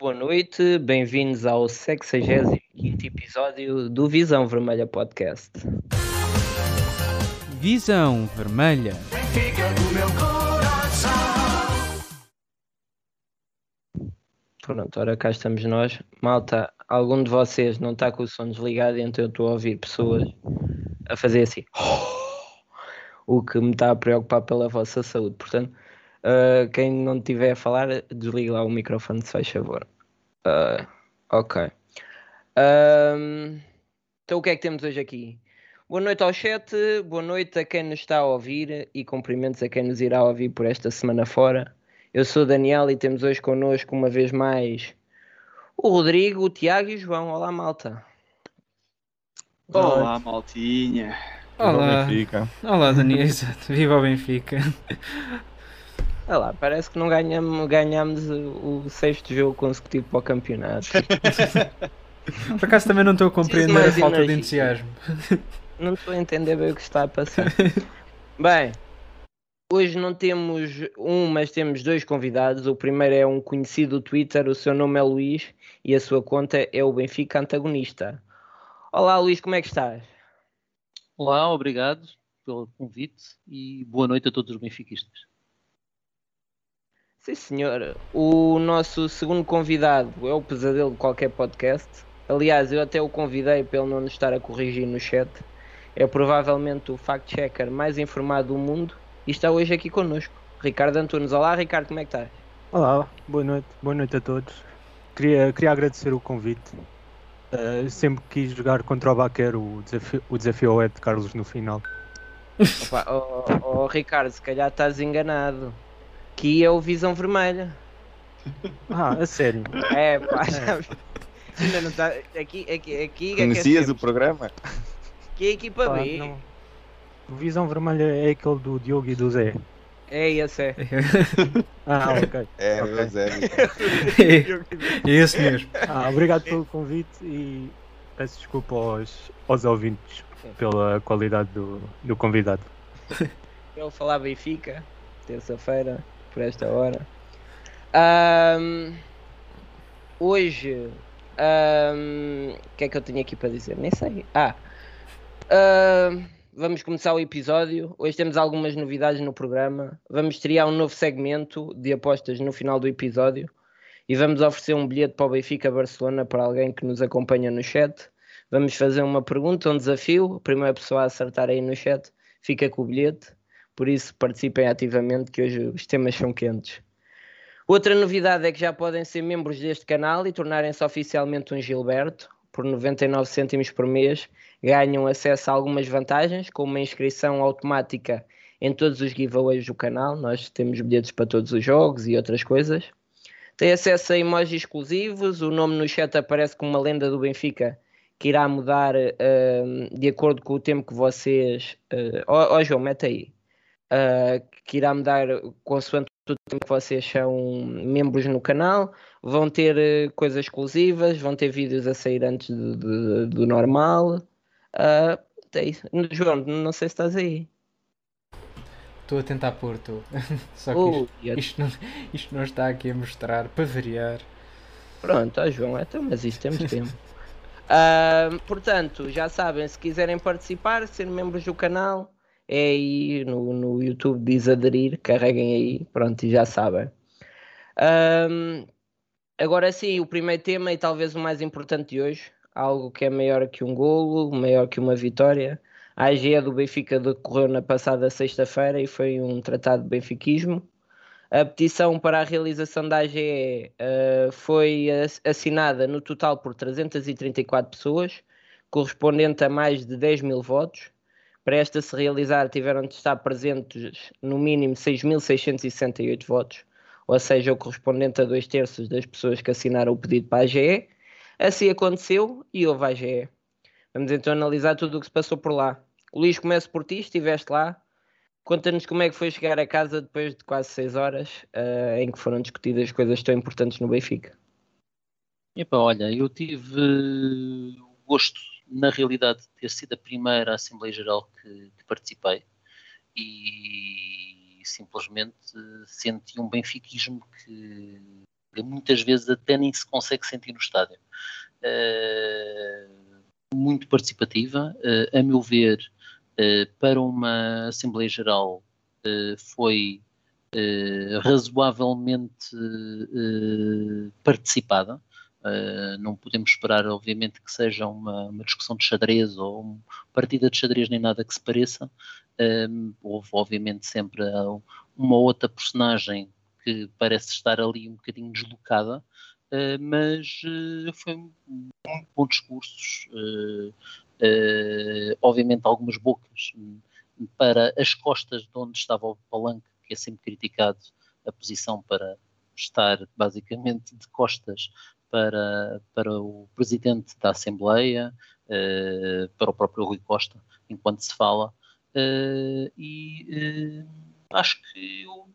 boa noite, bem-vindos ao 65 episódio do Visão Vermelha Podcast. Visão Vermelha. Pronto, ora cá estamos nós. Malta, algum de vocês não está com o som desligado, então eu estou a ouvir pessoas a fazer assim. O que me está a preocupar pela vossa saúde. Portanto, uh, quem não tiver a falar, desligue lá o microfone, se faz favor. Uh, ok. então o que é que temos hoje aqui? Boa noite ao chat, boa noite a quem nos está a ouvir e cumprimentos a quem nos irá ouvir por esta semana fora. Eu sou o Daniel e temos hoje connosco uma vez mais o Rodrigo, o Tiago e o João. Olá, malta. Olá, maltinha. Olá. Benfica. Olá, Daniel. Exato. Viva o Benfica. Olha lá, parece que não ganhamos, ganhamos o, sexto jogo consecutivo para o campeonato. Por acaso também não estou a compreender a falta energia. de entusiasmo. Não estou a entender bem o que está a passar. bem, hoje não temos um, mas temos dois convidados. O primeiro é um conhecido do Twitter, o seu nome é Luís e a sua conta é o Benfica Antagonista. Olá Luís, como é que estás? Olá, obrigado pelo convite e boa noite a todos os benfiquistas. Sim, senhor. O nosso segundo convidado é o pesadelo de qualquer podcast. Aliás, eu até o convidei para ele não nos estar a corrigir no chat. É provavelmente o fact-checker mais informado do mundo e está hoje aqui connosco. Ricardo Antunes. Olá, Ricardo, como é que estás? Olá, boa noite, boa noite a todos. Queria, queria agradecer o convite. Uh, sempre quis jogar contra o Baquer o desafio, o desafio ao Ed Carlos no final. Opa, oh, oh, oh, Ricardo, se calhar estás enganado. Aqui é o Visão Vermelha. Ah, a sério? É, pá, é. Ainda não está. Aqui, aqui, aqui. É Conhecias é o programa? Aqui é equipa B. Não. O Visão Vermelha é aquele do Diogo e do Zé. É, esse é. ah, ok. É, okay. o Zé. é esse mesmo. Ah, obrigado pelo convite e peço desculpa aos, aos ouvintes pela qualidade do, do convidado. Ele falar Benfica, terça-feira por esta hora. Um, hoje, o um, que é que eu tenho aqui para dizer? Nem sei. Ah, vamos começar o episódio. Hoje temos algumas novidades no programa. Vamos estrear um novo segmento de apostas no final do episódio e vamos oferecer um bilhete para o Benfica Barcelona para alguém que nos acompanha no chat. Vamos fazer uma pergunta, um desafio. A primeira pessoa a acertar aí no chat fica com o bilhete. Por isso, participem ativamente, que hoje os temas são quentes. Outra novidade é que já podem ser membros deste canal e tornarem-se oficialmente um Gilberto. Por 99 cêntimos por mês, ganham acesso a algumas vantagens, como uma inscrição automática em todos os giveaways do canal. Nós temos bilhetes para todos os jogos e outras coisas. Tem acesso a emojis exclusivos. O nome no chat aparece com uma lenda do Benfica que irá mudar uh, de acordo com o tempo que vocês. Uh, oh, oh, João, mete aí uh, que irá mudar consoante o tempo que vocês são membros no canal. Vão ter uh, coisas exclusivas, vão ter vídeos a sair antes do, normal. Uh, é isso. João, não sei se estás aí. Estou a tentar pôr, estou. Só que oh, isto, isto, não, isto, não, está aqui a mostrar, para variar. Pronto, oh, João, então, mas isto temos tempo. Uh, portanto, já sabem, se quiserem participar, ser membros do canal, é aí no, no YouTube diz aderir, carreguem aí, pronto, e já sabem. Um, agora sim, o primeiro tema e talvez o mais importante de hoje, algo que é maior que um golo, maior que uma vitória. A AGE do Benfica decorreu na passada sexta-feira e foi um tratado de benfiquismo. A petição para a realização da AGE uh, foi assinada no total por 334 pessoas, correspondente a mais de 10 mil votos. Para esta se realizar, tiveram de estar presentes no mínimo 6.668 votos, ou seja, o correspondente a dois terços das pessoas que assinaram o pedido para a AGE. Assim aconteceu e houve a AGE. Vamos então analisar tudo o que se passou por lá. Luís, começo por ti, estiveste lá. Conta-nos como é que foi chegar a casa depois de quase seis horas uh, em que foram discutidas coisas tão importantes no Benfica. Epa, olha, eu tive o gosto na realidade, ter sido a primeira Assembleia Geral que, que participei e simplesmente senti um benfiquismo que muitas vezes até nem se consegue sentir no estádio. muito participativa, a meu ver, para uma Assembleia Geral foi razoavelmente participada. Uh, não podemos esperar, obviamente, que seja uma, uma, discussão de xadrez ou uma partida de xadrez nem nada que se pareça. Um, houve, obviamente, sempre uma outra personagem que parece estar ali um bocadinho deslocada, uh, mas uh, foi um bom discursos. obviamente, algumas bocas para as costas de onde estava o palanque, que é sempre criticado a posição para estar basicamente de costas para, para o presidente da Assembleia, uh, para o próprio Rui Costa, enquanto se fala, uh, e uh, acho que eu,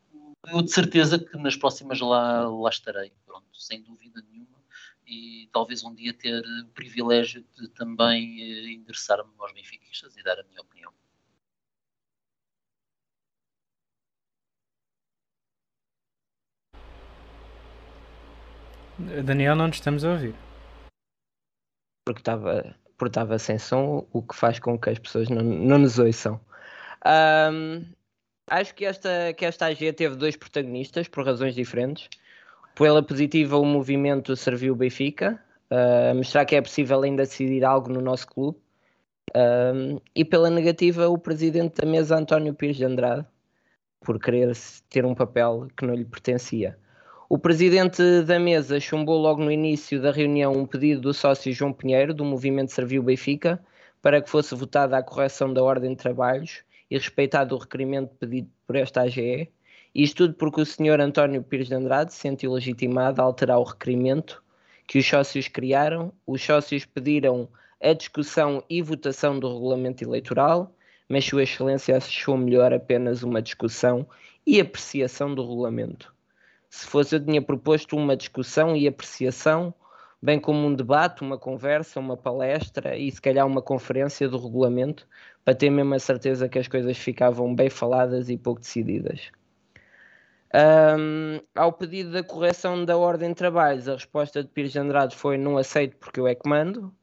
eu, de certeza que nas próximas lá, lá estarei, pronto, sem dúvida nenhuma, e talvez um dia ter o privilégio de também endereçar-me aos benfiquistas e dar a minha opinião. Daniel, não nos estamos a ouvir. Porque estava porque estava sem som, o que faz com que as pessoas não, não nos ouçam. Um, acho que esta, que esta AG teve dois protagonistas por razões diferentes. Pela positiva, o movimento serviu o Benfica, uh, mostrar que é possível ainda decidir algo no nosso clube. Um, e pela negativa, o presidente da mesa, António Pires de Andrade, por querer ter um papel que não lhe pertencia. O presidente da mesa chumbou logo no início da reunião um pedido do sócio João Pinheiro, do Movimento Serviu Benfica, para que fosse votada a correção da ordem de trabalhos e respeitado o requerimento pedido por esta AGE. Isto tudo porque o senhor António Pires de Andrade se sentiu legitimado a alterar o requerimento que os sócios criaram. Os sócios pediram a discussão e votação do regulamento eleitoral, mas Sua Excelência achou melhor apenas uma discussão e apreciação do regulamento. Se fosse, eu tinha proposto uma discussão e apreciação, bem como um debate, uma conversa, uma palestra e se calhar uma conferência do regulamento, para ter mesmo a certeza que as coisas ficavam bem faladas e pouco decididas. Um, ao pedido da correção da ordem de trabalhos, a resposta de Pires de Andrade foi não aceito porque eu é que mando.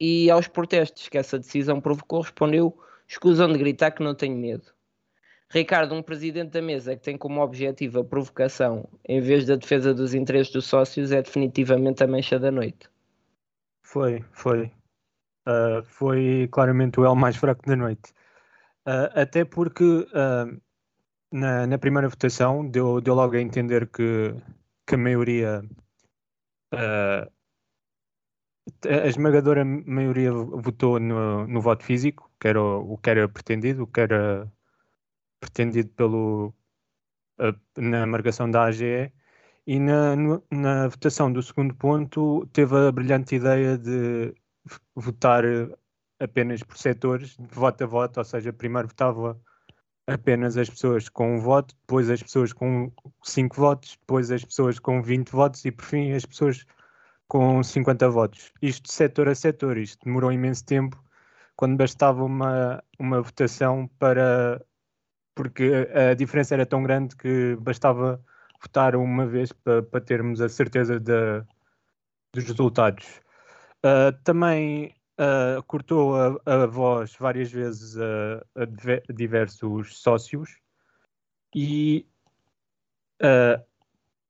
E aos protestos que essa decisão provocou, respondeu escusam de gritar que não tenho medo. Ricardo, um presidente da mesa que tem como objetivo a provocação em vez da defesa dos interesses dos sócios é definitivamente a mancha da noite. Foi, foi. Uh, foi claramente o El mais fraco da noite. Uh, até porque uh, na, na, primeira votação deu, deu logo a entender que, que a maioria, a esmagadora maioria votou no, no voto físico, que era o, o que era pretendido, o que era pretendido pelo, na marcação da AGE e na, na votação do segundo ponto teve a brilhante ideia de votar apenas por setores, de voto a voto, ou seja, primeiro votava apenas as pessoas com um voto, depois as pessoas com 5 votos, depois as pessoas com 20 votos e por fim as pessoas com 50 votos. Isto setor a setor, isto demorou imenso tempo, quando bastava uma, uma votação para porque a diferença era tão grande que bastava votar uma vez para, termos a certeza de, dos resultados. Uh, também uh, cortou a, a, voz várias vezes a, a diversos sócios e, uh,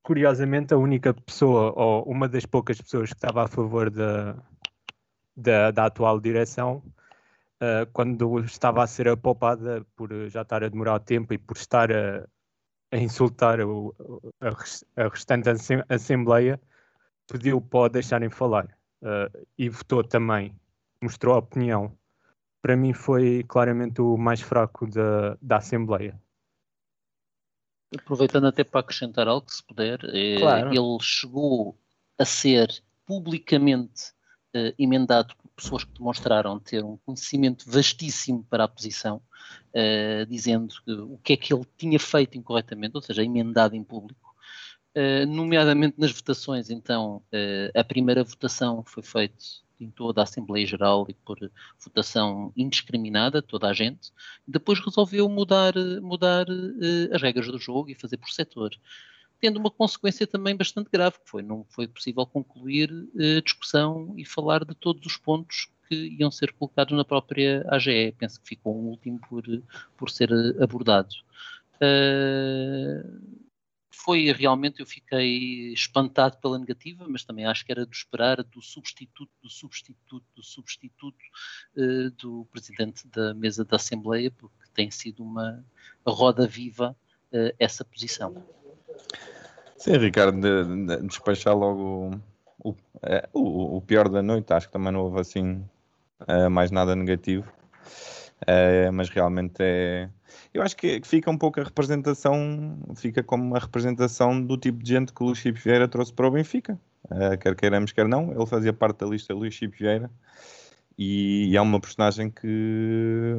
curiosamente, a única pessoa, ou uma das poucas pessoas que estava a favor da, da, da atual direção, uh, quando estava a ser apalpada por já estar a demorar tempo e por estar a, a insultar o, a, a, restante Assembleia, pediu para deixarem falar uh, e votou também, mostrou a opinião. Para mim foi claramente o mais fraco da, da Assembleia. Aproveitando até para acrescentar algo, se puder, eh, claro. ele chegou a ser publicamente uh, emendado pessoas que demonstraram ter um conhecimento vastíssimo para a posição, uh, dizendo que, o que é que ele tinha feito incorretamente, ou seja, emendado em público. Uh, nomeadamente nas votações, então, a primeira votação foi feita em toda a Assembleia Geral e por votação indiscriminada, toda a gente. Depois resolveu mudar, mudar as regras do jogo e fazer por setor. Tendo uma consequência também bastante grave, que foi não foi possível concluir a discussão e falar de todos os pontos que iam ser colocados na própria AGE. Penso que ficou um último por, por ser abordado. Uh, foi realmente, eu fiquei espantado pela negativa, mas também acho que era de esperar do substituto, do substituto, do substituto uh, do presidente da mesa da Assembleia, porque tem sido uma roda viva uh, essa posição. Sim, Ricardo, de, de despachar logo o, é, o, o, pior da noite, acho que também não houve assim uh, mais nada negativo, mas realmente é eu acho que, fica um pouco a representação, fica como uma representação do tipo de gente que o Luís Chico Vieira trouxe para o Benfica. Quer queiramos, quer não, ele fazia parte da lista Luís Chico Vieira. E, é uma personagem que,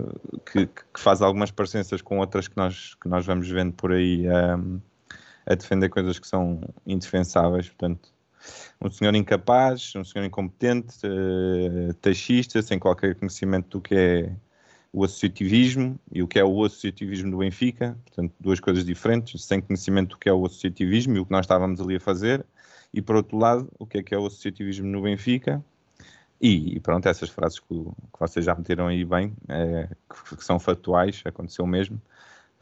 que, que, faz algumas parecenças com outras que nós, que nós vamos vendo por aí a defender coisas que são indefensáveis. Portanto, um senhor incapaz, um senhor incompetente, uh, taxista, sem qualquer conhecimento do que é o associativismo e o que é o associativismo do Benfica, portanto, duas coisas diferentes, sem conhecimento do que é o associativismo e o que nós estávamos ali a fazer, e por outro lado, o que é que é o associativismo no Benfica, e, e pronto, essas frases que, que, vocês já meteram aí bem, é, que, que, são factuais, aconteceu mesmo,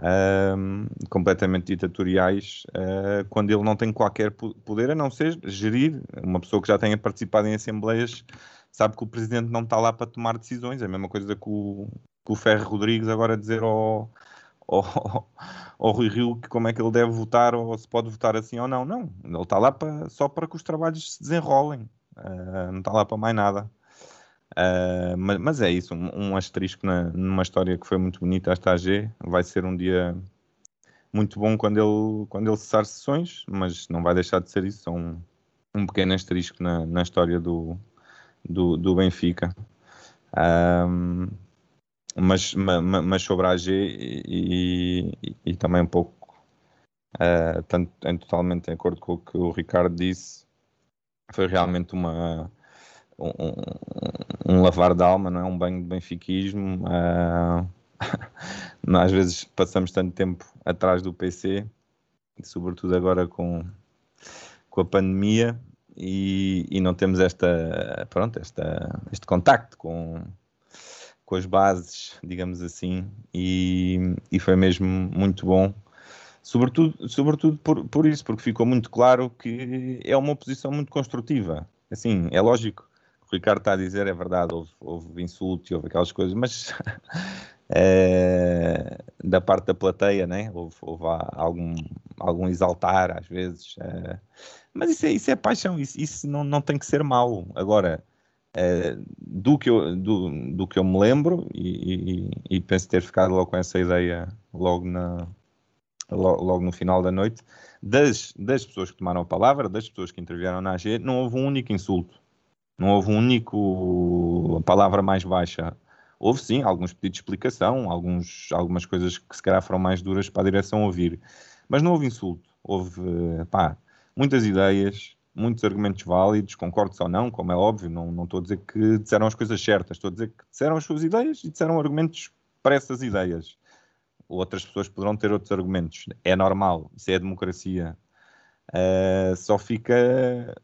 um, completamente ditatoriais, uh, quando ele não tem qualquer poder a não ser gerir, uma pessoa que já tenha participado em assembleias sabe que o presidente não está lá para tomar decisões, é a mesma coisa que o, que o Ferro Rodrigues agora dizer ao, ao, ao Rui Rio que como é que ele deve votar ou se pode votar assim ou não. Não, ele está lá para, só para que os trabalhos se desenrolem, uh, não está lá para mais nada. Uh, mas, mas, é isso, um, um asterisco na, numa história que foi muito bonita, esta AG. Vai ser um dia muito bom quando ele, quando ele cessar sessões, mas não vai deixar de ser isso. Um, um pequeno asterisco na, na história do, do, do Benfica. Um, mas, mas sobre a AG e, e, e também um pouco, uh, tanto, em, totalmente em acordo com o que o Ricardo disse, foi realmente uma, um, um lavar de alma, não é? um banho de benfiquismo. Uh, às vezes passamos tanto tempo atrás do PC, sobretudo agora com, com a pandemia, e, e não temos esta, pronto, esta, este contacto com, com as bases, digamos assim, e, e foi mesmo muito bom. Sobretudo, sobretudo por, por isso, porque ficou muito claro que é uma oposição muito construtiva. Assim, é lógico, o Ricardo está a dizer, é verdade, houve, houve insulto e houve aquelas coisas, mas é, da parte da plateia, né? houve, houve algum, algum exaltar às vezes, é, mas isso é, isso é paixão, isso, isso não, não tem que ser mau. Agora, Uh, do, que eu, do, do que eu me lembro e, e, e, penso ter ficado logo com essa ideia logo, na, logo, logo, no final da noite das, das pessoas que tomaram a palavra, das pessoas que intervieram na AG, não houve um único insulto, não houve um único a palavra mais baixa. Houve sim alguns pedidos de explicação, alguns, algumas coisas que se calhar foram mais duras para a direção ouvir, mas não houve insulto, houve pá, muitas ideias, muitos argumentos válidos, concordo ou não, como é óbvio, não, não estou a dizer que disseram as coisas certas, estou a dizer que disseram as suas ideias e disseram argumentos para essas ideias. Outras pessoas poderão ter outros argumentos, é normal, isso é a democracia. Uh, só fica,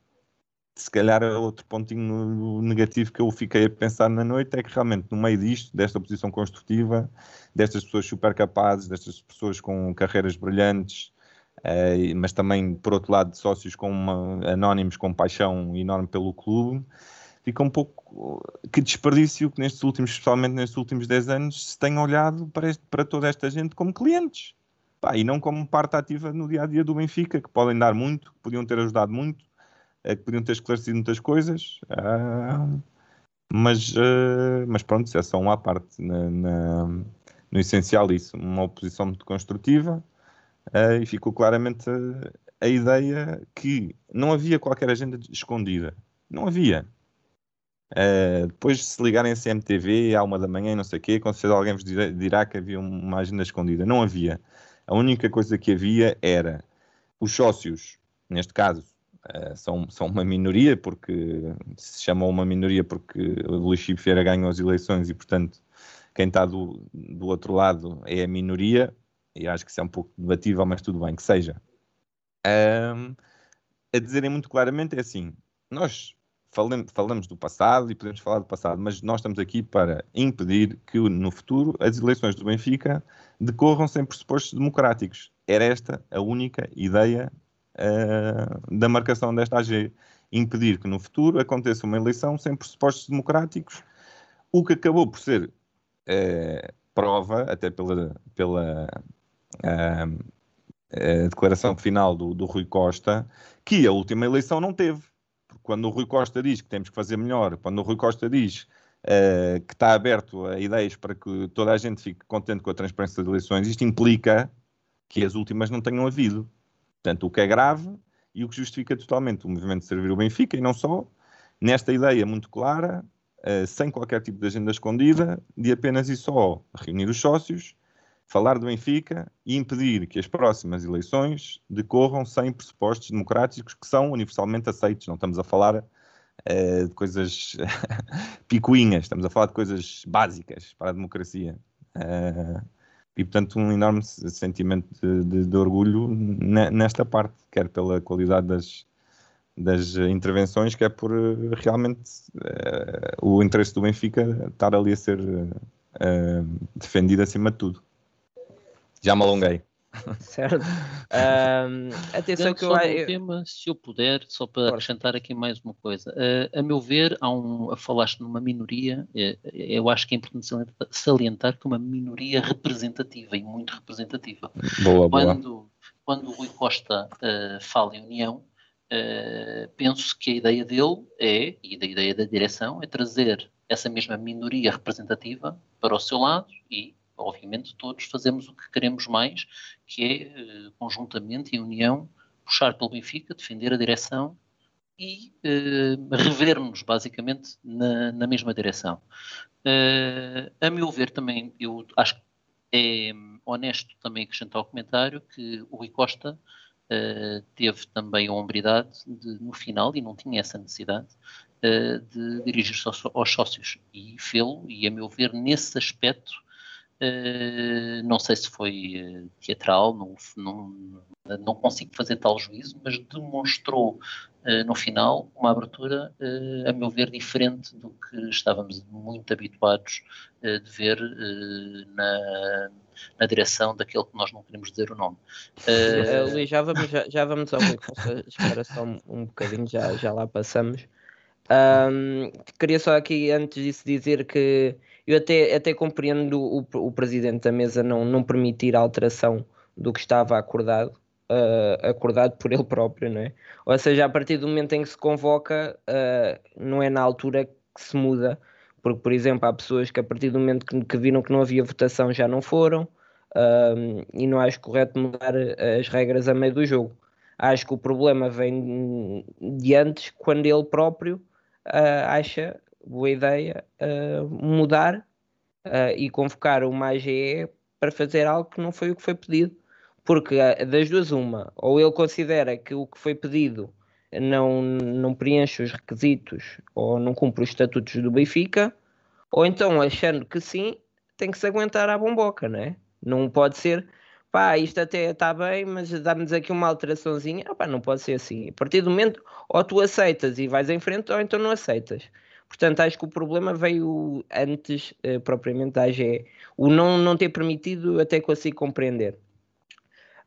se calhar, outro pontinho negativo que eu fiquei a pensar na noite é que realmente, no meio disto, desta posição construtiva, destas pessoas super capazes, destas pessoas com carreiras brilhantes, Uh, mas também, por outro lado, sócios com uma, anónimos com paixão enorme pelo clube, fica um pouco que desperdício que nestes últimos, especialmente nestes últimos 10 anos, se tenha olhado para, este, para toda esta gente como clientes. Pá, e não como parte ativa no dia a dia do Benfica, que podem dar muito, que podiam ter ajudado muito, uh, que podiam ter esclarecido muitas coisas. Uh, mas, mas pronto, isso é só uma parte. Na, na, no essencial, isso, uma oposição muito construtiva uh, e ficou claramente a, a, ideia que não havia qualquer agenda escondida. Não havia. Uh, depois, se ligarem a CMTV à uma da manhã e não sei o quê, com certeza alguém vos dirá que havia uma agenda escondida. Não havia. A única coisa que havia era os sócios, neste caso, são, são uma minoria, porque se chamam uma minoria porque o Luís Chico Feira ganhou as eleições e, portanto, quem está do, do outro lado é a minoria, e acho que isso é um pouco debatível, mas tudo bem, que seja. um, a dizerem muito claramente é assim: nós falamos, falamos do passado e podemos falar do passado, mas nós estamos aqui para impedir que no futuro as eleições do Benfica decorram sem pressupostos democráticos. Era esta a única ideia da marcação desta AG. Impedir que no futuro aconteça uma eleição sem pressupostos democráticos, o que acabou por ser uh, prova, até pela, pela uh, declaração final do, do Rui Costa, que a última eleição não teve quando o Rui Costa diz que temos que fazer melhor, quando o Rui Costa diz uh, que está aberto a ideias para que toda a gente fique contente com a transparência das eleições, isto implica que as últimas não tenham havido. Portanto, o que é grave e o que justifica totalmente o movimento de servir o Benfica, e não só, nesta ideia muito clara, uh, sem qualquer tipo de agenda escondida, de apenas e só reunir os sócios falar do Benfica e impedir que as próximas eleições decorram sem pressupostos democráticos que são universalmente aceitos. Não estamos a falar uh, de coisas picuinhas, estamos a falar de coisas básicas para a democracia. Uh, e, portanto, um enorme sentimento de, de, de orgulho nesta parte, quer pela qualidade das, das intervenções, quer por uh, realmente o interesse do Benfica estar ali a ser defendido acima de tudo. Já me alonguei. Certo. Um, atenção que eu... eu... tema, se eu puder, só para acrescentar aqui mais uma coisa. Uh, a meu ver, há um, falaste numa minoria, uh, eu acho que é importante salientar que uma minoria representativa e muito representativa. Boa, quando, boa. Quando o Rui Costa uh, fala em união, penso que a ideia dele é, e da ideia da direção, é trazer essa mesma minoria representativa para o seu lado e obviamente todos fazemos o que queremos mais, que é, eh, conjuntamente, em união, puxar pelo Benfica, defender a direção e uh, rever-nos, basicamente, na, na, mesma direção. Uh, a meu ver, também, eu acho que é honesto também acrescentar ao comentário que o Rui Costa uh, teve também a hombridade de, no final, e não tinha essa necessidade, de dirigir-se aos, aos, sócios. E fê-lo, e a meu ver, nesse aspecto, Uh, não sei se foi uh, teatral, não, não, não, consigo fazer tal juízo, mas demonstrou uh, no final uma abertura, a meu ver, diferente do que estávamos muito habituados de ver na, na direção daquele que nós não queremos dizer o nome. Luís, já vamos, já, já vamos ao espera só um, um bocadinho, já, já lá passamos. Um, queria só aqui, antes disso, dizer que eu até, até compreendo o, o presidente da mesa não, não permitir a alteração do que estava acordado, uh, acordado por ele próprio, não é? Ou seja, a partir do momento em que se convoca, uh, não é na altura que se muda, porque, por exemplo, há pessoas que a partir do momento que, que viram que não havia votação já não foram, uh, e não acho correto mudar as regras a meio do jogo. Acho que o problema vem de antes, quando ele próprio acha boa ideia uh, mudar uh, e convocar uma AGE para fazer algo que não foi o que foi pedido. Porque uh, das duas, uma, ou ele considera que o que foi pedido não, não preenche os requisitos ou não cumpre os estatutos do Benfica, ou então achando que sim, tem que se aguentar à bomboca, não é? Não pode ser, pá, isto até está bem, mas dá-nos aqui uma alteraçãozinha, ah, não pode ser assim. A partir do momento, ou tu aceitas e vais em frente, ou então não aceitas. Portanto, acho que o problema veio antes, uh, propriamente, da AGE. O não, não ter permitido, até consigo compreender.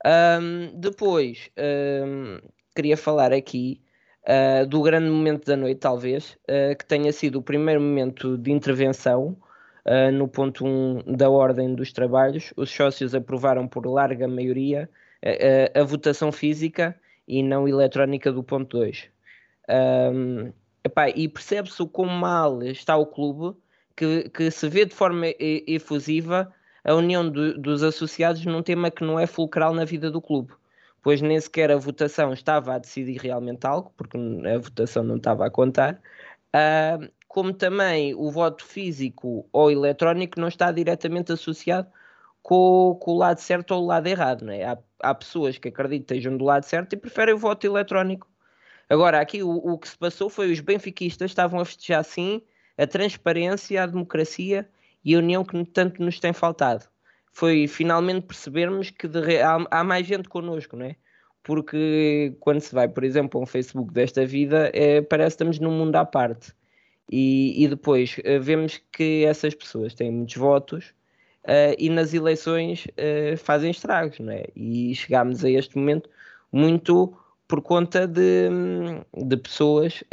Um, depois, um, queria falar aqui uh, do grande momento da noite, talvez, uh, que tenha sido o primeiro momento de intervenção no ponto 1 um da ordem dos trabalhos. Os sócios aprovaram por larga maioria a votação física e não eletrónica do ponto 2. Um, Epá, e percebe-se o quão mal está o clube que, que se vê de forma efusiva a união do, dos associados num tema que não é fulcral na vida do clube. Pois nem sequer a votação estava a decidir realmente algo, porque a votação não estava a contar, uh, como também o voto físico ou eletrónico não está diretamente associado com, com o lado certo ou o lado errado. Não é? há, há pessoas que acreditam que estejam do lado certo e preferem o voto eletrónico Agora, aqui o, o que se passou foi os benfiquistas estavam a festejar sim a transparência, a democracia e a união que tanto nos tem faltado. Foi finalmente percebermos que de, há, há, mais gente connosco, não é? porque quando se vai, por exemplo, a um Facebook desta vida, é, parece que estamos num mundo à parte. E, e depois uh, vemos que essas pessoas têm muitos votos uh, e nas eleições uh, fazem estragos, não é? E chegámos a este momento muito por conta de, de pessoas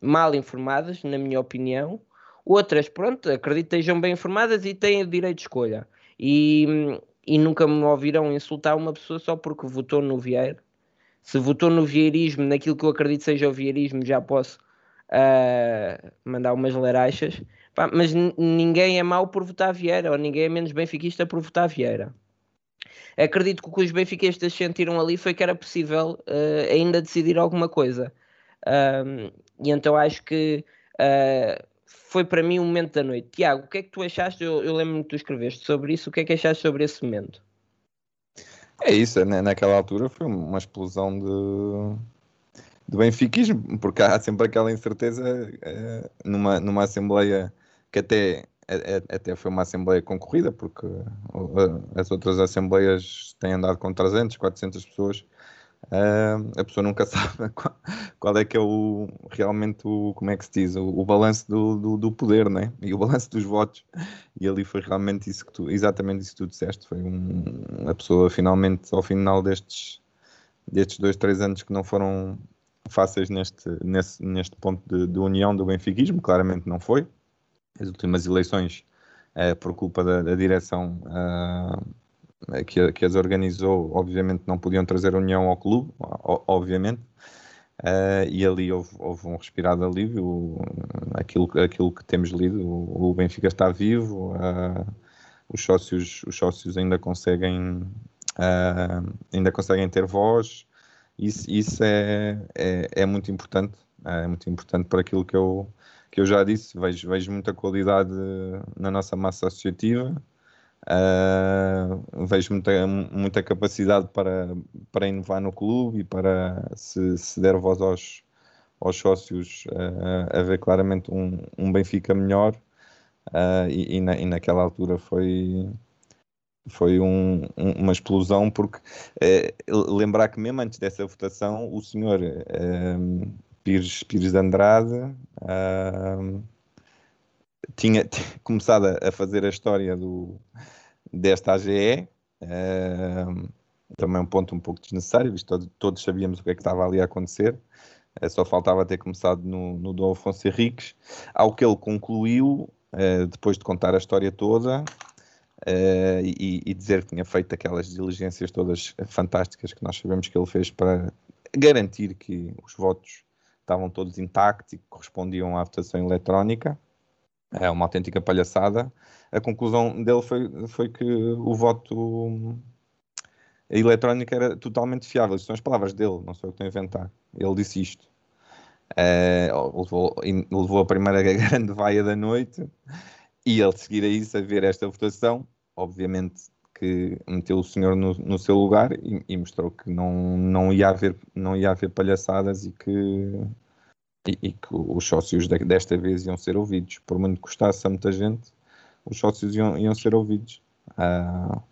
mal informadas, na minha opinião. Outras, pronto, acredito que estejam bem informadas e têm o direito de escolha. E, e nunca me ouviram insultar uma pessoa só porque votou no Vieira. Se votou no vieirismo, naquilo que eu acredito seja o vieirismo, já posso uh, mandar umas larachas. Mas ninguém é mau por votar Vieira, ou ninguém é menos benfiquista por votar Vieira. Acredito que o que os benfiquistas sentiram ali foi que era possível uh, ainda decidir alguma coisa. Um, e então acho que uh, foi para mim o um momento da noite. Tiago, o que é que tu achaste? Eu, eu lembro-me que tu escreveste sobre isso. O que é que achaste sobre esse momento? É isso, né? naquela altura foi uma explosão de, de benfiquismo, porque há sempre aquela incerteza é, numa, numa assembleia que até, até foi uma assembleia concorrida, porque as outras assembleias têm andado com 300, 400 pessoas a pessoa nunca sabe qual, qual, é que é o realmente o, como é que se diz, o, o balanço do, do, do, poder, né? E o balanço dos votos. E ali foi realmente isso que tu, exatamente isso que tu disseste. Foi um, a pessoa finalmente, ao final destes, destes dois, três anos que não foram fáceis neste, nesse, neste ponto de, de união do benfiquismo, claramente não foi. As últimas eleições, uh, por culpa da, da direção, eh, que, que as organizou, obviamente não podiam trazer a união ao clube, obviamente, uh, e ali houve, houve, um respirado alívio, aquilo, aquilo que temos lido, o, o Benfica está vivo, uh, os, sócios, os sócios ainda conseguem, uh, ainda conseguem ter voz, isso, isso é, é, é, muito importante, é muito importante para aquilo que eu, que eu já disse, vejo, vejo muita qualidade na nossa massa associativa, Uh, vejo muita, muita capacidade para, para inovar no clube e para se, se der voz aos, aos sócios uh, a ver claramente um, um Benfica melhor. Uh, e, e, na, e, naquela altura foi foi um, um, uma explosão porque lembrar que mesmo antes dessa votação o senhor Pires, Pires de Andrade tinha começado a fazer a história do, desta AGE, uh, também um ponto um pouco desnecessário, visto todos, todos sabíamos o que é que estava ali a acontecer, uh, só faltava ter começado no, no Dom Afonso Henriques, ao que ele concluiu, uh, depois de contar a história toda, Uh, e, e, dizer que tinha feito aquelas diligências todas fantásticas que nós sabemos que ele fez para garantir que os votos estavam todos intactos e correspondiam à votação eletrónica. É uma autêntica palhaçada a conclusão dele foi, foi que o voto eletrónico era totalmente fiável. Isto são as palavras dele, não sou eu que estou a inventar. Ele disse isto. Uh, levou, levou, a primeira grande vaia da noite e ele seguir a isso, a ver esta votação, obviamente que meteu o senhor no, no seu lugar e, e, mostrou que não, não, ia haver, não ia haver palhaçadas e que, e, e que os sócios de, desta vez iam ser ouvidos. Por muito que custasse a muita gente, os sócios iam, iam ser ouvidos. Uh,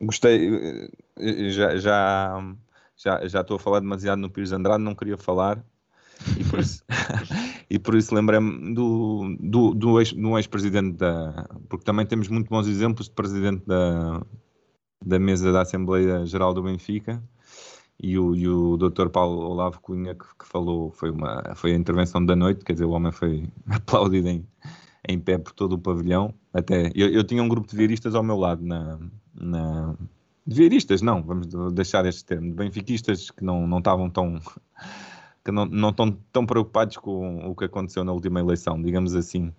gostei, eh, já, já, já, já estou a falar demasiado no Pires Andrade, não queria falar, e por isso, e por isso lembrei-me do, do, do, ex, ex-presidente da. Porque também temos muito bons exemplos de presidente da, da mesa da Assembleia Geral do Benfica. E o, e o Dr. Paulo Olavo Cunha que, que, falou, foi, uma, foi a intervenção da noite, quer dizer, o homem foi aplaudido em, em pé por todo o pavilhão. Até eu, eu tinha um grupo de vieiristas ao meu lado na, na de vieiristas, não, vamos deixar este termo, de benfiquistas que não, não estavam tão que não, estão tão preocupados com o que aconteceu na última eleição, digamos assim.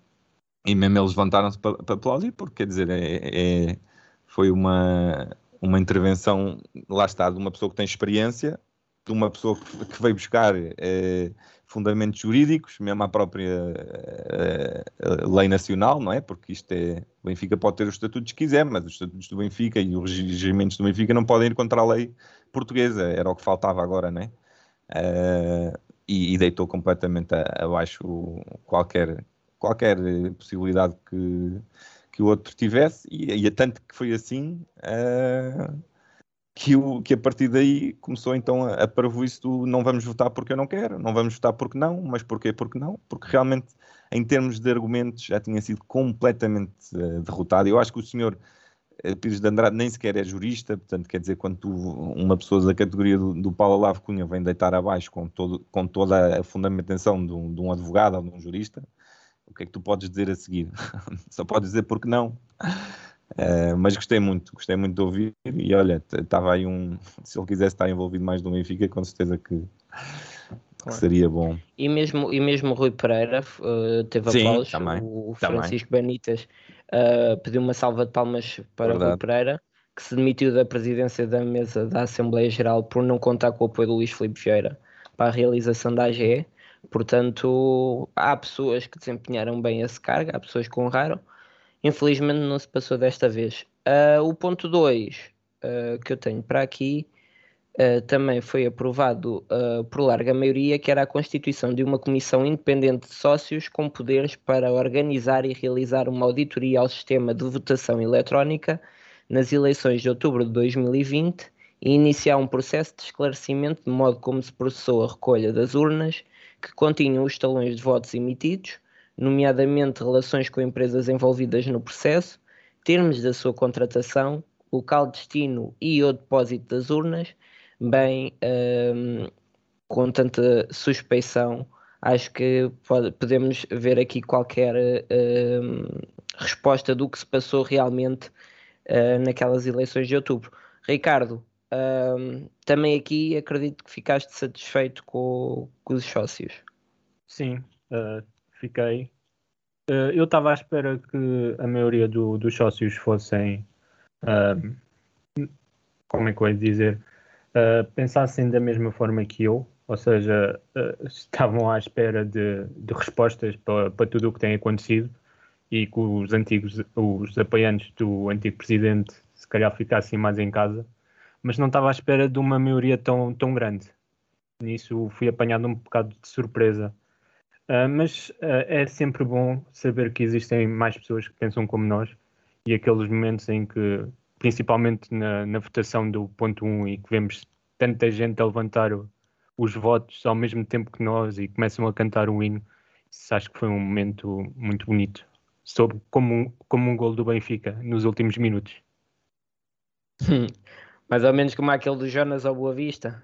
E mesmo eles levantaram-se para, para aplaudir, porque quer dizer, é, é, foi uma, uma intervenção, lá está, de uma pessoa que tem experiência, de uma pessoa que veio buscar é, fundamentos jurídicos, mesmo a própria uh, lei nacional, não é? Porque isto é. O Benfica pode ter os estatutos que quiser, mas os estatutos do Benfica e os regimentos do Benfica não podem ir contra a lei portuguesa, era o que faltava agora, não é? Uh, e, e, deitou completamente abaixo qualquer, qualquer possibilidade que, que o outro tivesse, e, e tanto que foi assim. Uh, que, o, que a partir daí começou então a, a parvoíce do não vamos votar porque eu não quero, não vamos votar porque não, mas porquê porque não? Porque realmente, em termos de argumentos, já tinha sido completamente uh, derrotado. Eu acho que o senhor Pires de Andrade nem sequer é jurista, portanto, quer dizer, quando tu, uma pessoa da categoria do, do Paulo Olavo Cunha vem deitar abaixo com, todo, com toda a fundamentação de um, de um advogado ou de um jurista, o que é que tu podes dizer a seguir? Só podes dizer porque não. Uh, mas gostei muito, gostei muito de ouvir e olha, estava aí um. Se ele quisesse estar envolvido mais no Benfica, com certeza que, que seria bom. E mesmo, e mesmo Rui Pereira uh, teve Sim, aplausos, também, o Francisco também. Benítez uh, pediu uma salva de palmas para Verdade. Rui Pereira, que se demitiu da presidência da mesa da Assembleia Geral por não contar com o apoio do Luís Filipe Vieira para a realização da AGE. Portanto, há pessoas que desempenharam bem esse cargo, há pessoas que honraram. Infelizmente não se passou desta vez. Uh, o ponto 2 uh, que eu tenho para aqui uh, também foi aprovado por larga maioria, que era a constituição de uma comissão independente de sócios com poderes para organizar e realizar uma auditoria ao sistema de votação eletrónica nas eleições de outubro de 2020 e iniciar um processo de esclarecimento de modo como se processou a recolha das urnas que continham os talões de votos emitidos, nomeadamente relações com empresas envolvidas no processo, termos da sua contratação, local de destino e ou depósito das urnas, bem, um, com tanta suspeição, acho que pode, podemos ver aqui qualquer um, resposta do que se passou realmente uh, naquelas eleições de outubro. Ricardo, um, também aqui acredito que ficaste satisfeito com, com os sócios. Sim, uh, fiquei. Uh, eu estava à espera que a maioria do, dos sócios fossem, uh, como é que eu ia dizer, pensassem da mesma forma que eu, ou seja, estavam à espera de, de respostas para, para tudo o que tem acontecido e que os antigos, os apoiantes do antigo presidente se calhar ficassem mais em casa mas não estava à espera de uma maioria tão, tão grande. Nisso fui apanhado um bocado de surpresa. Uh, mas uh, é sempre bom saber que existem mais pessoas que pensam como nós e aqueles momentos em que, principalmente na, na votação do ponto 1 e que vemos tanta gente a levantar o, os votos ao mesmo tempo que nós e começam a cantar o hino, isso acho que foi um momento muito bonito. Soube como um, como um gol do Benfica nos últimos minutos. Mais ou menos como aquele do Jonas ao Boa Vista.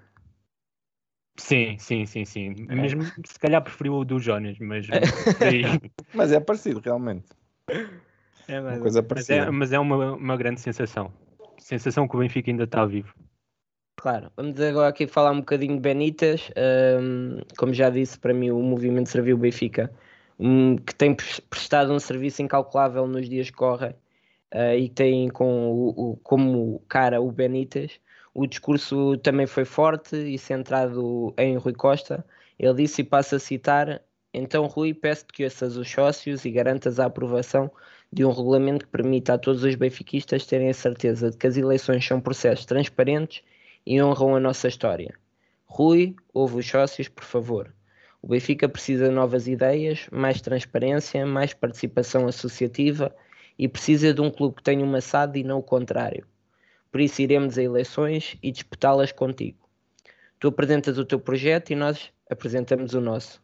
Sim, sim, sim, sim. É. Mesmo se calhar preferiu o do Jonas, mas. mas é parecido, realmente. É, mas, uma coisa parecida. Mas é, mas é uma, uma grande sensação. Sensação que o Benfica ainda está vivo. Claro, vamos agora aqui falar um bocadinho de Benitas. Um, como já disse, para mim o movimento serviu o Benfica, um, que tem prestado um serviço incalculável nos dias que correm uh, e tem com o, o, como cara o Benítez. O discurso também foi forte e centrado em Rui Costa. Ele disse, e passo a citar, então Rui, peço-te que ouças os sócios e garantas a aprovação de um regulamento que permita a todos os benfiquistas terem a certeza de que as eleições são processos transparentes e honram a nossa história. Rui, ouve os sócios, por favor. O Benfica precisa de novas ideias, mais transparência, mais participação associativa e precisa de um clube que tenha uma SAD e não o contrário. Por isso iremos a eleições e disputá-las contigo. Tu apresentas o teu projeto e nós apresentamos o nosso.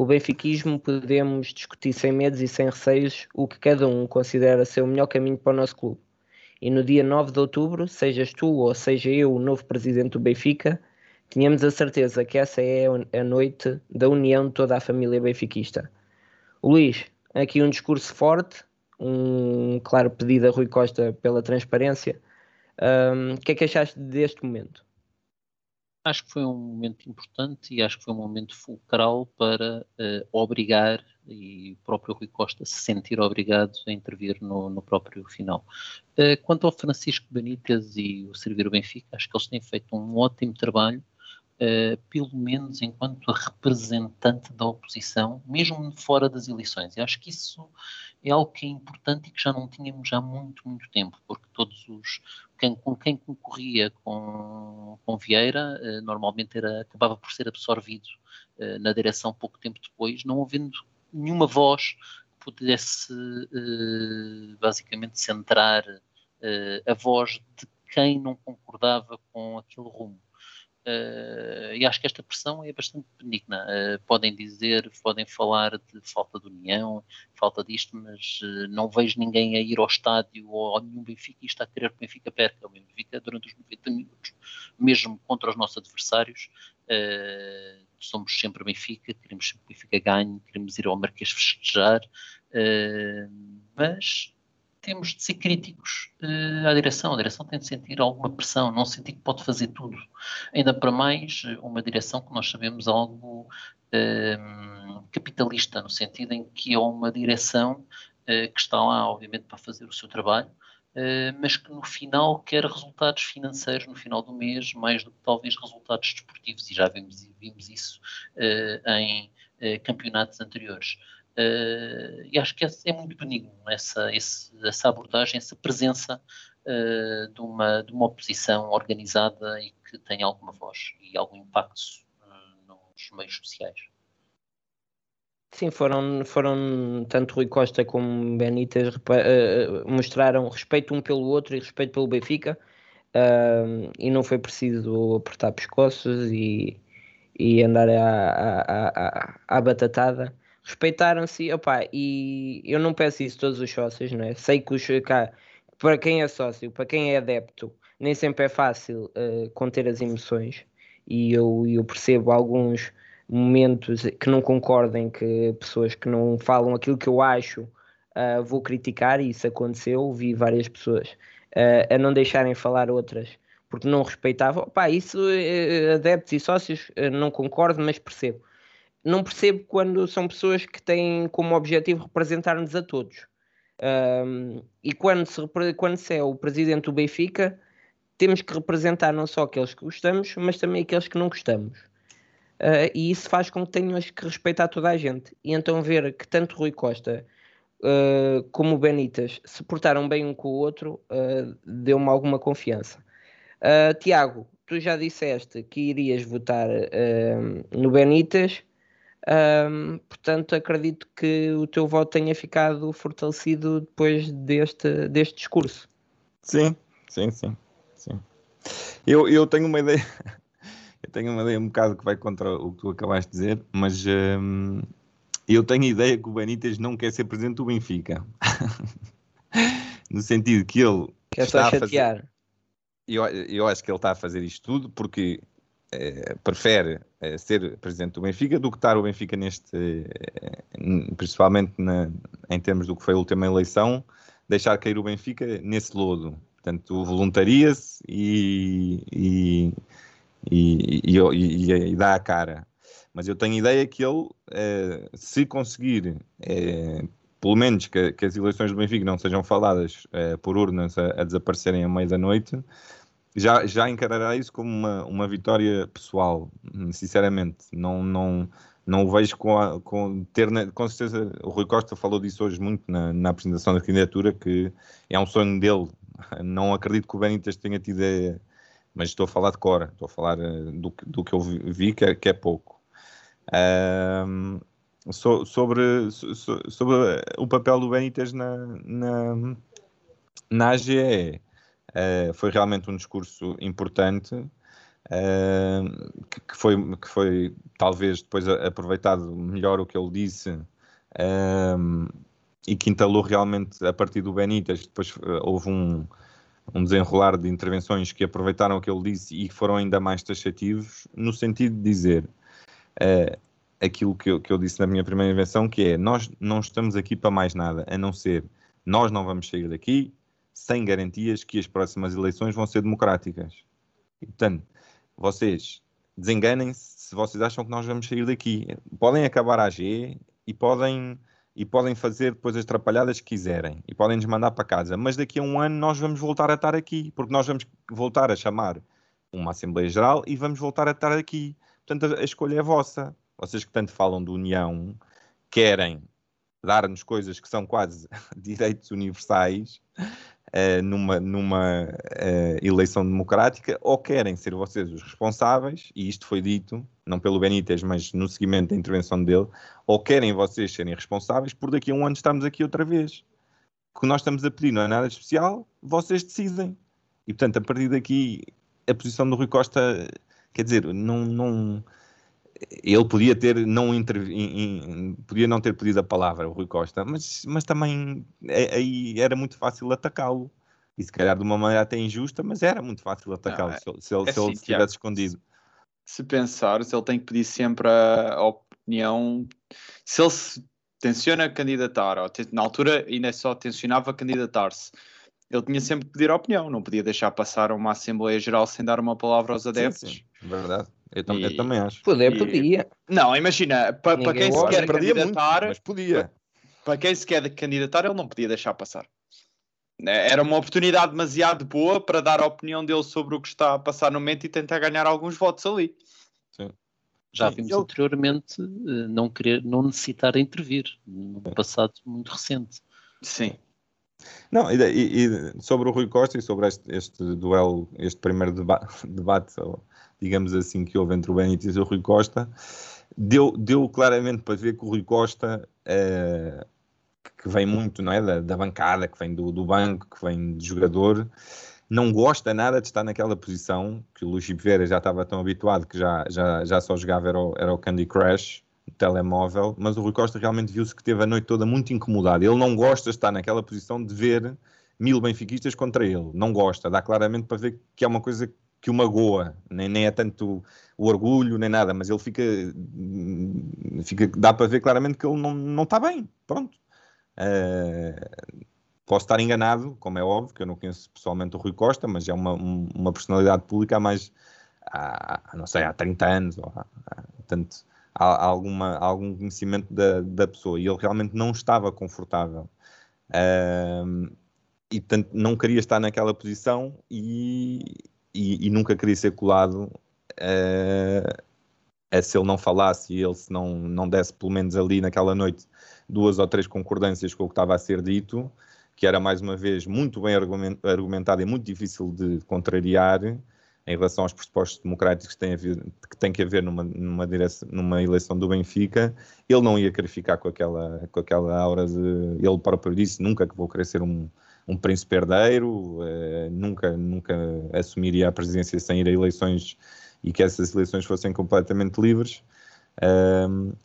O benfiquismo podemos discutir sem medos e sem receios o que cada um considera ser o melhor caminho para o nosso clube. E no dia 9 de outubro, sejas tu ou seja eu o novo presidente do Benfica, tínhamos a certeza que essa é a noite da união de toda a família benfiquista. Luís, aqui um discurso forte, um claro pedido a Rui Costa pela transparência. O que é que achaste deste momento? Acho que foi um momento importante e acho que foi um momento fulcral para uh, obrigar e o próprio Rui Costa se sentir obrigado a intervir no, no próprio final. Uh, quanto ao Francisco Benítez e o Servir o Benfica, acho que eles têm feito um ótimo trabalho Uh, pelo menos enquanto representante da oposição, mesmo fora das eleições. Eu acho que isso é algo que é importante e que já não tínhamos há muito, muito tempo, porque todos os quem, com quem concorria com, com Vieira uh, normalmente era, acabava por ser absorvido uh, na direção pouco tempo depois, não havendo nenhuma voz que pudesse basicamente centrar a voz de quem não concordava com aquele rumo. Uh, e acho que esta pressão é bastante benigna. Uh, podem dizer, podem falar de falta de união, falta disto, mas uh, não vejo ninguém a ir ao estádio ou a nenhum Benfica está a querer que o Benfica perca. O Benfica, durante os 90 minutos, mesmo contra os nossos adversários, somos sempre Benfica, queremos sempre Benfica ganhe, queremos ir ao Marquês festejar, mas temos de ser críticos uh, à direção. A direção tem de sentir alguma pressão, não sentir que pode fazer tudo. Ainda para mais, eh, uma direção que nós sabemos algo uh, capitalista, no sentido em que é uma direção uh, que está lá, obviamente, para fazer o seu trabalho, mas que no final quer resultados financeiros no final do mês, mais do que talvez resultados desportivos, e já vimos, vimos isso em campeonatos anteriores. Uh, e acho que é, é muito benigno essa, esse, essa abordagem, essa presença uh, de, uma, de uma oposição organizada e que tem alguma voz e algum impacto uh, nos meios sociais. Sim, foram, foram tanto Rui Costa como Benítez mostraram respeito um pelo outro e respeito pelo Benfica e não foi preciso apertar pescoços e, e andar à, à, à, à batatada respeitaram-se, opá, e eu não peço isso a todos os sócios, não é? Sei que os, cá, para quem é sócio, para quem é adepto, nem sempre é fácil uh, conter as emoções, e eu, eu percebo alguns momentos que não concordem, que pessoas que não falam aquilo que eu acho, uh, vou criticar, e isso aconteceu, vi várias pessoas uh, a não deixarem falar outras, porque não respeitavam, opá, isso adeptos e sócios não concordo, mas percebo não percebo quando são pessoas que têm como objetivo representar-nos a todos. Um, e quando se, quando se é o presidente do Benfica, temos que representar não só aqueles que gostamos, mas também aqueles que não gostamos. Uh, e isso faz com que tenhas que respeitar toda a gente. E então ver que tanto Rui Costa uh, como o Benitas se portaram bem um com o outro uh, deu-me alguma confiança. Tiago, tu já disseste que irias votar no Benitas um, portanto, acredito que o teu voto tenha ficado fortalecido depois deste, deste discurso. Sim, sim, sim. sim. Eu, eu tenho uma ideia. Eu tenho uma ideia um bocado que vai contra o que tu acabaste de dizer, mas eu tenho a ideia que o Benítez não quer ser presidente do Benfica. no sentido que ele. Quer está a chatear. Fazer... Eu, eu acho que ele está a fazer isto tudo porque prefere é, ser presidente do Benfica do que estar o Benfica neste, é, principalmente na, em termos do que foi a última eleição, deixar cair o Benfica nesse lodo. Portanto, voluntaria-se e, e, e, e, dá a cara. Mas eu tenho ideia que ele, se conseguir, pelo menos que, as eleições do Benfica não sejam faladas por urnas a desaparecerem à meia da noite, já, já encarará isso como uma, uma vitória pessoal, sinceramente. Não, não, não o vejo com, a, com ter, com certeza, o Rui Costa falou disso hoje muito na, na apresentação da candidatura, que é um sonho dele. Não acredito que o Benítez tenha tido, mas estou a falar de Cora, estou a falar eh, do, do que eu vi, que é, que é pouco. Um, so, sobre, so, sobre o papel do Benítez na, na, na AGE Uh, foi realmente um discurso importante uh, que, que, foi, que foi talvez depois aproveitado melhor o que ele disse uh, e que entalou realmente a partir do Benítez. Depois houve um, um desenrolar de intervenções que aproveitaram o que ele disse e foram ainda mais taxativos, no sentido de dizer aquilo que eu, que eu disse na minha primeira invenção, que é nós não estamos aqui para mais nada, a não ser nós não vamos sair daqui, sem garantias que as próximas eleições vão ser democráticas. E, portanto, vocês desenganem-se se vocês acham que nós vamos sair daqui. Podem acabar a AG e podem, e podem fazer depois as atrapalhadas que quiserem e podem nos mandar para casa, mas daqui a um ano nós vamos voltar a estar aqui, porque nós vamos voltar a chamar uma Assembleia Geral e vamos voltar a estar aqui. Portanto, a, a escolha é vossa. Vocês que tanto falam de união, querem dar-nos coisas que são quase direitos universais, uh, numa, numa uh, eleição democrática, ou querem ser vocês os responsáveis, e isto foi dito, não pelo Benítez, mas no seguimento da intervenção dele, ou querem vocês serem responsáveis por daqui a um ano estamos aqui outra vez. O que nós estamos a pedir não é nada especial, vocês decidem. E portanto, a partir daqui, a posição do Rui Costa, quer dizer, não, não ele podia ter não intervi, podia não ter pedido a palavra, o Rui Costa, mas, mas também é, aí era muito fácil atacá-lo. E se calhar de uma maneira até injusta, mas era muito fácil atacá-lo é, se, se, ele, é se ele assim, estivesse escondido. Se pensares, ele tem que pedir sempre a, a opinião. Se ele se tenciona candidatar, ou na altura ainda só tencionava candidatar-se, ele tinha sempre que pedir a opinião, não podia deixar passar uma Assembleia Geral sem dar uma palavra aos adeptos. Sim, sim. Verdade. Eu, tam e... eu também acho. Poder, podia. Não, imagina, para pa quem se quer candidatar. Muito, mas podia. Para quem se quer candidatar, ele não podia deixar passar. Né, era uma oportunidade demasiado boa para dar a opinião dele sobre o que está a passar no momento e tentar ganhar alguns votos ali. Sim. Já Sim, vimos eu... anteriormente eh, não querer, não necessitar intervir, no passado muito recente. Sim. Não, e, e, sobre o Rui Costa e sobre este, este duelo, este primeiro deba debate, digamos assim, que houve entre o Benítez e o Rui Costa, deu, deu claramente para ver que o Rui Costa, eh, que vem muito não é, da, da bancada, que vem do, do, banco, que vem de jogador, não gosta nada de estar naquela posição, que o Luís Vieira já estava tão habituado que já, já, já só jogava era o, era o Candy Crush, telemóvel, mas o Rui Costa realmente viu-se que teve a noite toda muito incomodado. Ele não gosta de estar naquela posição de ver mil benfiquistas contra ele. Não gosta. Dá claramente para ver que é uma coisa que o magoa. Nem, nem é tanto o orgulho, nem nada, mas ele fica, fica... Dá para ver claramente que ele não, não está bem. Pronto. Uh, posso estar enganado, como é óbvio, que eu não conheço pessoalmente o Rui Costa, mas é uma, uma personalidade pública há mais... Há, não sei, há 30 anos, ou há, há, tanto alguma, algum conhecimento da, da pessoa e ele realmente não estava confortável. E portanto não queria estar naquela posição e, e, e nunca queria ser colado uh, se ele não falasse e ele se não, não desse pelo menos ali naquela noite duas ou três concordâncias com o que estava a ser dito, que era mais uma vez muito bem argumentado e muito difícil de contrariar, em relação aos pressupostos democráticos que tem, que, tem que haver numa, numa, direção, numa eleição do Benfica, ele não ia querer ficar com aquela, com aquela aura de. Ele próprio disse: nunca que vou querer ser um, um príncipe herdeiro, eh, nunca, nunca assumiria a presidência sem ir a eleições e que essas eleições fossem completamente livres.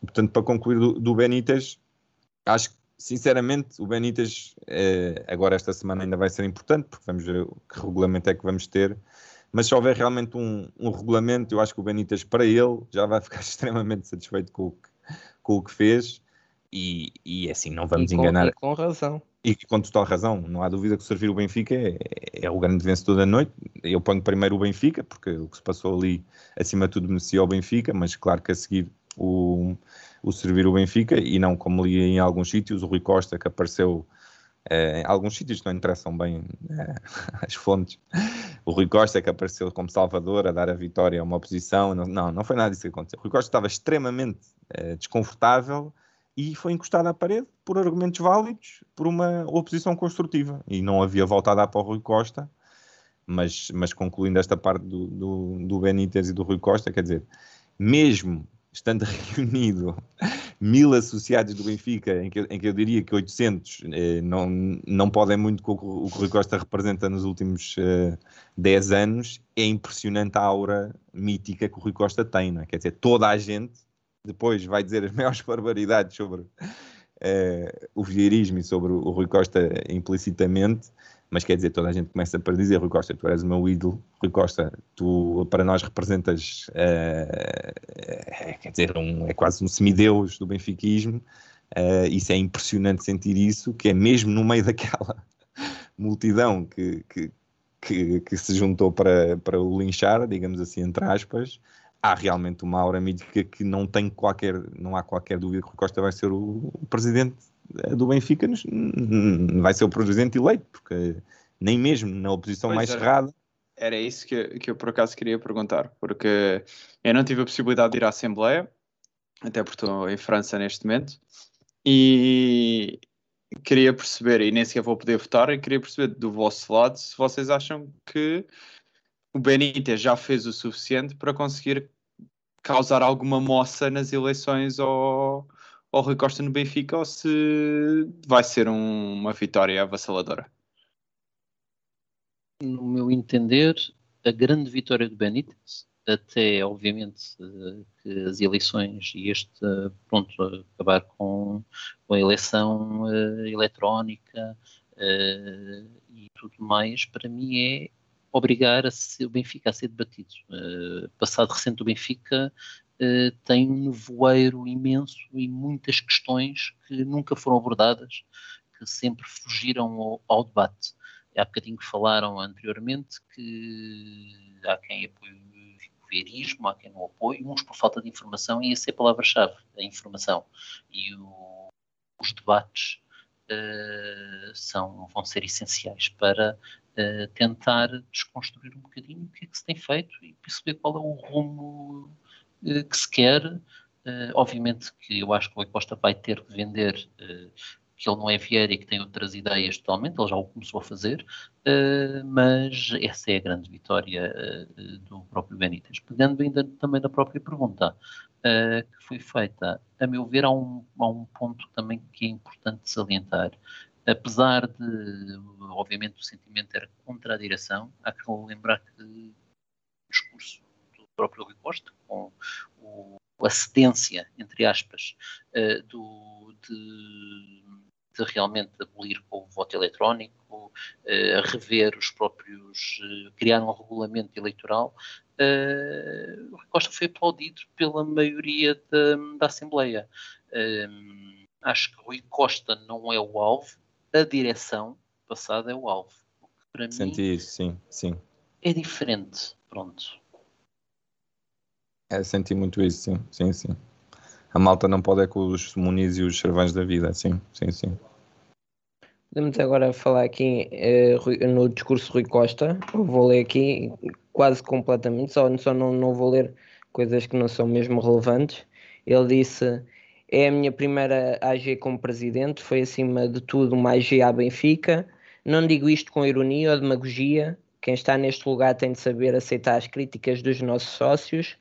portanto, para concluir do, do Benítez, acho que sinceramente, o Benítez, eh, agora esta semana ainda vai ser importante, porque vamos ver que regulamento é que vamos ter. Mas se houver realmente um, um, regulamento, eu acho que o Benítez, para ele, já vai ficar extremamente satisfeito com o que, com o que fez. E, e assim, não vamos e com, enganar. E com razão. E com total razão. Não há dúvida que o servir o Benfica é, é, o grande vencedor da noite. Eu ponho primeiro o Benfica, porque o que se passou ali, acima de tudo, merecia o Benfica, mas claro que a seguir o, o servir o Benfica, e não como li em alguns sítios, o Rui Costa, que apareceu em alguns sítios não interessam bem é, as fontes. O Rui Costa que apareceu como salvador a dar a vitória a uma oposição. Não, não foi nada disso que aconteceu. O Rui Costa estava extremamente é, desconfortável e foi encostado à parede por argumentos válidos, por uma oposição construtiva. E não havia volta a dar para o Rui Costa. Mas, mas concluindo esta parte do, do, do Benítez e do Rui Costa, quer dizer, mesmo estando reunido mil associados do Benfica, em que, em que eu diria que 800 eh, não, não podem muito com o que o Rui Costa representa nos últimos eh, 10 anos, é impressionante a aura mítica que o Rui Costa tem, não é? Quer dizer, toda a gente depois vai dizer as maiores barbaridades sobre eh, o vieirismo e sobre o Rui Costa implicitamente, mas quer dizer, toda a gente começa para dizer, Rui Costa, tu eres o meu ídolo, Rui Costa, tu para nós representas, uh, quer dizer, um, é quase um semideus do benfiquismo, uh, isso é impressionante sentir isso, que é mesmo no meio daquela multidão que, que, que, que, se juntou para, para o linchar, digamos assim, entre aspas, há realmente uma aura mítica que não tem qualquer, não há qualquer dúvida que Rui Costa vai ser o, o presidente do Benfica vai ser o presidente eleito, porque nem mesmo na oposição pois mais era, cerrada. Era isso que, que eu por acaso queria perguntar, porque eu não tive a possibilidade de ir à Assembleia, até porque estou em França neste momento, e queria perceber, e nem sequer vou poder votar, e queria perceber do vosso lado se vocês acham que o Benítez já fez o suficiente para conseguir causar alguma moça nas eleições ou ao Rui Costa no Benfica ou se vai ser um, uma vitória avassaladora? no meu entender, a grande vitória do Benítez, até obviamente que as eleições e este pronto acabar com, com a eleição uh, eletrónica uh, e tudo mais, para mim é obrigar ser, o Benfica a ser debatido. Uh, passado recente do Benfica tem um nevoeiro imenso e muitas questões que nunca foram abordadas, que sempre fugiram ao, ao debate. Há bocadinho que falaram anteriormente que há quem apoie o verismo, há quem não apoie, uns por falta de informação, e essa é a palavra-chave, a informação. E o, os debates uh, são, vão ser essenciais para uh, tentar desconstruir um bocadinho o que é que se tem feito e perceber qual é o rumo que se quer. obviamente que eu acho que o Rui Costa vai ter que vender que ele não é Vieira e que tem outras ideias totalmente, ele já o começou a fazer, mas essa é a grande vitória do próprio Benítez. Pegando ainda também na própria pergunta que foi feita, a meu ver, há um, há um ponto também que é importante salientar. Apesar de, obviamente, o sentimento era contra a direção, há que lembrar que o discurso próprio Rui Costa, com o, a cedência, entre aspas, do, de de realmente abolir com o voto eletrónico, uh, rever os próprios, uh, criar um regulamento eleitoral, uh, o Costa foi aplaudido pela maioria da, da Assembleia. Uh, acho que Rui Costa não é o alvo, a direção passada é o alvo. Para Senti mim, isso, sim, sim. É diferente, pronto. É, senti muito isso, sim, sim, sim. A malta não pode é com os Muniz e os Cervães da vida, sim, sim, sim. Podemos agora falar aqui uh, no discurso Rui Costa. Vou ler aqui quase completamente, só, só não, não vou ler coisas que não são mesmo relevantes. Ele disse: É a minha primeira AG como presidente, foi acima de tudo uma AG à Benfica. Não digo isto com ironia ou demagogia. Quem está neste lugar tem de saber aceitar as críticas dos nossos sócios.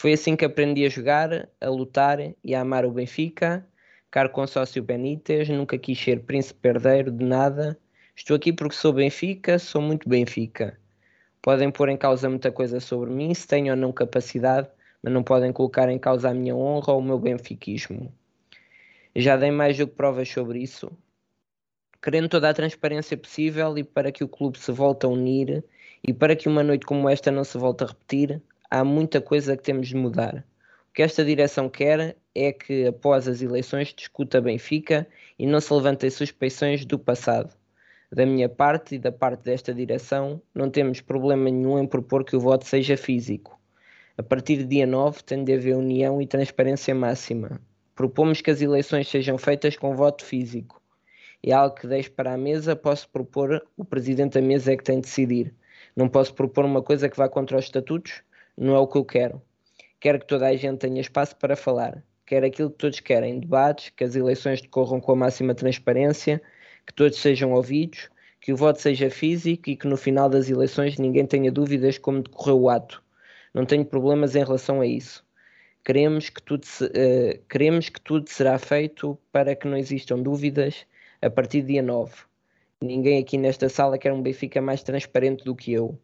Foi assim que aprendi a jogar, a lutar e a amar o Benfica. Caro consórcio Benítez, nunca quis ser príncipe herdeiro de nada. Estou aqui porque sou Benfica, sou muito Benfica. Podem pôr em causa muita coisa sobre mim, se tenho ou não capacidade, mas não podem colocar em causa a minha honra ou o meu benfiquismo. Já dei mais do que provas sobre isso. Querendo toda a transparência possível e para que o clube se volte a unir e para que uma noite como esta não se volte a repetir, há muita coisa que temos de mudar. O que esta direção quer é que, após as eleições, discuta Benfica e não se levantem suspeições do passado. Da minha parte e da parte desta direção, não temos problema nenhum em propor que o voto seja físico. A partir de dia 9 tem de haver união e transparência máxima. Propomos que as eleições sejam feitas com voto físico. É algo que deixo para a mesa, posso propor, o presidente da mesa é que tem de decidir. Não posso propor uma coisa que vá contra os estatutos, não é o que eu quero. Quero que toda a gente tenha espaço para falar. Quero aquilo que todos querem: debates, que as eleições decorram com a máxima transparência, que todos sejam ouvidos, que o voto seja físico e que no final das eleições ninguém tenha dúvidas como decorreu o ato. Não tenho problemas em relação a isso. Queremos que tudo, se, uh, queremos que tudo será feito para que não existam dúvidas a partir do dia 9. Ninguém aqui nesta sala quer um Benfica mais transparente do que eu.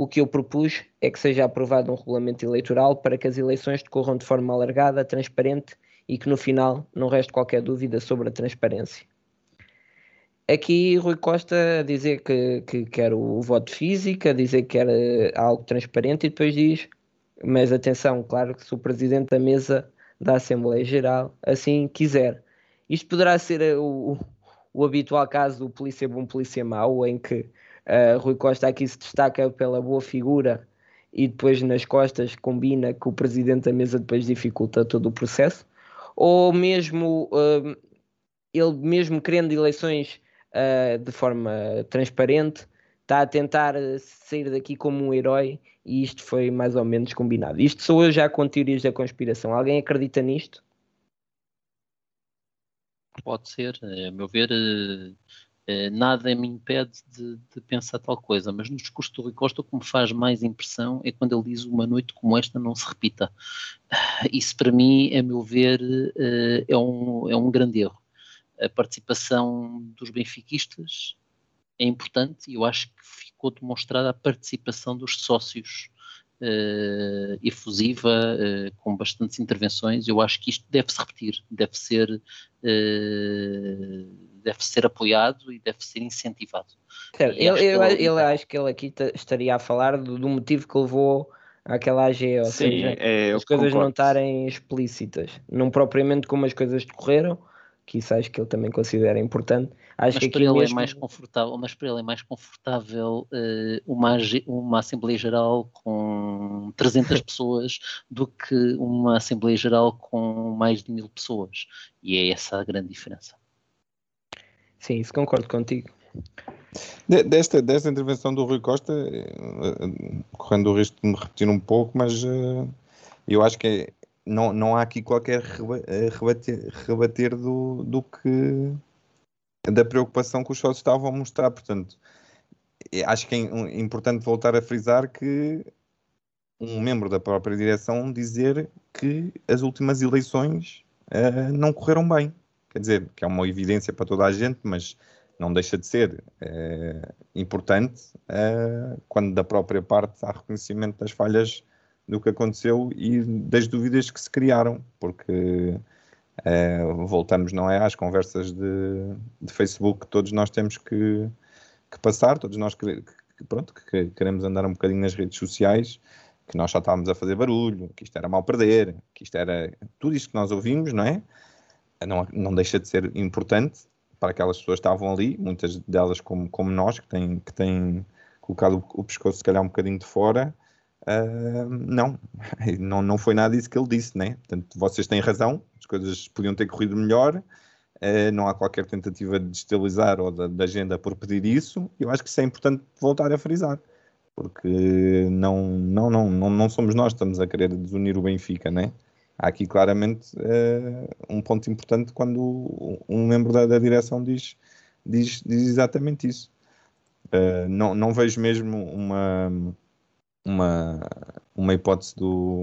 O que eu propus é que seja aprovado um regulamento eleitoral para que as eleições decorram de forma alargada, transparente e que no final não reste qualquer dúvida sobre a transparência. Aqui Rui Costa a dizer que, que quer o voto físico, a dizer que quer eh, algo transparente e depois diz, mas atenção, claro que se o presidente da mesa da Assembleia Geral assim quiser. Isto poderá ser eh, o, o habitual caso do polícia bom, polícia mau, em que Uh, Rui Costa aqui se destaca pela boa figura e depois nas costas combina que o presidente da mesa depois dificulta todo o processo, ou mesmo uh, ele mesmo querendo eleições uh, de forma transparente, está a tentar sair daqui como um herói e isto foi mais ou menos combinado. Isto sou eu já com teorias da conspiração. Alguém acredita nisto? Pode ser, a meu ver, eh, nada me impede de, de, pensar tal coisa, mas no discurso do Rui Costa o que me faz mais impressão é quando ele diz uma noite como esta não se repita. Isso para mim, a meu ver, eh, é um, é um grande erro. A participação dos benfiquistas é importante e eu acho que ficou demonstrada a participação dos sócios uh, efusiva, uh, com bastantes intervenções. Eu acho que isto deve-se repetir, deve ser, uh, deve ser apoiado e deve ser incentivado. Certo. Eu, eu, eu, acho que ele aqui estaria a falar do, do motivo que levou àquela AG, ou Sim, seja, é, as coisas concordo. não estarem explícitas, não propriamente como as coisas decorreram, que isso acho que ele também considera importante. Acho mas que para ele é mesmo... é mais confortável, mas para ele é mais confortável uh, uma, uma Assembleia Geral com 300 pessoas do que uma Assembleia Geral com mais de mil pessoas. E é essa a grande diferença. Sim, isso concordo contigo. Desta, desta intervenção do Rui Costa, eh, correndo o risco de me repetir um pouco, mas uh, eu acho que é, não, não há aqui qualquer eh, rebater, rebater do, do que da preocupação que os sócios estavam a mostrar. Portanto, acho que é importante voltar a frisar que um membro da própria direção dizer que as últimas eleições uh, não correram bem. Quer dizer, que é uma evidência para toda a gente, mas não deixa de ser uh, importante uh, quando da própria parte há reconhecimento das falhas do que aconteceu e das dúvidas que se criaram, porque é, voltamos, não é, às conversas de, de, Facebook que todos nós temos que, que passar, todos nós que, que, pronto, que queremos andar um bocadinho nas redes sociais, que nós só estávamos a fazer barulho, que isto era mal perder, que isto era tudo isto que nós ouvimos, não é? Não, não deixa de ser importante para aquelas pessoas que estavam ali, muitas delas como, como nós, que têm, que têm colocado o, pescoço se calhar um bocadinho de fora, Uh, não, não, não foi nada isso que ele disse, né? Portanto, vocês têm razão, as coisas podiam ter corrido melhor, uh, não há qualquer tentativa de destabilizar ou da, da, agenda por pedir isso, eu acho que isso é importante voltar a frisar, porque não, não, não, não, não somos nós que estamos a querer desunir o Benfica, né? Há aqui claramente uh, um ponto importante quando um membro da, da direção diz, diz, diz exatamente isso. não, não vejo mesmo uma uma, uma hipótese do.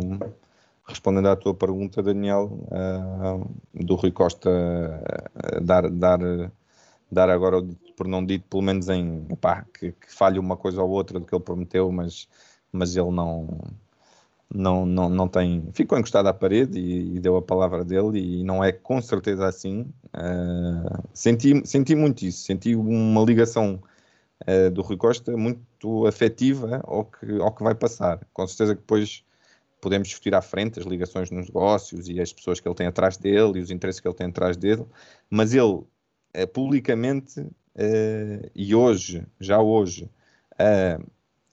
Respondendo à tua pergunta, Daniel, uh, do Rui Costa uh, dar, dar, dar agora o por não dito, pelo menos em epá, que, que falhe uma coisa ou outra do que ele prometeu, mas, mas ele não, não, não, não tem. Ficou encostado à parede e, e, deu a palavra dele, e não é com certeza assim. Uh, senti, senti muito isso, senti uma ligação uh, do Rui Costa muito afetiva ao que, ao que vai passar. Com certeza que depois podemos discutir à frente as ligações nos negócios e as pessoas que ele tem atrás dele e os interesses que ele tem atrás dele, mas ele uh, publicamente e hoje, já hoje,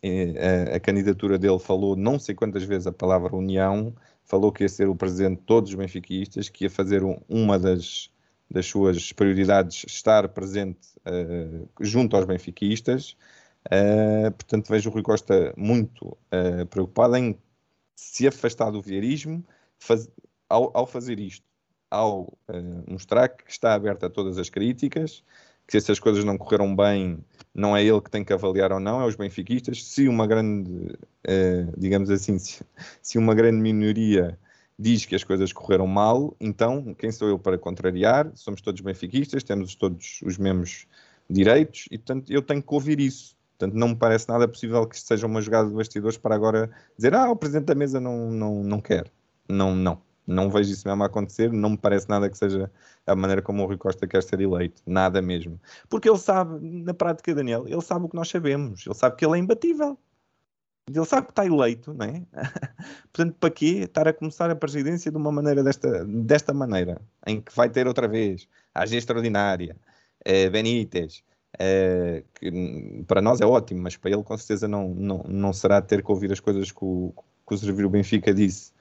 a, a candidatura dele falou não sei quantas vezes a palavra União, falou que ia ser o presidente de todos os benfiquistas, que ia fazer um, uma das das suas prioridades estar presente uh, junto aos benfiquistas. Uh, portanto, vejo o Rui Costa muito uh, preocupado em se afastar do vieirismo faz, ao, ao, fazer isto, ao mostrar que está aberto a todas as críticas, que se essas coisas não correram bem, não é ele que tem que avaliar ou não, é os benfiquistas. Se uma grande, digamos assim, se, se uma grande minoria diz que as coisas correram mal, então quem sou eu para contrariar? Somos todos benfiquistas, temos todos os mesmos direitos e, portanto, eu tenho que ouvir isso. Portanto, não me parece nada possível que isto seja uma jogada de bastidores para agora dizer ah, o Presidente da Mesa não, não, não quer. Não, não. Não vejo isso mesmo a acontecer, não me parece nada que seja a maneira como o Rui Costa quer ser eleito. Nada mesmo. Porque ele sabe, na prática, Daniel, ele sabe o que nós sabemos. Ele sabe que ele é imbatível. Ele sabe que está eleito, não é? Portanto, para quê estar a começar a presidência de uma maneira desta, desta maneira, em que vai ter outra vez a AG extraordinária, uh, Benítez, uh, que para nós é ótimo, mas para ele com certeza não, não, não será ter que ouvir as coisas que o, que o Servir Benfica disse.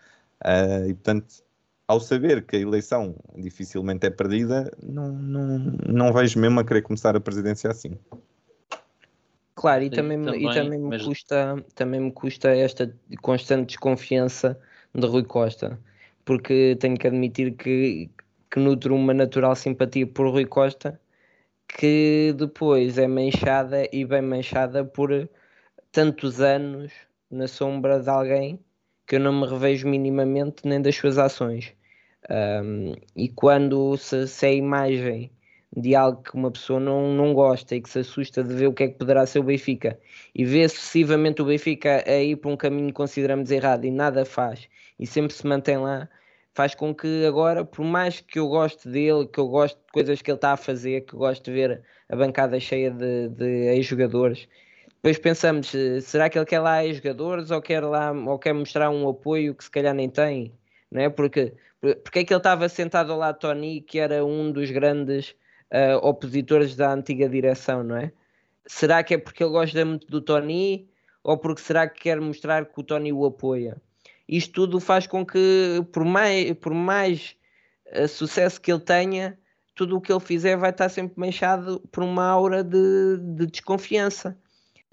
Uh, e portanto, ao saber que a eleição dificilmente é perdida, não, não, não vejo mesmo a querer começar a presidência assim. Claro, e também, também, e também, me custa, também me custa esta constante desconfiança de Rui Costa, porque tenho que admitir que, que nutro uma natural simpatia por Rui Costa, que depois é manchada e bem manchada por tantos anos na sombra de alguém que eu não me revejo minimamente nem das suas ações. Um, e quando se, se a imagem de algo que uma pessoa não, não gosta e que se assusta de ver o que é que poderá ser o Benfica e vê sucessivamente o Benfica a ir para um caminho que consideramos errado e nada faz e sempre se mantém lá, faz com que agora, por mais que eu goste dele, que eu goste de coisas que ele está a fazer, que eu gosto de ver a bancada cheia de, de ex-jogadores, depois pensamos, será que ele quer lá ex-jogadores ou quer lá ou quer mostrar um apoio que se calhar nem tem? Não é? Porque, porque é que ele estava sentado ao lado Tony, que era um dos grandes uh, opositores da antiga direção, não é? Será que é porque ele gosta muito do Tony ou porque será que quer mostrar que o Tony o apoia? Isto tudo faz com que, por mais, por mais uh, sucesso que ele tenha, tudo o que ele fizer vai estar sempre manchado por uma aura de, de desconfiança.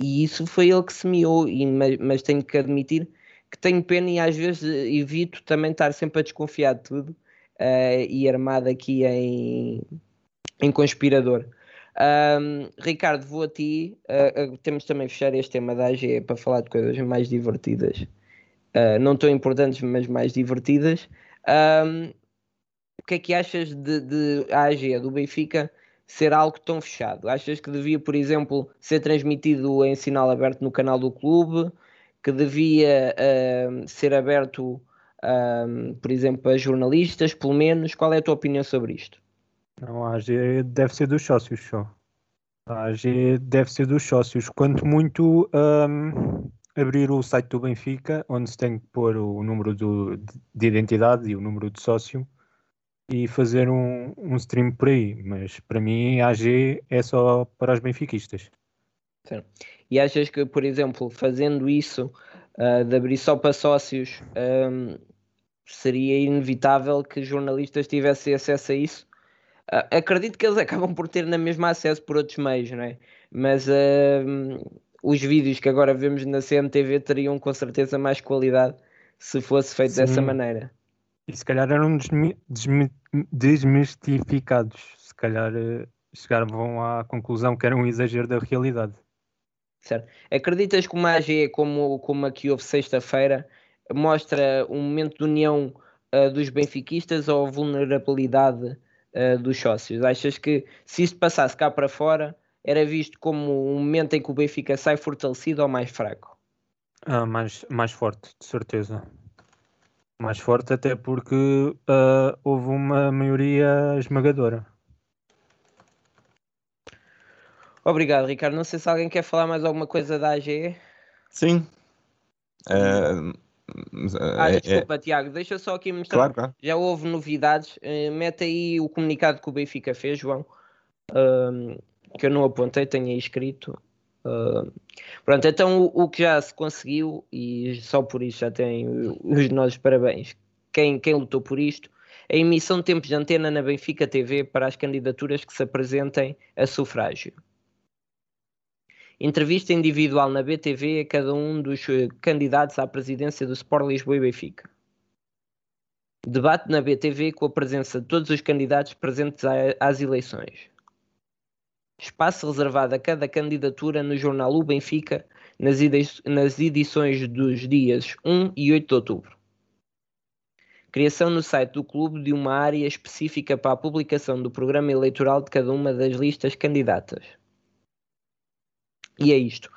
E isso foi ele que semeou, e, mas, mas tenho que admitir que tenho pena e às vezes evito também estar sempre a desconfiar de tudo uh, e armado aqui em, em conspirador. Um, Ricardo, vou a ti. Uh, uh, temos também fechar este tema da AG para falar de coisas mais divertidas. Uh, não tão importantes, mas mais divertidas. Um, o que é que achas de, de a do Benfica, ser algo tão fechado? Achas que devia, por exemplo, ser transmitido em sinal aberto no canal do clube? Que devia ser aberto, por exemplo, a jornalistas, pelo menos? Qual é a tua opinião sobre isto? Não, a AG deve ser dos sócios só. A AG deve ser dos sócios. Quanto muito um, abrir o site do Benfica, onde se tem que pôr o número do, de identidade e o número de sócio e fazer um, um stream por aí. Mas para mim AG é só para os benfiquistas. Sim. E achas que, por exemplo, fazendo isso, uh, de abrir só para sócios, um, seria inevitável que jornalistas tivessem acesso a isso? Uh, acredito que eles acabam por ter na mesma acesso por outros meios, não é? Mas uh, os vídeos que agora vemos na CMTV teriam com certeza mais qualidade se fosse feito Sim. dessa maneira. E se calhar eram desmistificados, se calhar uh, chegavam à conclusão que era um exagero da realidade. Certo. Acreditas que uma AG como, como a que houve sexta-feira mostra um momento de união uh, dos benfiquistas ou vulnerabilidade uh, dos sócios? Achas que se isto passasse cá para fora era visto como um momento em que o Benfica sai fortalecido ou mais fraco? Ah, mais, mais forte, de certeza. Mais forte até porque uh, houve uma maioria esmagadora. Obrigado, Ricardo. Não sei se alguém quer falar mais alguma coisa da AGE. Sim. Uh, ah, é, desculpa, é... Tiago, deixa só aqui mostrar. Claro, claro. Já houve novidades. Uh, mete aí o comunicado que o Benfica fez, João. Uh, que eu não apontei, tenho aí escrito. Uh, pronto, então o, o, que já se conseguiu, e só por isso já tem os nossos parabéns. Quem, quem lutou por isto, a emissão de tempos de antena na Benfica TV para as candidaturas que se apresentem a sufrágio. Entrevista individual na BTV a cada um dos eh, candidatos à presidência do Sport Lisboa e Benfica. Debate na BTV com a presença de todos os candidatos presentes às eleições. Espaço reservado a cada candidatura no jornal O Benfica nas, edições dos dias 1 e 8 de outubro. Criação no site do clube de uma área específica para a publicação do programa eleitoral de cada uma das listas candidatas. E é isto.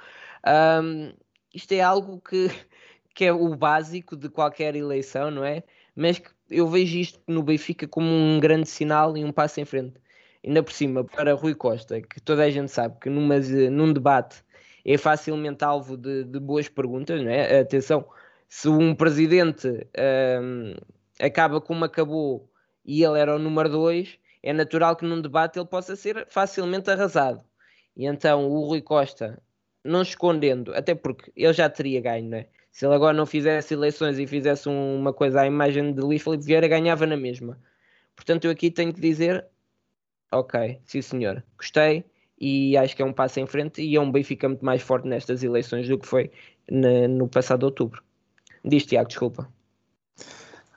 Um, isto é algo que, que é o básico de qualquer eleição, não é? Mas que eu vejo isto no Benfica como um grande sinal e um passo em frente. Ainda por cima, para Rui Costa, que toda a gente sabe que numa, num debate é facilmente alvo de, de boas perguntas, não é? Atenção, se um presidente um, acaba como acabou e ele era o número 2, é natural que num debate ele possa ser facilmente arrasado. E então o Rui Costa, não escondendo, até porque ele já teria ganho, não é? Se ele agora não fizesse eleições e fizesse uma coisa à imagem de Luís Felipe Vieira, ganhava na mesma. Portanto, eu aqui tenho que dizer, ok, sim senhor, gostei e acho que é um passo em frente e é um Benfica muito mais forte nestas eleições do que foi na, no passado outubro. Diz Tiago, desculpa.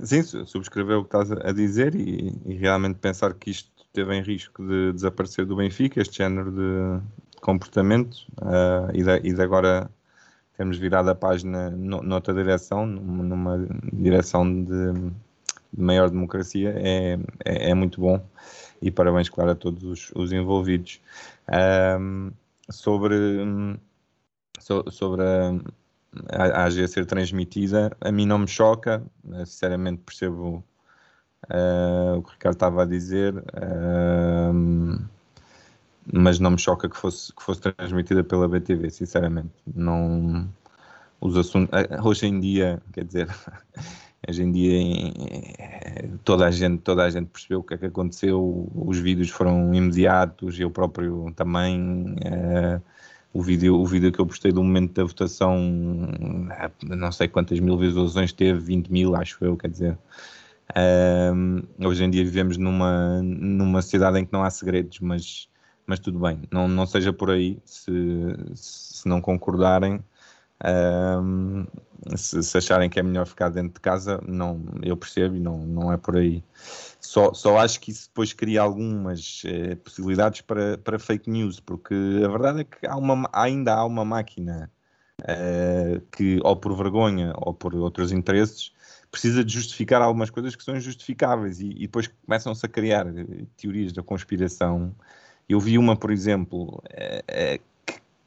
Sim, subscreveu o que estás a dizer e, e realmente pensar que isto teve em risco de desaparecer do Benfica, este género de comportamento, uh, e, de, e de agora termos virado a página no, noutra direção, numa direção de, de maior democracia é, é, é, muito bom e parabéns, claro, a todos os, os envolvidos. Um, sobre, so, sobre a, a AG ser transmitida, a mim não me choca, sinceramente percebo uh, o que o Ricardo estava a dizer, mas não me choca que fosse, que fosse transmitida pela BTV, sinceramente. Não, os assuntos, eh, hoje em dia, quer dizer, hoje em dia toda a gente, toda a gente percebeu o que é que aconteceu, os vídeos foram imediatos, eu próprio também. Uh, o vídeo, o vídeo que eu postei do momento da votação, não sei quantas mil visualizações teve, 20 mil, acho eu, quer dizer. Um, hoje em dia vivemos numa, numa sociedade em que não há segredos, mas, mas tudo bem, não, não seja por aí, se, se não concordarem, um, se, se, acharem que é melhor ficar dentro de casa, não, eu percebo e não, não é por aí. Só, só acho que isso depois cria algumas eh, possibilidades para, para fake news, porque a verdade é que há uma, ainda há uma máquina eh, que, ou por vergonha ou por outros interesses, precisa de justificar algumas coisas que são injustificáveis e, e depois começam-se a criar eh, teorias da conspiração. Eu vi uma, por exemplo, eh,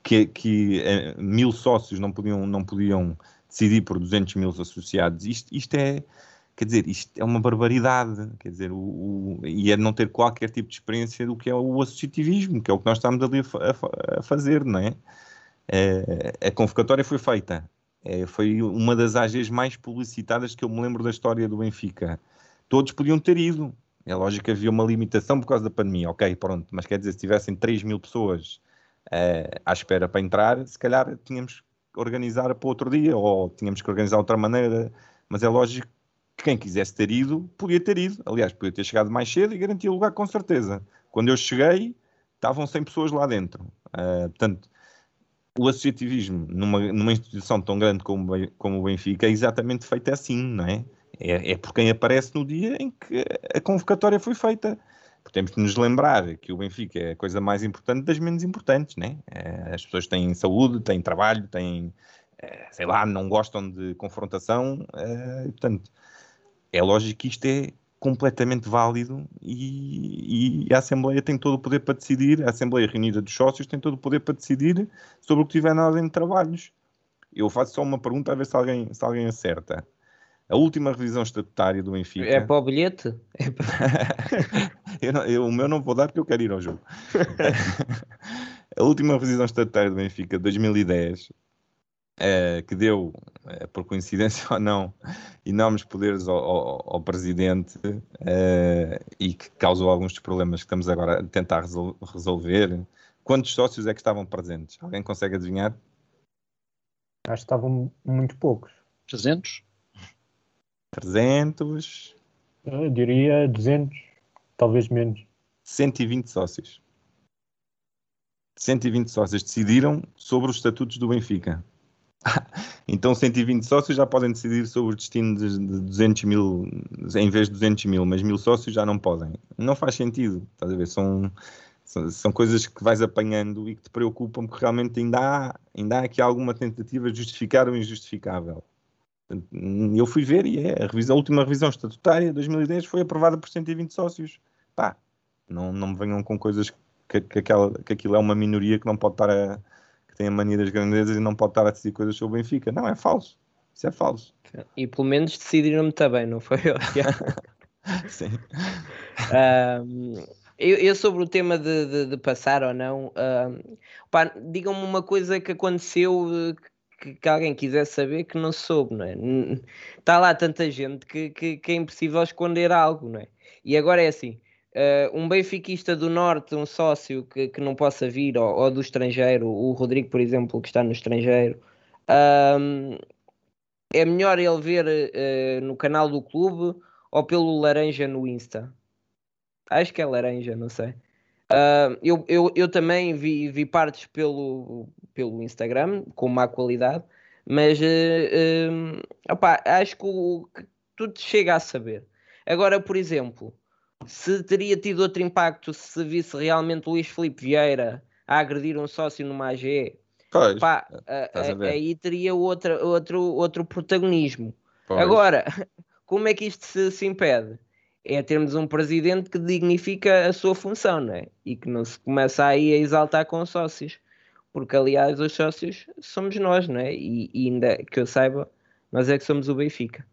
que, que eh, mil sócios não podiam, não podiam decidir por 200 mil associados. Isto, isto é quer dizer, isto é uma barbaridade, quer dizer, o, o, e é não ter qualquer tipo de experiência do que é o associativismo, que é o que nós estamos ali a, a, a fazer, não é? é? A convocatória foi feita, é, foi uma das AGs mais publicitadas que eu me lembro da história do Benfica. Todos podiam ter ido, é lógico que havia uma limitação por causa da pandemia, ok, pronto, mas quer dizer, se tivessem 3 mil pessoas uh, à espera para entrar, se calhar tínhamos que organizar para outro dia, ou tínhamos que organizar de outra maneira, mas é lógico quem quisesse ter ido, podia ter ido. Aliás, podia ter chegado mais cedo e garantia o lugar com certeza. Quando eu cheguei, estavam 100 pessoas lá dentro. Uh, portanto, o associativismo numa, numa instituição tão grande como, como o Benfica é exatamente feito assim, não é? é? É por quem aparece no dia em que a convocatória foi feita. Temos de nos lembrar que o Benfica é a coisa mais importante das menos importantes, né? As pessoas têm saúde, têm trabalho, têm, eh, sei lá, não gostam de confrontação, eh, portanto, é lógico que isto é completamente válido e, e, a Assembleia tem todo o poder para decidir, a Assembleia Reunida dos Sócios tem todo o poder para decidir sobre o que tiver na ordem de trabalhos. Eu faço só uma pergunta a ver se alguém, se alguém acerta. A última revisão estatutária do Benfica. É para o bilhete? É para... eu não, eu, o meu não vou dar porque eu quero ir ao jogo. a última revisão estatutária do Benfica, 2010, uh, que deu, uh, por coincidência ou não, enormes poderes ao, ao, ao presidente uh, e que causou alguns dos problemas que estamos agora a tentar resol resolver. Quantos sócios é que estavam presentes? Alguém consegue adivinhar? Acho que estavam muito poucos. 300? 300? Eu diria 200, talvez menos. 120 sócios. 120 sócios decidiram sobre os estatutos do Benfica. então 120 sócios já podem decidir sobre o destino de, 200 mil, em vez de 200 mil, mas mil sócios já não podem. Não faz sentido, estás a ver? São, são, são, coisas que vais apanhando e que te preocupam porque realmente ainda há, ainda há aqui alguma tentativa de justificar o injustificável. Eu fui ver e é, a, revisão, a última revisão estatutária, 2010, foi aprovada por 120 sócios. Pá, não, não me venham com coisas que, que, aquela, que aquilo é uma minoria que não pode estar a tem a mania das grandezas e não pode estar a decidir coisas sobre o Benfica. Não, é falso. Isso é falso. E pelo menos decidiram-me também, não foi? Sim. Eu, eu, sobre o tema de, de, de passar ou não, um, digam-me uma coisa que aconteceu que, que, alguém quisesse saber que não soube, não é? Está lá tanta gente que, que, que é impossível esconder algo, não é? E agora é assim, Uh, um benfiquista do Norte, um sócio que, que não possa vir, ou, ou, do estrangeiro, o Rodrigo, por exemplo, que está no estrangeiro, é melhor ele ver uh, no canal do clube ou pelo Laranja no Insta? Acho que é Laranja, não sei. Uh, eu, eu, eu também vi, vi partes pelo, pelo Instagram, com má qualidade, mas opa, acho que, o, que tudo chega a saber. Agora, por exemplo se teria tido outro impacto se visse realmente Luís Felipe Vieira a agredir um sócio numa AG, pois, pá, a, aí teria outra, outro, outro protagonismo. Pois. Agora, como é que isto se, se impede? É termos um presidente que dignifica a sua função, não é? E que não se começa aí a exaltar com sócios. Porque, aliás, os sócios somos nós, não é? E, e ainda que eu saiba, nós é que somos o Benfica.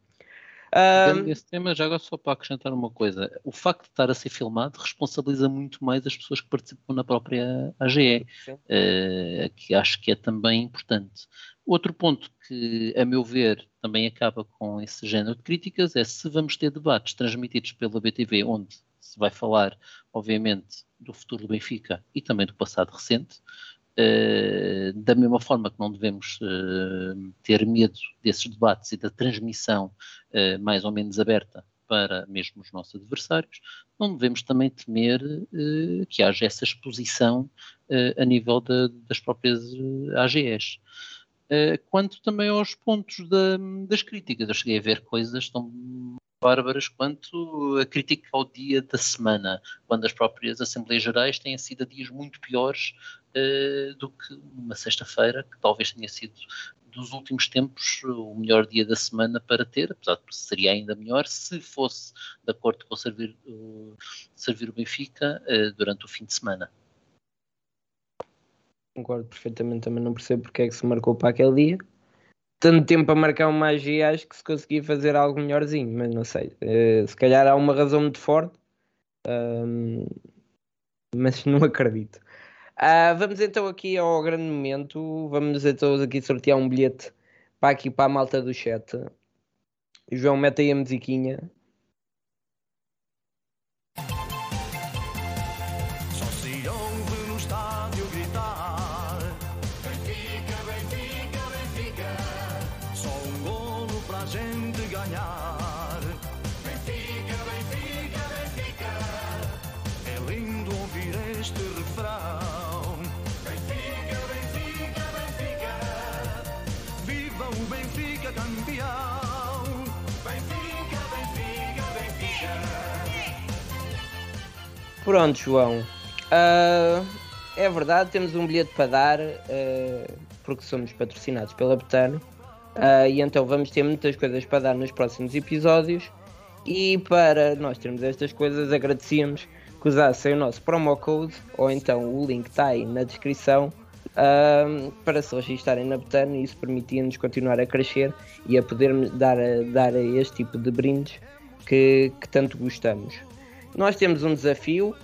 Um... Esse tema, já agora só para acrescentar uma coisa: o facto de estar a ser filmado responsabiliza muito mais as pessoas que participam na própria AGE, uh, que acho que é também importante. Outro ponto que, a meu ver, também acaba com esse género de críticas é se vamos ter debates transmitidos pela BTV, onde se vai falar, obviamente, do futuro do Benfica e também do passado recente, Uh, da mesma forma que não devemos uh, ter medo desses debates e da transmissão uh, mais ou menos aberta para mesmo os nossos adversários, não devemos também temer que haja essa exposição a nível das próprias AGEs. Quanto também aos pontos da, das críticas, eu cheguei a ver coisas tão bárbaras quanto a crítica ao dia da semana, quando as próprias Assembleias Gerais têm sido dias muito piores uh, do que uma sexta-feira, que talvez tenha sido dos últimos tempos o melhor dia da semana para ter, apesar de seria ainda melhor se fosse de acordo com servir, o, servir o Benfica uh, durante o fim de semana. Concordo perfeitamente, também não percebo porque é que se marcou para aquele dia. Tanto tempo a marcar uma magia, acho que se conseguia fazer algo melhorzinho, mas não sei. Uh, se calhar há uma razão muito forte, uh, mas não acredito. Uh, vamos então aqui ao grande momento. Vamos então aqui sortear um bilhete para aqui para a malta do chat. João mete aí a musiquinha. Pronto, João. Uh, é verdade, temos um bilhete para dar, uh, porque somos patrocinados pela Betano. Uh, e então vamos ter muitas coisas para dar nos próximos episódios. E para nós termos estas coisas, agradecíamos que usassem o nosso promo code, ou então o link está aí na descrição, para se registarem na Betano e isso permitia-nos continuar a crescer e a poder dar, dar este tipo de brindes que, que tanto gostamos. Nós temos um desafio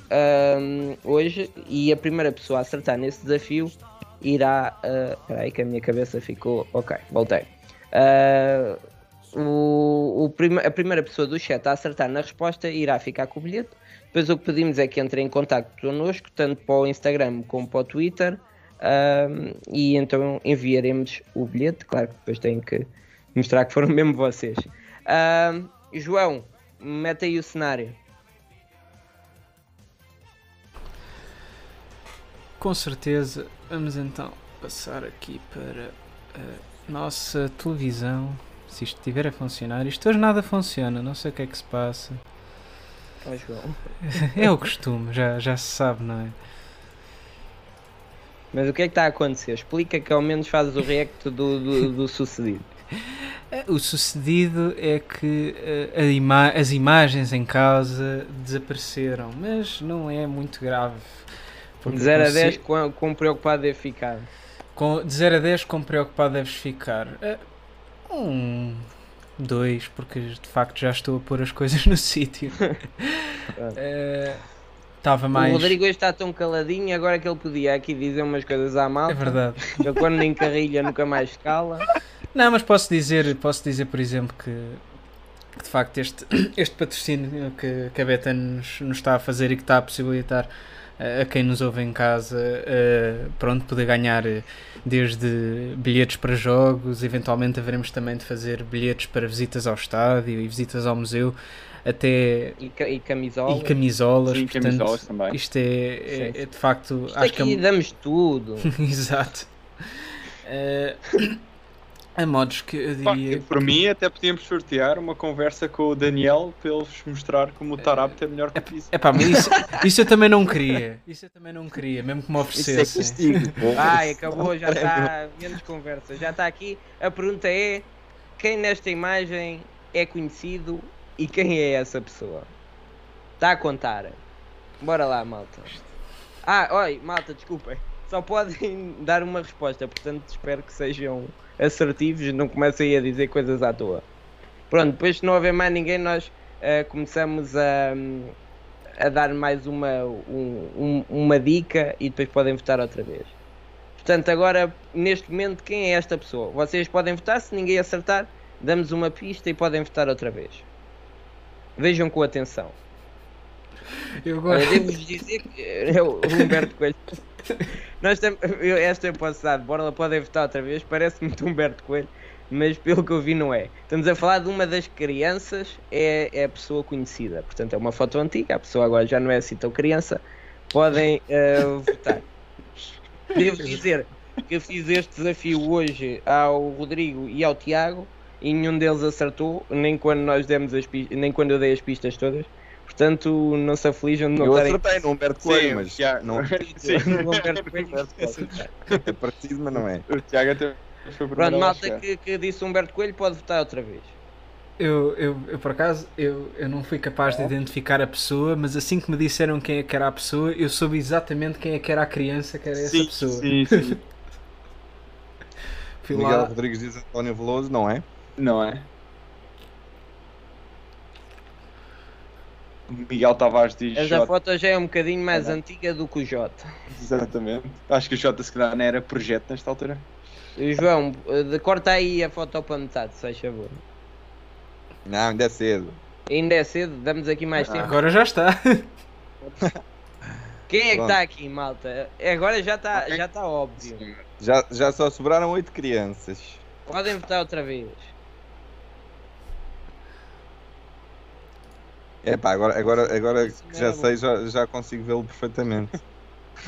um, hoje e a primeira pessoa a acertar nesse desafio irá. Uh, aí que a minha cabeça ficou. Ok, voltei. Uh, o, o prima, a primeira pessoa do chat a acertar na resposta irá ficar com o bilhete. Depois o que pedimos é que entre em contato connosco, tanto para o Instagram como para o Twitter, um, e então enviaremos o bilhete. Claro que depois tenho que mostrar que foram mesmo vocês. Um, João, mete aí o cenário. Com certeza, vamos então passar aqui para a nossa televisão. Se isto estiver a funcionar, isto hoje nada funciona, não sei o que é que se passa. Oh, João. É o costume, já, já se sabe, não é? Mas o que é que está a acontecer? Explica que ao menos fazes o react do, do, do sucedido. O sucedido é que uh, ima as imagens em causa desapareceram, mas não é muito grave. De 0 a 10, quão, quão preocupado deve ficar? Com, de 0 a 10, quão preocupado deves ficar? Uh, um 2, porque de facto já estou a pôr as coisas no sítio. Estava uh, mais. O Rodrigo hoje está tão caladinho, agora que ele podia aqui dizer umas coisas à malta. É verdade. Eu quando nem carrilha nunca mais cala. Não, mas posso dizer, posso dizer por exemplo, que, que de facto este, este patrocínio que, que a Beta nos, nos está a fazer e que está a possibilitar a quem nos ouve em casa, uh, pronto, poder ganhar eh, desde bilhetes para jogos, eventualmente haveremos também de fazer bilhetes para visitas ao estádio e visitas ao museu, até e, e camisolas, e camisolas, Sim, portanto, camisolas também. isto é, é, é de facto isto acho aqui que é... damos tudo. Exato. Uh, a modos que eu diria. por mim, até podíamos sortear uma conversa com o Daniel para ele vos mostrar como o Tarap é melhor que isso. É pá, mas isso, isso eu também não queria. Isso eu também não queria, mesmo que me oferecesse. Isso é Ai, acabou, já está. Menos conversa. Já está aqui. A pergunta é: quem nesta imagem é conhecido e quem é essa pessoa? Está a contar. Bora lá, malta. Ah, oi, malta, desculpem. Só podem dar uma resposta, portanto espero que sejam assertivos não comecem a dizer coisas à toa. Pronto, depois se não houver mais ninguém, nós eh, começamos a, a dar mais uma, um- um- uma dica e depois podem votar outra vez. Portanto, agora, neste momento, quem é esta pessoa? Vocês podem votar, se ninguém acertar, damos uma pista e podem votar outra vez. Vejam com atenção. Eu Olha, gosto. devo-vos dizer que é o Humberto Coelho. Nós tam- eu, esta dar de borla, podem votar outra vez, parece muito Humberto Coelho, mas pelo que eu vi não é. Estamos a falar de uma das crianças, é, é a pessoa conhecida, portanto é uma foto antiga, a pessoa agora já não é assim tão criança, podem eh, votar. Devo dizer que fiz este desafio hoje ao Rodrigo e ao Tiago e nenhum deles acertou, nem quando nós demos as nem quando eu dei as pistas todas. Portanto, não se aflijam de não Eu estarem acertei no Humberto Coelho, o mas Tiago- não Sim. no Humberto Coelho. é parecido, mas não é. O Tiago até foi Pronto, a malta que, que disse Humberto Coelho pode votar outra vez. Eu, eu, eu, por acaso, eu, eu não fui capaz de identificar a pessoa, mas assim que me disseram quem é que era a pessoa, eu soube exatamente quem é que era a criança que era essa Sim, pessoa. sim, sim. Miguel lá, Rodrigues diz António Veloso, não é? Não é? Miguel Tavares diz Esta Jota. foto já é um bocadinho mais Ah, antiga do que o Jota. Exatamente. Acho que o Jota se calhar não era projeto nesta altura. João, eh, corta aí a foto para metade, se faz favor. Não, ainda é cedo. Ainda é cedo, damos aqui mais Ah. tempo. agora já está. Quem é que está aqui, malta? Agora já está já tá óbvio. Já, já só sobraram oito crianças. Podem votar outra vez. É pá, agora, agora, agora que já sei, já, já consigo vê-lo perfeitamente.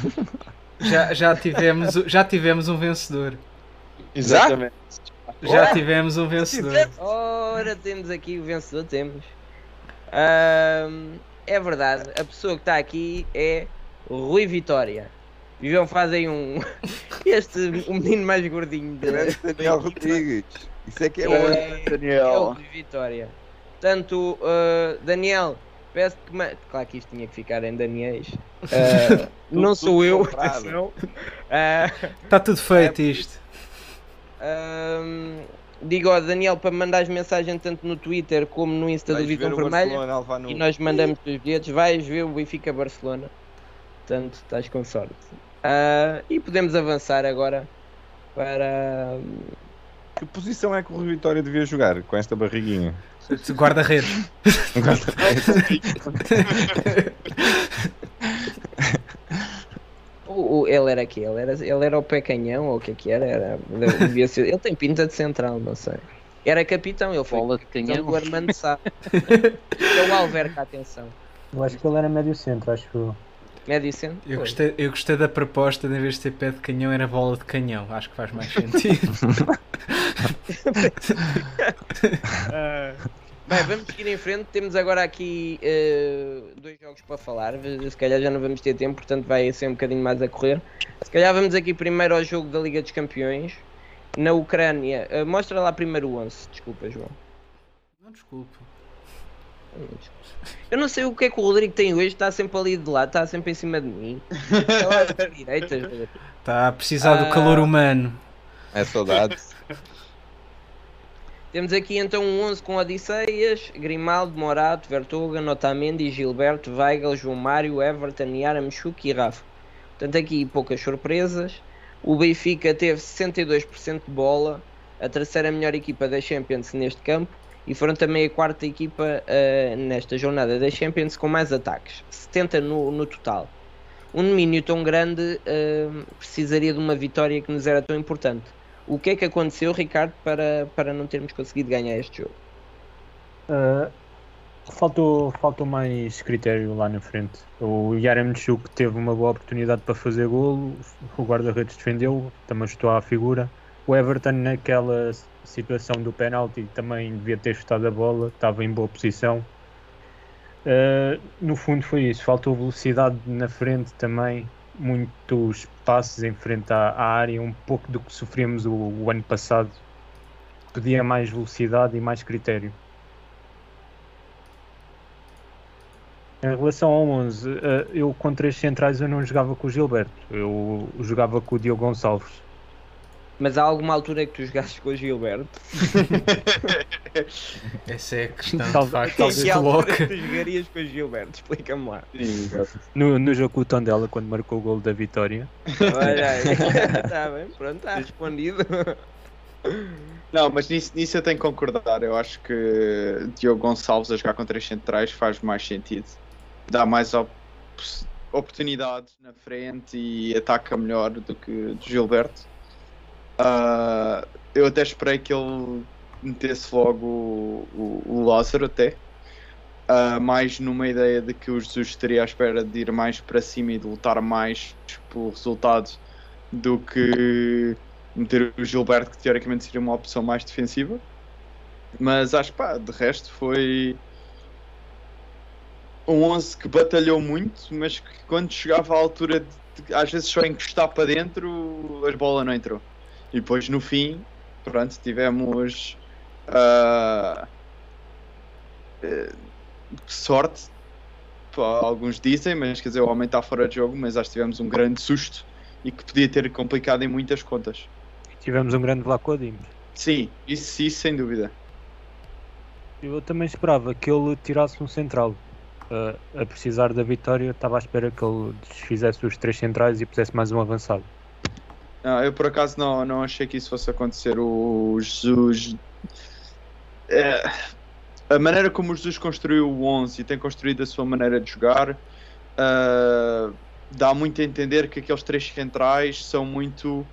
Já, já, tivemos, já tivemos um vencedor. Exatamente. Já tivemos um vencedor. Ora, temos aqui o vencedor, temos. Ahm, é verdade, a pessoa que está aqui é Rui Vitória. E João faz aí um. Este, o menino mais gordinho de, Grande Daniel Rodrigues. Isso é que é, É. hoje. é o Daniel. Rui Vitória. Portanto, ah, Daniel, peço que. ma- Claro que isto tinha que ficar em Daniels. Não Tudo sou eu, Está tudo feito isto. ahm, digo ao Daniel para mandares mensagem tanto no Twitter como no Insta do Vais ver Visão o Vermelha. Barcelona a levar no- E nós mandamos os bilhetes, vais ver o Benfica Barcelona. Portanto, estás com sorte. E podemos avançar agora para. Que posição é que o Rui Vitória devia jogar com esta barriguinha? Guarda-redes. O, o- ele era aqui, ele era, ele era o pé canhão ou o que é que era? era devia ser, ele tem pinta de central, não sei. Era capitão, ele foi Bola de canhão. do Armando Sá. é o Alverca, atenção. Eu acho que ele era médio centro, acho eu. Centro? Eu gostei, eu gostei da proposta de em vez de ter pé de canhão era bola de canhão. Acho que faz mais sentido. Bem, vamos seguir em frente. Temos agora aqui eh, dois jogos para falar. Se calhar já não vamos ter tempo, portanto vai ser um bocadinho mais a correr. Se calhar vamos aqui primeiro ao jogo da Liga dos Campeões. Na Ucrânia. Eh, mostra lá primeiro o 11. Desculpa, João. Não, desculpa. Eu não sei o que é que o Rodrigo tem hoje. Está sempre ali de lado, está sempre em cima de mim. Está lá à direita, Rodrigo. Está a precisar Ah. do calor humano. É saudade. Temos aqui então um 11 com Odisseias, Grimaldo, Morato, Vertoga, Notamendi, Gilberto, Weigl, João Mário, Everton, Yara, Michuque e Rafa. Portanto, aqui poucas surpresas. O Benfica teve 62% de bola, a terceira melhor equipa da Champions neste campo e foram também a quarta equipa eh, nesta jornada da Champions com mais ataques, 70 no, no total. Um domínio tão grande eh, precisaria de uma vitória que nos era tão importante. O que é que aconteceu, Ricardo, para, para não termos conseguido ganhar este jogo? Ah, faltou, faltou mais critério lá na frente. O Yaramchuk teve uma boa oportunidade para fazer golo, o guarda-redes defendeu, também estou à figura. O Everton, naquela situação do penalti, também devia ter chutado a bola, estava em boa posição. Uh, no fundo, foi isso. Faltou velocidade na frente também, muitos passes em frente à, à área, um pouco do que sofremos o, o ano passado. Pedia mais velocidade e mais critério. Em relação ao 11, eh, eu com três centrais eu não jogava com o Gilberto, eu jogava com o Diogo Gonçalves. Mas há alguma altura que tu jogaste com o Gilberto? Essa é a questão, Tal- de facto, talvez que que se altura coloca. tu jogarias com o Gilberto? Explica-me lá. No, no jogo com o Tondela, quando marcou o gol da vitória, Olha aí. Está bem, pronto, está respondido. Não, mas nisso, nisso eu tenho que concordar. Eu acho que Diogo Gonçalves a jogar com três centrais faz mais sentido. Dá mais op oportunidades na frente e ataca melhor do que o Gilberto. Ah, eu até esperei que ele metesse logo o, o, Lázaro até. Ah, mais numa ideia de que o Jesus estaria à espera de ir mais para cima e de lutar mais pelo resultado do que meter o Gilberto, que teoricamente seria uma opção mais defensiva. Mas acho pá, de resto foi um 11 que batalhou muito, mas que quando chegava à altura de, às vezes só encostar para dentro, as bola não entrou. E depois no fim, pronto, tivemos eh, sorte, alguns dizem, mas quer dizer, o homem está fora de jogo, mas acho que tivemos um grande susto e que podia ter complicado em muitas contas. tivemos um grande Vlaco Dimos. Sim, isso, isso sem dúvida. Eu também esperava que ele tirasse um central. Uh, a precisar da vitória, estava à espera que ele desfizesse os três centrais e pusesse mais um avançado. Não, eu por acaso não, não achei que isso fosse acontecer. O Jesus. É, a maneira como o Jesus construiu o 11 e tem construído a sua maneira de jogar ah, dá muito a entender que aqueles três centrais são muito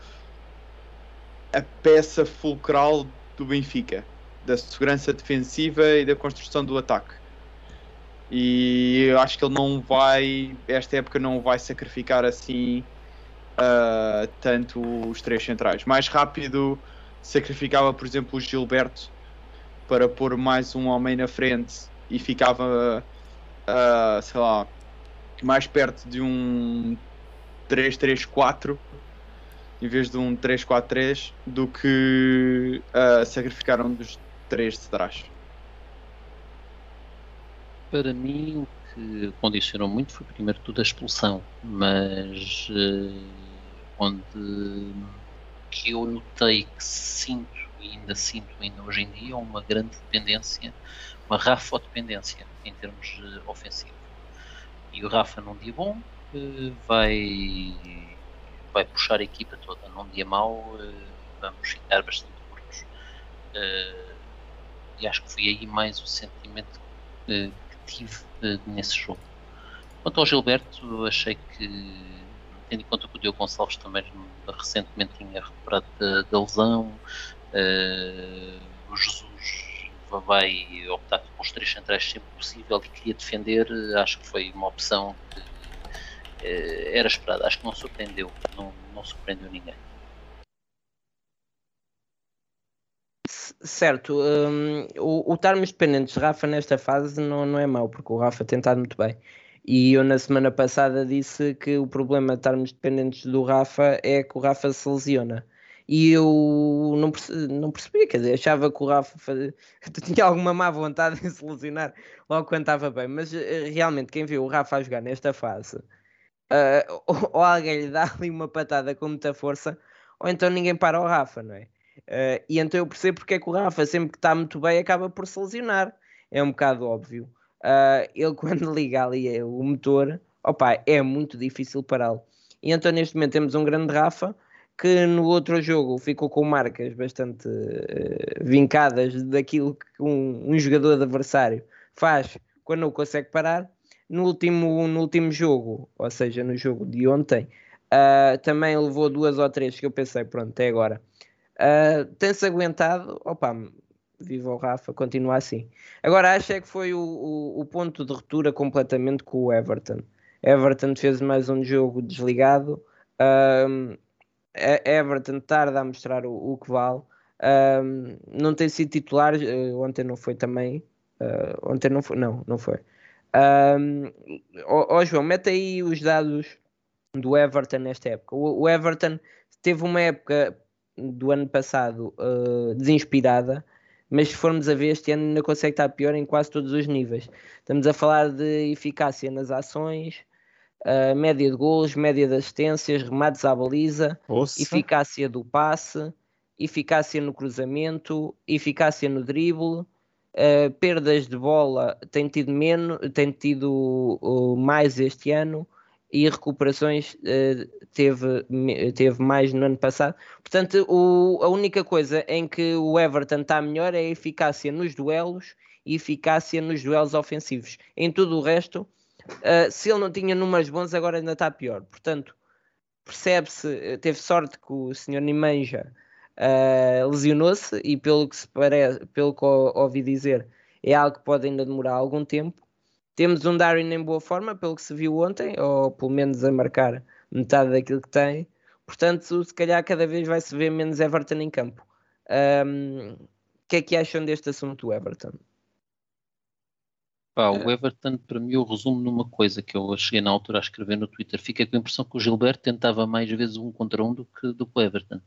a peça fulcral do Benfica, da segurança defensiva e da construção do ataque. E eu acho que ele não vai, esta época, não vai sacrificar assim uh, tanto os três centrais. Mais rápido sacrificava, por exemplo, o Gilberto para pôr mais um homem na frente e ficava, uh, sei lá, mais perto de um 3-3-4 em vez de um 3-4-3 do que uh, sacrificar um dos três de trás. Para mim, o que condicionou muito foi primeiro tudo a expulsão, mas eh, onde que eu notei que sinto e ainda sinto ainda hoje em dia uma grande dependência, uma Rafa-dependência em termos ofensivos. E o Rafa num dia bom eh, vai, vai puxar a equipa toda, num dia mau eh, vamos ficar bastante curtos. Eh, e acho que foi aí mais o sentimento que tive nesse jogo. Quanto ao Gilberto, achei que, tendo em conta que o Diogo Gonçalves também recentemente tinha recuperado da, lesão, eh, o Jesus vai optar pelos três centrais sempre possível e queria defender, acho que foi uma opção que eh, era esperada, acho que não surpreendeu, não, não surpreendeu ninguém. Certo, hum, o, o estarmos dependentes de Rafa nesta fase não, não é mau, porque o Rafa tem estado muito bem. E eu na semana passada disse que o problema de estarmos dependentes do Rafa é que o Rafa se lesiona. E eu não, não percebia, quer dizer, achava que o Rafa fazia, tinha alguma má vontade em se lesionar logo quando estava bem, mas eh, realmente quem viu o Rafa a jogar nesta fase, uh, ou, ou alguém lhe dá ali uma patada com muita força, ou então ninguém para o Rafa, não é? Uh, e então eu percebo porque é que o Rafa, sempre que está muito bem, acaba por se lesionar. É um bocado óbvio. Uh, ele, quando liga ali o motor, opa, é muito difícil pará-lo. E então, neste momento, temos um grande Rafa que no outro jogo ficou com marcas bastante uh, vincadas daquilo que um, um, jogador adversário faz quando não consegue parar. No último, no último jogo, ou seja, no jogo de ontem, também levou duas ou três que eu pensei, pronto, até agora. Uh, tem-se aguentado, opa, viva o Rafa, continua assim. Agora acho é que foi o, o, o, ponto de ruptura completamente com o Everton. Everton fez mais um jogo desligado. Um, Everton tarda a mostrar o, o que vale. Um, não tem sido titular, uh, ontem não foi também. Uh, ontem não foi, não, não foi. Um, ó, ó João, mete aí os dados do Everton nesta época. O, o Everton teve uma época do ano passado uh, desinspirada, mas se formos a ver este ano ainda consegue estar pior em quase todos os níveis. Estamos a falar de eficácia nas ações, uh, média de gols, média de assistências, remates à baliza, eficácia do passe, eficácia no cruzamento, eficácia no drible, uh, perdas de bola tem tido menos, tem tido uh, mais este ano e recuperações uh, teve, teve mais no ano passado. Portanto, o, a única coisa em que o Everton está melhor é a eficácia nos duelos e eficácia nos duelos ofensivos. Em tudo o resto, uh, se ele não tinha números bons, agora ainda está pior. Portanto, percebe-se, teve sorte que o senhor Nimanja lesionou-se e pelo que se parece, pelo que ouvi dizer, é algo que pode ainda demorar algum tempo. Temos um Darwin em boa forma, pelo que se viu ontem, ou pelo menos a marcar metade daquilo que tem. Portanto, se calhar cada vez vai se ver menos Everton em campo. Um, o que é que acham deste assunto Everton? Pá, o Everton, para mim, eu resumo numa coisa que eu cheguei na altura a escrever no Twitter. Fica com a impressão que o Gilberto tentava mais vezes um contra um do que, do que o Everton.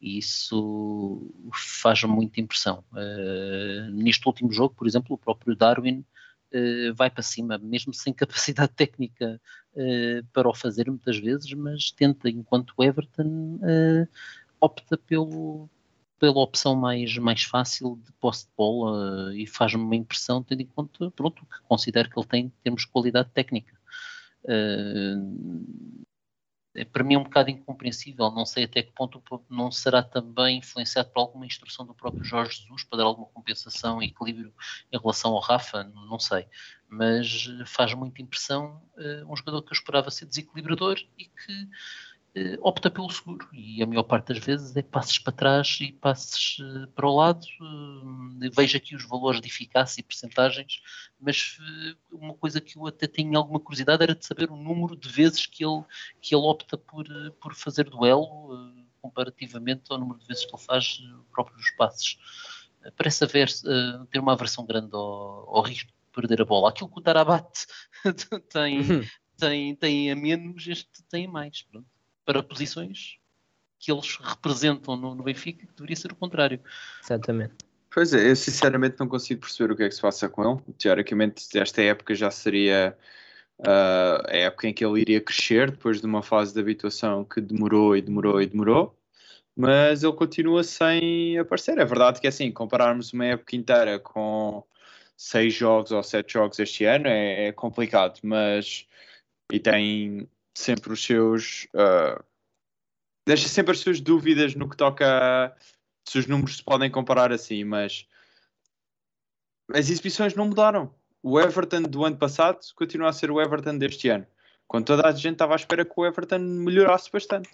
E isso faz muita impressão. Uh, neste último jogo, por exemplo, o próprio Darwin vai para cima, mesmo sem capacidade técnica uh, para o fazer muitas vezes, mas tenta, enquanto o Everton opta pelo, pela opção mais, mais fácil de posse de bola e faz-me uma impressão, tendo em conta pronto, que considero que ele tem em termos de qualidade técnica. Uh, para mim é um bocado incompreensível, não sei até que ponto não será também influenciado por alguma instrução do próprio Jorge Jesus para dar alguma compensação e equilíbrio em relação ao Rafa, não sei, mas faz muita impressão uh, um jogador que eu esperava ser desequilibrador e que opta pelo seguro e a maior parte das vezes é passes para trás e passes uh, para o lado. Uh, vejo aqui os valores de eficácia e percentagens, mas uma coisa que eu até tenho alguma curiosidade era de saber o número de vezes que ele, que ele opta por, por fazer duelo comparativamente ao número de vezes que ele faz próprios passes. Parece haver, ter uma aversão grande ao, ao risco de perder a bola. Aquilo que o Tarabat tem, tem, tem a menos, este tem a mais. Pronto para posições que eles representam no, no Benfica, que deveria ser o contrário. Exatamente. Pois é, eu sinceramente não consigo perceber o que é que se passa com ele. Teoricamente, esta época já seria uh, a época em que ele iria crescer, depois de uma fase de habituação que demorou e demorou e demorou, mas ele continua sem aparecer. É verdade que, assim, compararmos uma época inteira com seis jogos ou sete jogos este ano é, é complicado, mas. E tem sempre os seus. Uh, deixa sempre as suas dúvidas no que toca se os números se podem comparar assim, mas as exibições não mudaram. O Everton do ano passado continua a ser o Everton deste ano. Quando toda a gente estava à espera que o Everton melhorasse bastante.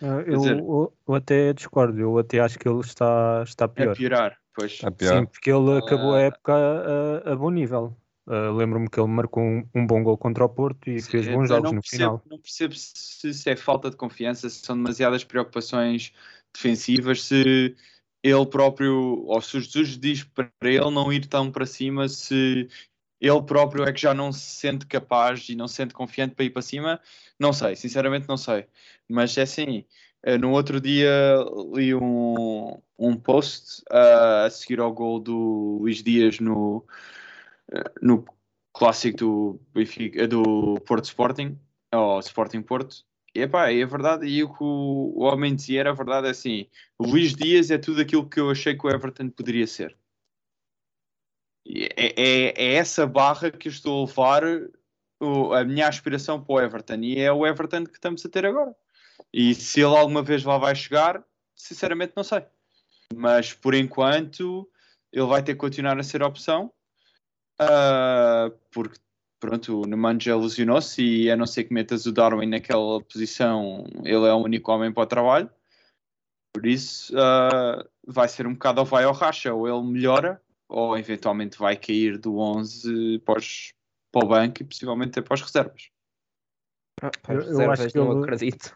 Uh, eu, dizer, eu, eu, até discordo, eu até acho que ele está, está pior. A piorar, pois. Pior. Sim, porque ele acabou a ah. época a, a bom nível. Uh, Lembro-me que ele marcou um, um, bom gol contra o Porto e Sim, fez bons jogos no percebo, final. Não percebo se, se, é falta de confiança, se são demasiadas preocupações defensivas, se ele próprio, ou se o Jesus diz para ele não ir tão para cima, se ele próprio é que já não se sente capaz e não se sente confiante para ir para cima, não sei, sinceramente não sei. Mas é assim, uh, no outro dia li um, um post uh, a seguir ao gol do Luís Dias no no clássico do, Benfica, do Porto Sporting, ou Sporting Porto, epá, é verdade, e o que o, homem dizia era verdade, é assim, Luís Dias é tudo aquilo que eu achei que o Everton poderia ser. É, é, é essa barra que eu estou a levar o, a minha aspiração para o Everton, e é o Everton que estamos a ter agora. E se ele alguma vez lá vai chegar, sinceramente não sei. Mas por enquanto ele vai ter que continuar a ser opção Uh, porque pronto, o Nemanja lesionou-se e a não ser que metas o Darwin naquela posição, ele é o único homem para o trabalho. Por isso uh, vai ser um bocado ao vai ao racha, ou ele melhora, ou eventualmente vai cair do 11 para, os, para o banco e possivelmente até para as reservas. Ah, eu, eu, acho que não ele, acredito.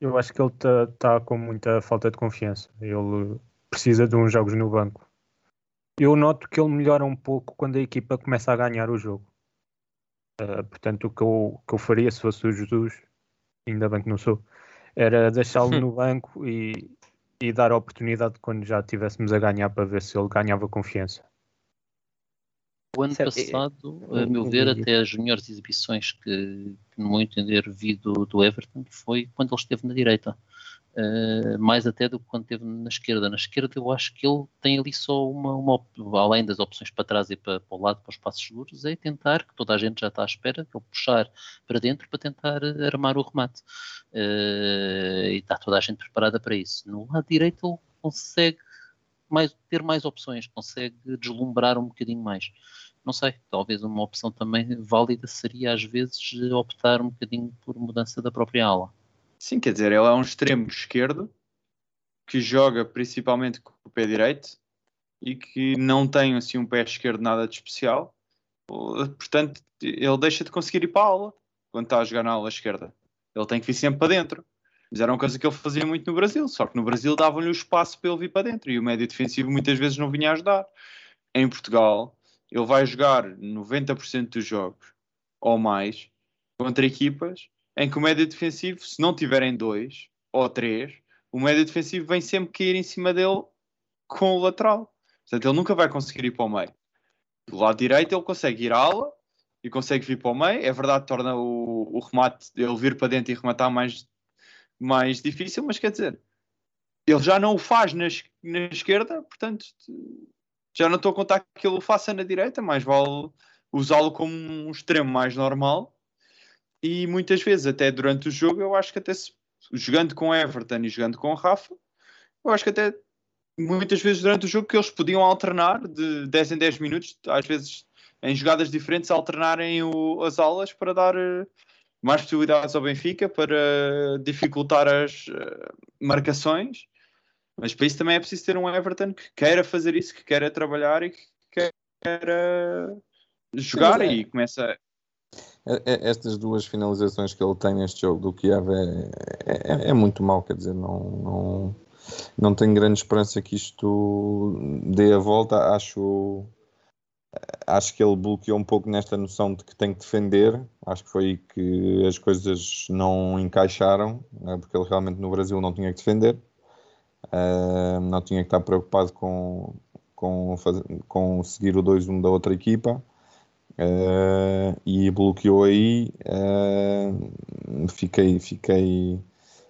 Eu acho que ele está tá com muita falta de confiança. Ele precisa de uns jogos no banco eu noto que ele melhora um pouco quando a equipa começa a ganhar o jogo. Uh, portanto, o que eu, que eu faria se fosse o Jesus, ainda bem que não sou, era deixá-lo no banco e, e dar a oportunidade quando já estivéssemos a ganhar para ver se ele ganhava confiança. O ano Certo, e- passado, a meu ver, até as melhores exibições que, que, no meu entender, vi do, do Everton foi quando ele esteve na direita. Uh, mais até do que quando esteve na esquerda. Na esquerda, eu acho que ele tem ali só uma, uma além das opções para trás e para, para o lado, para os passos seguros, é tentar, que toda a gente já está à espera, ele puxar para dentro para tentar eh, armar o remate. Uh, e está toda a gente preparada para isso. No lado direito, ele consegue mais, ter mais opções, consegue deslumbrar um bocadinho mais. Não sei, talvez uma opção também válida seria às vezes optar um bocadinho por mudança da própria ala. Sim, quer dizer, ele é um extremo esquerdo que joga principalmente com o pé direito e que não tem assim um pé esquerdo nada de especial. Portanto, ele deixa de conseguir ir para a aula quando está a jogar na ala esquerda. Ele tem que vir sempre para dentro. Mas era uma coisa que ele fazia muito no Brasil, só que no Brasil davam-lhe o espaço para ele vir para dentro e o médio defensivo muitas vezes não vinha ajudar. Em Portugal, ele vai jogar 90% dos jogos ou mais contra equipas em que o médio defensivo, se não tiverem dois ou três, o médio defensivo vem sempre cair em cima dele com o lateral. Portanto, ele nunca vai conseguir ir para o meio. Do lado direito, ele consegue ir à ala e consegue vir para o meio. É verdade, torna o, o remate, ele vir para dentro e rematar mais, mais difícil, mas quer dizer, ele já não o faz na, na esquerda, portanto, já não estou a contar que ele o faça na direita, mais vale usá-lo como um extremo mais normal. E muitas vezes, até durante o jogo, eu acho que até se, jogando com Everton e jogando com Rafa, eu acho que até muitas vezes durante o jogo que eles podiam alternar de 10 em 10 minutos, às vezes em jogadas diferentes, alternarem o- as aulas para dar eh, mais possibilidades ao Benfica, para dificultar as eh, marcações. Mas para isso também é preciso ter um Everton que queira fazer isso, que queira trabalhar e que queira jogar mas é- e começa. É- é- Estas duas finalizações que ele tem neste jogo do Kiev é, é, é muito mau, quer dizer, não, não, não tenho grande esperança que isto dê a volta. Acho, acho que ele bloqueou um pouco nesta noção de que tem que defender. Acho que foi aí que as coisas não encaixaram, né, porque ele realmente no Brasil não tinha que defender, Ah, não tinha que estar preocupado com, com, com seguir o 2-1 da outra equipa. Uh, e bloqueou aí. uh, fiquei, fiquei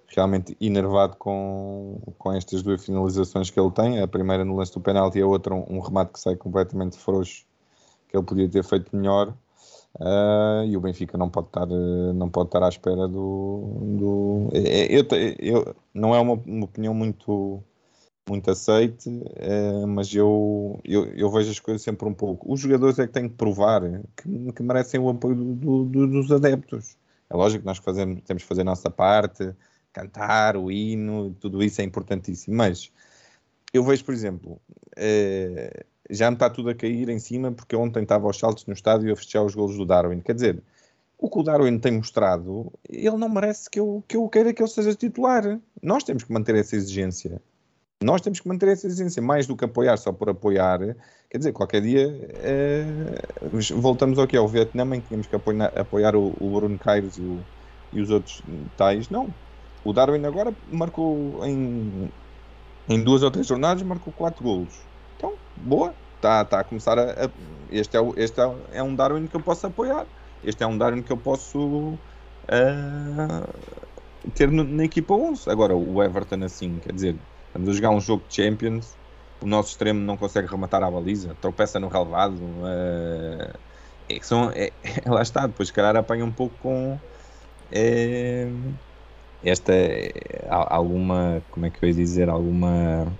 realmente enervado com, com estas duas finalizações que ele tem. A primeira no lance do penalti e a outra um, um remate que sai completamente frouxo, que ele podia ter feito melhor. Uh, e o Benfica não pode estar, não pode estar à espera do. do é- é- eu, eu, não é uma, uma opinião muito muito aceite, eh, mas eu, eu, eu vejo as coisas sempre um pouco. Os jogadores é que têm que provar que, que merecem o apoio do- do- dos adeptos. É lógico que nós fazemos, temos que fazer a nossa parte, cantar o hino, tudo isso é importantíssimo, mas eu vejo, por exemplo, eh, já me está tudo a cair em cima porque ontem estava aos saltos no estádio a festejar os golos do Darwin. Quer dizer, o que o Darwin tem mostrado, ele não merece que eu, que eu queira que ele seja titular. Nós temos que manter essa exigência. Nós temos que manter essa exigência, mais do que apoiar só por apoiar. Quer dizer, qualquer dia eh, voltamos ao que é Vietnã, em que tínhamos que apoiar, apoiar o, o Bruno Caires e, o- e os outros tais. Não. O Darwin agora marcou em, em duas ou três jornadas, marcou quatro golos. Então, boa. Está tá a começar a. a- este é, o- este é, é um Darwin que eu posso apoiar. Este é um Darwin que eu posso ah, ter no- na equipa 11. Agora, o Everton, assim, quer dizer, estamos a jogar um jogo de Champions, o nosso extremo não consegue rematar a baliza, tropeça no relevado. ah, é que são, é, lá está, depois, se calhar, apanha um pouco com. eh, esta é, há- alguma, como é que eu ia dizer, alguma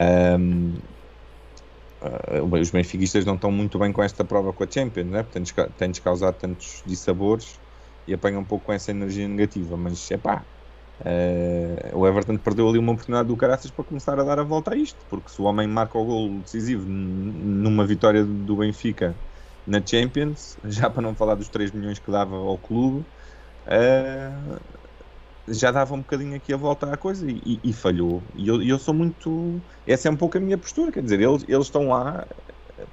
ahm, ah, os benfiquistas não estão muito bem com esta prova com a Champions, né? ca- tem-nos causado tantos dissabores e apanha um pouco com essa energia negativa, mas é pá, o Everton perdeu ali uma oportunidade do Caraças para começar a dar a volta a isto, porque se o homem marca o gol decisivo numa vitória do Benfica na Champions, já para não falar dos 3 milhões que dava ao clube, ah, já dava um bocadinho aqui a volta à coisa e, e- e falhou. E eu, eu sou muito. Essa é um pouco a minha postura, quer dizer, eles, eles estão lá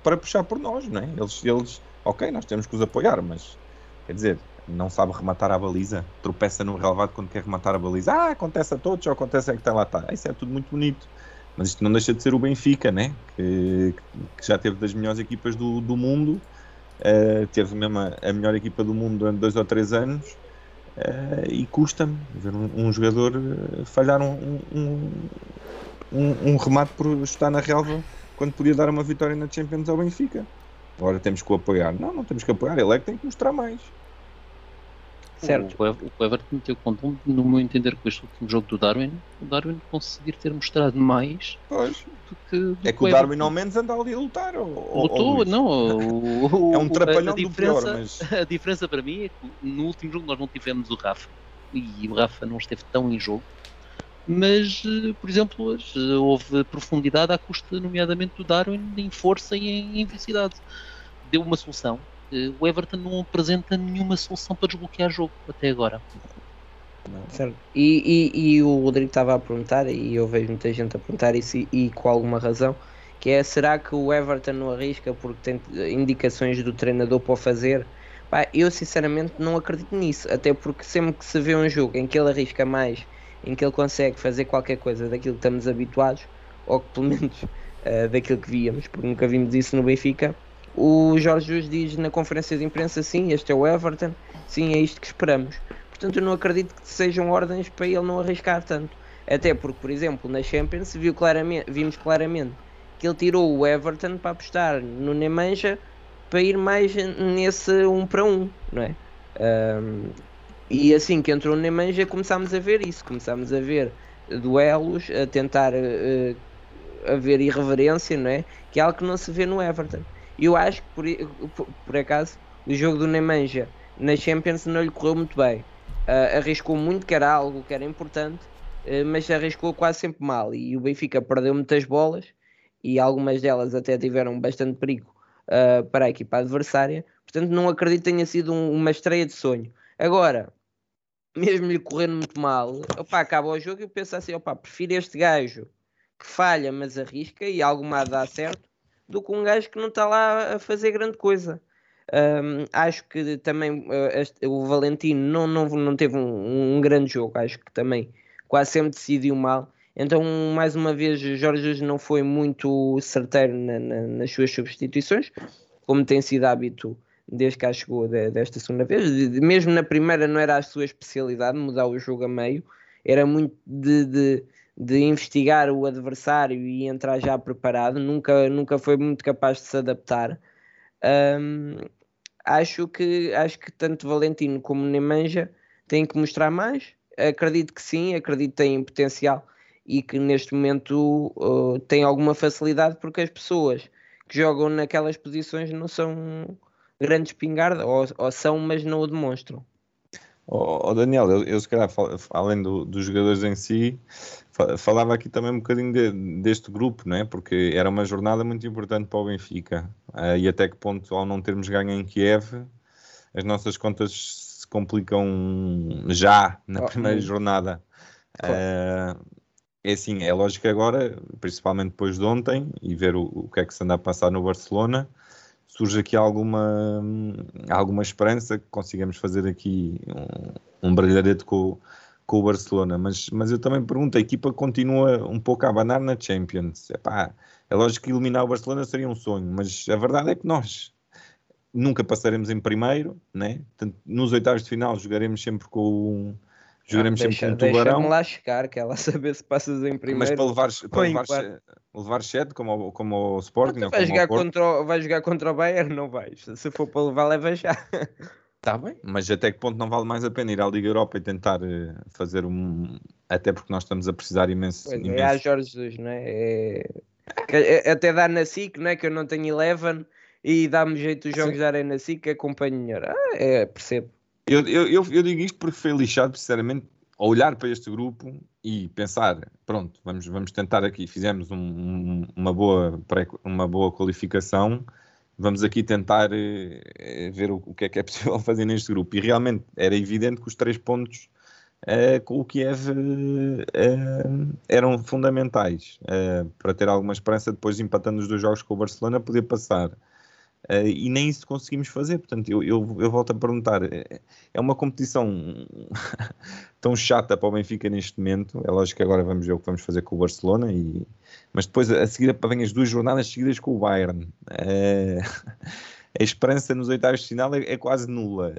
para puxar por nós, não é? Eles, eles, ok, nós temos que os apoiar, mas quer dizer, não sabe rematar a baliza, tropeça no relevado quando quer rematar a baliza. Ah, acontece a todos, ou acontece é que está lá está. Isso é tudo muito bonito. Mas isto não deixa de ser o Benfica, né? que, que já teve das melhores equipas do, do mundo, uh, teve mesmo a, a, melhor equipa do mundo durante dois ou três anos, uh, e custa-me ver um, um, jogador falhar um, um, um, um remate por estar na relva quando podia dar uma vitória na Champions ao Benfica. Agora temos que o apoiar. Não, não temos que apoiar, ele é que tem que mostrar mais. Certo. O, o Everton meteu conta, no meu entender, com este último jogo do Darwin, o Darwin conseguir ter mostrado mais pois. do que. Do é que o Darwin ao menos anda ali a lutar. Lutou, não. O, é um trapalhão do pior, mas. A diferença para mim é que no último jogo nós não tivemos o Rafa e o Rafa não esteve tão em jogo. Mas, eh, por exemplo, hoje eh, houve profundidade à custa, nomeadamente do Darwin, em força e em velocidade. Deu uma solução o Everton não apresenta nenhuma solução para desbloquear jogo até agora. Certo. E, e, e o Rodrigo estava a perguntar, e eu vejo muita gente a perguntar isso, e, e, com alguma razão, que é, será que o Everton não arrisca porque tem indicações do treinador para o fazer? Pá, eu sinceramente não acredito nisso, até porque sempre que se vê um jogo em que ele arrisca mais, em que ele consegue fazer qualquer coisa daquilo que estamos habituados, ou que pelo menos uh, daquilo que víamos, porque nunca vimos isso no Benfica, o Jorge Jesus diz na conferência de imprensa: sim, este é o Everton, sim, é isto que esperamos. Portanto, eu não acredito que sejam ordens para ele não arriscar tanto. Até porque, por exemplo, na Champions viu claramente, vimos claramente que ele tirou o Everton para apostar no Nemanja para ir mais nesse 1 um para 1, um, não é? Um, e assim que entrou o Nemanja começámos a ver isso, começámos a ver duelos, a tentar uh, a ver irreverência, não é? Que é algo que não se vê no Everton. Eu acho que por, por, por acaso o jogo do Nemanja na Champions não lhe correu muito bem. Uh, arriscou muito, que era algo que era importante, uh, mas arriscou quase sempre mal. E o Benfica perdeu muitas bolas e algumas delas até tiveram bastante perigo uh, para a equipa adversária. Portanto, não acredito que tenha sido um, uma estreia de sonho. Agora, mesmo lhe correndo muito mal, opa, acaba o jogo e eu penso assim: opa, prefiro este gajo que falha, mas arrisca e algo mais dá certo do que um gajo que não está lá a fazer grande coisa. Um, acho que também uh, este, o Valentino não, não, não teve um, um, grande jogo, acho que também quase sempre decidiu mal. Então, mais uma vez, Jorge não foi muito certeiro na, na, nas suas substituições, como tem sido hábito desde que cá chegou de, desta segunda vez. De, mesmo na primeira, não era a sua especialidade mudar o jogo a meio, era muito de, de investigar o adversário e entrar já preparado, nunca, nunca foi muito capaz de se adaptar. Um, acho, que, acho que tanto Valentino como Nemanja têm que mostrar mais. Acredito que sim, acredito que têm potencial e que neste momento uh, têm alguma facilidade porque as pessoas que jogam naquelas posições não são grandes pingarda, ou, ou são, mas não o demonstram. Oh, oh Daniel, eu, eu se calhar, além do, dos jogadores em si, falava aqui também um bocadinho de, deste grupo, não é? Porque era uma jornada muito importante para o Benfica. Uh, e até que ponto, ao não termos ganho em Kiev, as nossas contas se complicam já na oh, primeira jornada. Claro. Uh, é assim, é lógico agora, principalmente depois de ontem, e ver o, o que é que se anda a passar no Barcelona, surge aqui alguma, alguma esperança que consigamos fazer aqui um, um brilharete com, com o Barcelona. Mas, mas eu também pergunto, a equipa continua um pouco a abanar na Champions. Epá, é lógico que eliminar o Barcelona seria um sonho, mas a verdade é que nós nunca passaremos em primeiro, né? Portanto, nos oitavos de final jogaremos sempre com Jogaremos sempre com um tubarão. lá chegar, que ela saber se passas em primeiro. Mas para levar, para levar, levar shed, como, como o Sporting. Vai jogar, contra o, vai jogar contra o Bayern? Não vais. Se for para levar, leva já. Está bem, mas até que ponto não vale mais a pena ir à Liga Europa e tentar eh, fazer um. Até porque nós estamos a precisar imenso. Pois é, imenso. é, a Jorge Jesus, não é? é... é até dá na SIC, não é? Que eu não tenho Eleven e dá-me jeito os jogos Sim. darem na SIC, acompanho melhor. Ah, é, percebo. Eu, eu, eu, eu, digo isto porque foi lixado, sinceramente, a olhar para este grupo e pensar, pronto, vamos, vamos tentar aqui, fizemos um, um, uma, boa, uma boa qualificação, vamos aqui tentar eh, ver o, o, que é que é possível fazer neste grupo. E realmente era evidente que os três pontos eh, com o Kiev eh, eram fundamentais para ter alguma esperança depois empatando os dois jogos com o Barcelona poder passar. Uh, e nem isso conseguimos fazer. Portanto, eu, eu, eu, volto a perguntar: é, é uma competição tão chata para o Benfica neste momento? É lógico que agora vamos ver o que vamos fazer com o Barcelona, e... mas depois a seguir vem as duas jornadas seguidas com o Bayern. Uh, a esperança nos oitavos de final é, é quase nula.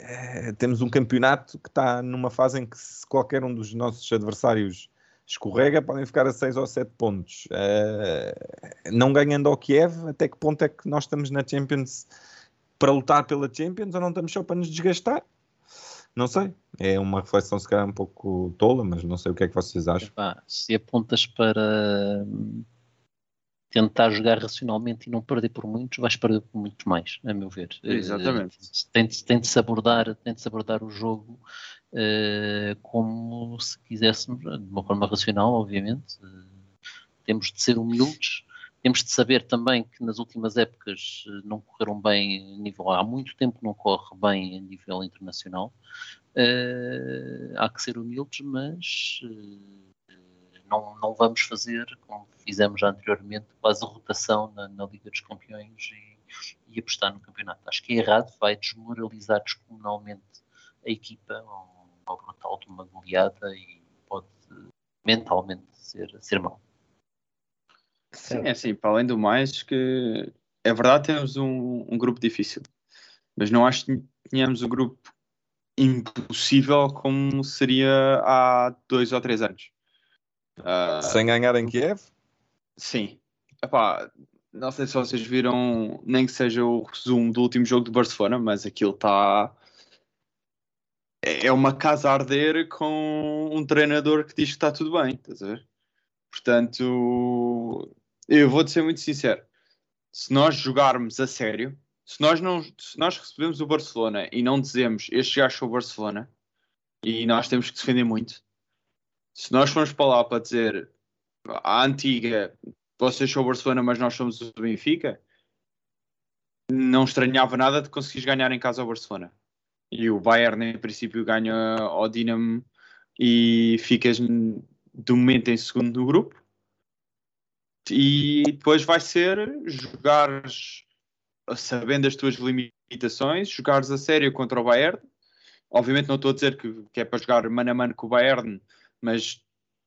Uh, temos um campeonato que está numa fase em que, se qualquer um dos nossos adversários escorrega, podem ficar a 6 ou 7 pontos. Uh, não ganhando ao Kiev, até que ponto é que nós estamos na Champions para lutar pela Champions ou não estamos só para nos desgastar? Não sei. É uma reflexão, se calhar, um pouco tola, mas não sei o que é que vocês acham. Epá, se apontas para tentar jogar racionalmente e não perder por muitos, vais perder por muitos mais, a meu ver. Exatamente. Tem, de, tem, de se abordar, tem de se abordar o jogo uh, como se quiséssemos, de uma forma racional, obviamente. Uh, temos de ser humildes, temos de saber também que nas últimas épocas uh, não correram bem a nível, há muito tempo não corre bem a nível internacional. há que ser humildes, mas não, não vamos fazer, como fizemos já anteriormente, quase rotação na, na Liga dos Campeões e, e apostar no campeonato. Acho que é errado, vai desmoralizar descomunalmente a equipa, uma brutal de uma goleada e pode mentalmente ser, ser mau. Sim, é assim, para além do mais, que é verdade temos um, um grupo difícil, mas não acho que tenhamos o um grupo impossível como seria há dois ou três anos. Uh, Sem ganhar em Kiev? Sim. Epá, não sei se vocês viram, nem que seja o resumo do último jogo de Barcelona, mas aquilo está é, é uma casa a arder com um treinador que diz que está tudo bem, estás a ver? Portanto, eu vou-te ser muito sincero. Se nós jogarmos a sério, se nós, não, se nós recebemos o Barcelona e não dizemos este gajo é o Barcelona e nós temos que defender muito, se nós formos para lá para dizer a antiga vocês são o Barcelona, mas nós somos o Benfica, não estranhava nada de conseguires ganhar em casa ao Barcelona e o Bayern em princípio ganha ao Dinamo e ficas de momento em segundo no grupo. E depois vai ser jogares sabendo as tuas limitações, jogares a sério contra o Bayern. Obviamente não estou a dizer que, que é para jogar mano a mano com o Bayern mas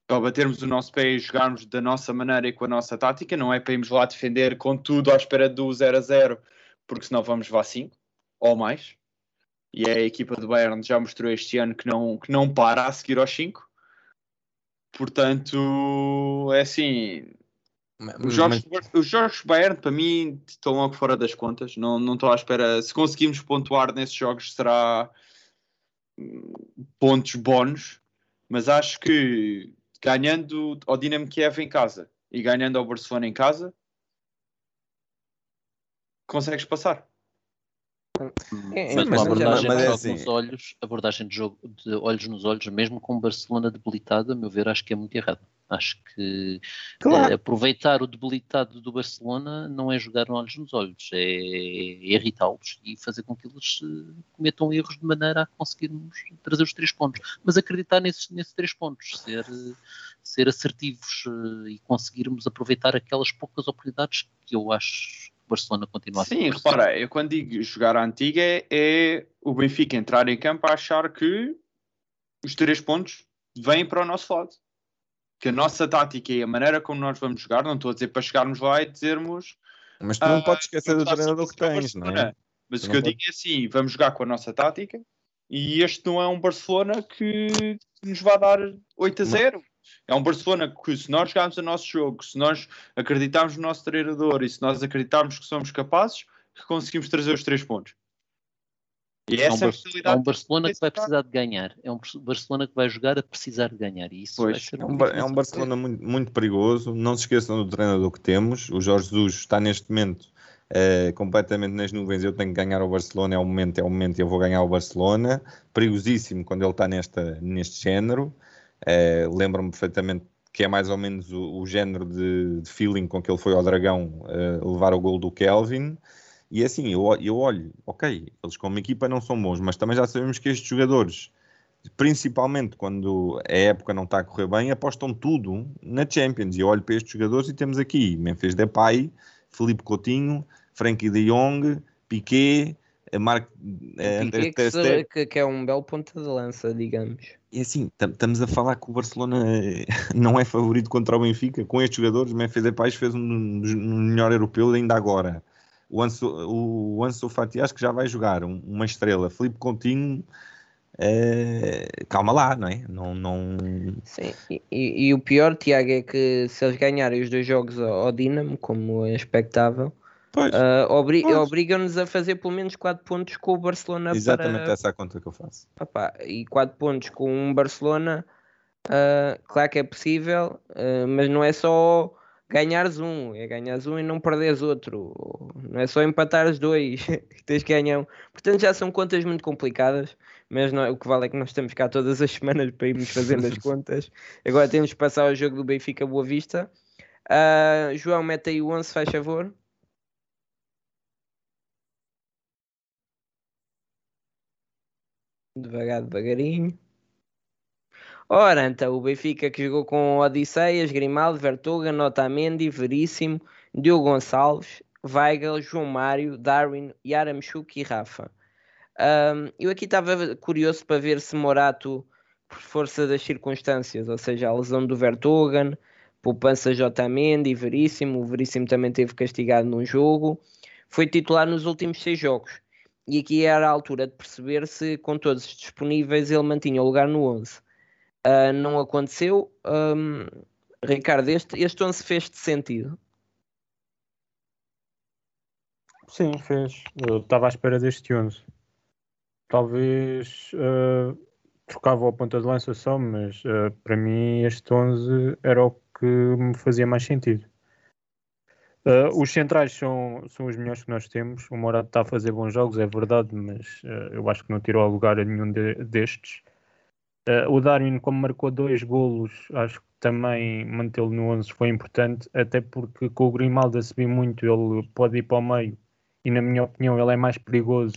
para batermos o nosso pé e jogarmos da nossa maneira e com a nossa tática, não é para irmos lá defender com tudo à espera do 0 a 0, porque senão vamos levar 5 ou mais e a equipa do Bayern já mostrou este ano que não, que não para a seguir aos 5. Portanto, é assim. Os jogos, mas... os jogos Bayern, para mim, estão logo fora das contas. Não, não estou à espera. Se conseguimos pontuar nesses jogos, será pontos bónus. Mas acho que ganhando ao Dinamo Kiev em casa e ganhando ao Barcelona em casa, consegues passar. É, mas, mas, abordagem mas, mas é assim. nos olhos, abordagem de jogo de olhos nos olhos, mesmo com o Barcelona debilitado, a meu ver, acho que é muito errado. Acho que claro. é, aproveitar o debilitado do Barcelona não é jogar olhos nos olhos, é, é irritá-los e fazer com que eles uh, cometam erros de maneira a conseguirmos trazer os três pontos. Mas acreditar nesses, nesses três pontos, ser, ser assertivos uh, e conseguirmos aproveitar aquelas poucas oportunidades que eu acho o Barcelona continua a Sim, repara, eu quando digo jogar a antiga é, é, o Benfica entrar em campo a achar que os três pontos vêm para o nosso lado. Que a nossa tática e a maneira como nós vamos jogar, não estou a dizer para chegarmos lá e dizermos. Mas tu não uh, podes esquecer do treinador que tens, não é? Mas tu o que eu pode... digo é assim: vamos jogar com a nossa tática e este não é um Barcelona que nos vai dar 8 a 0. É um Barcelona que, se nós jogarmos o nosso jogo, se nós acreditarmos no nosso treinador e se nós acreditarmos que somos capazes, que conseguimos trazer os três pontos. E é, um, é, é um Barcelona que vai precisar de ganhar. É um Barcelona que vai jogar a precisar de ganhar. E isso pois, é, um, é um Barcelona muito, muito, perigoso. Não se esqueçam do treinador que temos. O Jorge Jesus está neste momento uh, completamente nas nuvens. Eu tenho que ganhar o Barcelona. É o momento, é o momento. Eu vou ganhar o Barcelona. Perigosíssimo quando ele está nesta, neste género. Uh, Lembro-me perfeitamente que é mais ou menos o, o género de, de, feeling com que ele foi ao Dragão uh, levar o gol do Kelvin. E assim, eu, eu olho, ok, eles como equipa não são bons, mas também já sabemos que estes jogadores, principalmente quando a época não está a correr bem, apostam tudo na Champions. E eu olho para estes jogadores e temos aqui Memphis Depay, Felipe Coutinho, Frankie de Jong, Piquet, Mark, Piquet que, que, que, é um belo ponta de lança, digamos. E assim, estamos a falar que o Barcelona não é favorito contra o Benfica. Com estes jogadores, o Memphis Depay fez um, um melhor europeu ainda agora. O Anso, o Anso Fati acho que já vai jogar um, uma estrela. Felipe Coutinho é, calma lá, não é? Não, não... Sim, e, e, o pior, Tiago, é que se eles ganharem os dois jogos ao, ao Dinamo, como é expectável, uh, obri obrigam-nos a fazer pelo menos 4 pontos com o Barcelona. Exatamente para... essa é a conta que eu faço. e 4 pontos com um Barcelona, uh, claro que é possível, uh, mas não é só ganhares um, é ganhares um e não perderes outro. Não é só empatar os dois, tens que ganhar um. Portanto, já são contas muito complicadas mas não, o que vale é que nós estamos cá todas as semanas para irmos fazendo as contas. Agora temos que passar ao jogo do Benfica Boa Vista. João, mete aí o 11, faz favor. Devagar, devagarinho. Ora, então, o Benfica que jogou com Odisseias, Grimaldo, Vertoga, Otamendi, Veríssimo, Diogo Gonçalves, Weigel, João Mário, Darwin, Yaramchuk e Rafa. Um, eu aqui estava curioso para ver se Morato, por força das circunstâncias, ou seja, a lesão do Vertogen, poupança J. Mendy, Veríssimo, o Veríssimo também teve castigado num jogo, foi titular nos últimos seis jogos. E aqui era a altura de perceber se, com todos disponíveis, ele mantinha o lugar no 11. Uh, ah, não aconteceu. Um, Ricardo, este, este 11 fez-te sentido? Sim, fez. Eu estava à espera deste 11 talvez uh, trocava a ponta de lança só, mas uh, para mim este 11 era o que me fazia mais sentido. Uh, os centrais são, são os melhores que nós temos. O Morato está a fazer bons jogos, é verdade, mas eu acho que não tirou a lugar a nenhum de, destes. o Darwin, como marcou dois golos, acho que também mantê-lo no 11 foi importante, até porque com o Grimaldo a subir muito, ele pode ir para o meio e, na minha opinião, ele é mais perigoso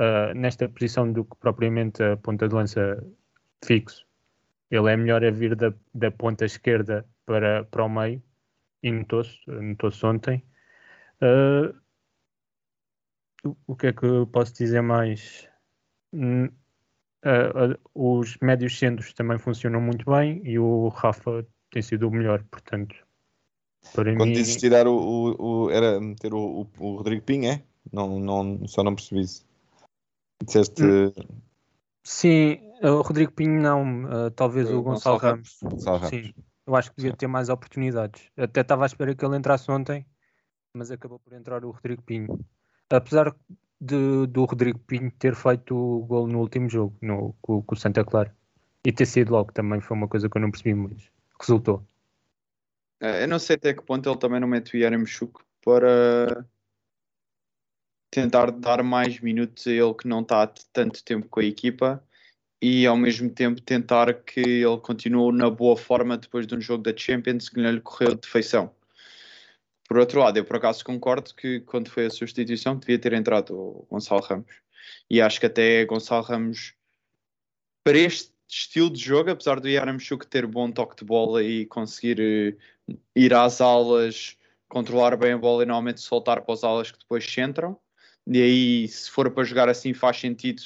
uh, nesta posição do que propriamente a ponta de lança fixo. Ele é melhor a vir da, da ponta esquerda para, para o meio e notou-se notou ontem. Uh, o que é que eu posso dizer mais? Uh, uh, os médios centros também funcionam muito bem e o Rafa tem sido o melhor, portanto. Para Quando mim... disse tirar o, o, o, era meter o, o, Rodrigo Pinho, é? Não, não, só não percebi isso. Disseste. Hum. Sim, o Rodrigo Pinho não, uh, talvez o, Gonçalo, Gonçalo Ramos. Gonçalo Sim, eu acho que devia Sim. ter mais oportunidades. Até estava à espera que ele entrasse ontem, mas acabou por entrar o Rodrigo Pinho. Apesar de, do Rodrigo Pinho ter feito o gol no último jogo, no, com, com o Santa Clara. E ter sido logo também foi uma coisa que eu não percebi muito. Resultou. É, eu não sei até que ponto ele também não mete o Yaremchuk para tentar dar mais minutos a ele que não está há tanto tempo com a equipa e ao mesmo tempo tentar que ele continue na boa forma depois de um jogo da Champions que não lhe correu de feição. Por outro lado, eu por acaso concordo que quando foi a substituição devia ter entrado o Gonçalo Ramos. E acho que até Gonçalo Ramos, para este estilo de jogo, apesar do Yaramchuk ter bom toque de bola e conseguir eh, ir às alas, controlar bem a bola e normalmente soltar para as alas que depois centram, e aí, se for para jogar assim, faz sentido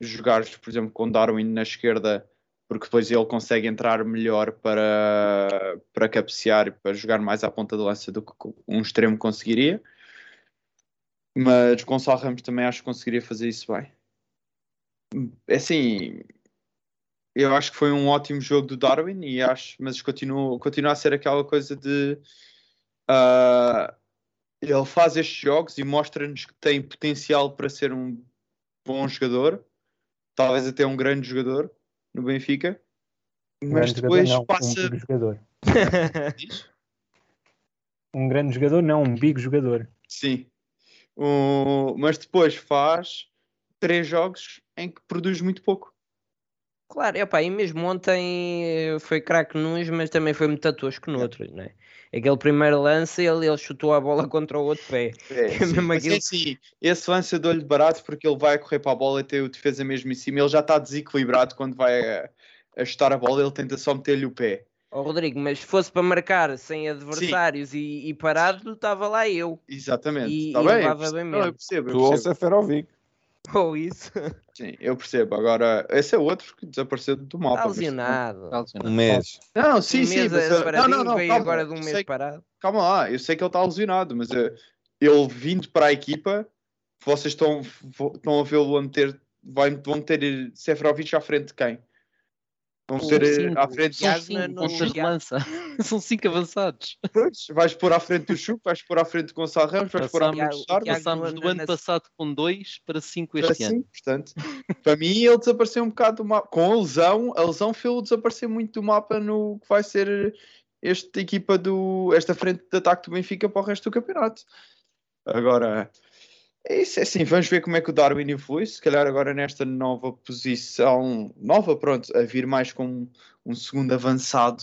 jogar, por exemplo, com Darwin na esquerda, porque depois ele consegue entrar melhor para, para cabecear e para jogar mais à ponta de lança do que um extremo conseguiria. Mas Gonçalo Ramos também acho que conseguiria fazer isso bem. É assim, eu acho que foi um ótimo jogo do Darwin e acho, mas continua, continua a ser aquela coisa de uh, ele faz estes jogos e mostra-nos que tem potencial para ser um bom jogador, talvez até um grande jogador no Benfica, mas depois jogador, não, passa. Um jogador. um grande jogador, não, um big jogador. Sim, um... mas depois faz três jogos em que produz muito pouco. Claro, opa, e mesmo ontem eh, foi craque nos, mas também foi muito tosco no outro, não é? Aquele primeiro lance, ele, ele chutou a bola contra o outro pé. É, é sim, mas aquilo... sim, esse lance eu dou-lhe barato porque ele vai correr para a bola e tem o defesa mesmo em cima. Ele já está desequilibrado quando vai a, a chutar a bola, ele tenta só meter-lhe o pé. Ó Rodrigo, mas se fosse para marcar sem adversários e, e parado, estava lá eu. Exatamente. E- Está e bem, eu levava percebo, bem não, eu mesmo. percebo, eu Tu ou. Seferovic. Ou isso. Sim, eu percebo. Agora, esse é outro que desapareceu do mapa. Está lesionado. Um mês. Não, sim, um sim. mês mas, a uh, não, não, não, veio calma, agora de um eu mês sei- parado. calma lá, eu sei que ele está lesionado, mas uh, ele vindo para a equipa, vocês estão, estão a vê-lo a meter, vai, vão ter Seferovic à frente de quem? Vão São ter uh, cinco, à frente são Tiago cinco no- de lança. São cinco avançados. Pois, vais pôr à frente do Chup, vais pôr à frente do Gonçalo Ramos, vais pôr à frente do Sardo. Passámos no- do ano passado com dois para cinco este ano. assim, portanto, para mim ele desapareceu um bocado do mapa. Com a lesão, a lesão fez-o desaparecer muito do mapa no que vai ser esta equipa do. esta frente de ataque do Benfica para o resto do campeonato. Agora, é isso, é assim, vamos ver como é que o Darwin evolui. Se calhar agora nesta nova posição, nova, pronto, a vir mais com um segundo avançado,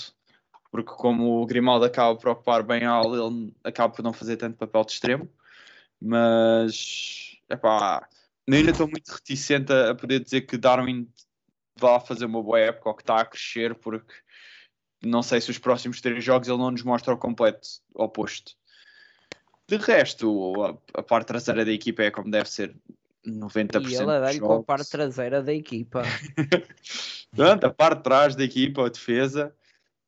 porque como o Grimaldo acaba por ocupar bem a ala, ele acaba por não fazer tanto papel de extremo. Mas, epá, ainda estou muito reticente a, a poder dizer que Darwin vá fazer uma boa época ou que está a crescer, porque não sei se os próximos três jogos ele não nos mostra o completo oposto. De resto, a, a parte traseira da equipa é como deve ser 90% E ele a dos dar-lhe com a parte traseira da equipa. Portanto, a parte de trás da equipa, a defesa,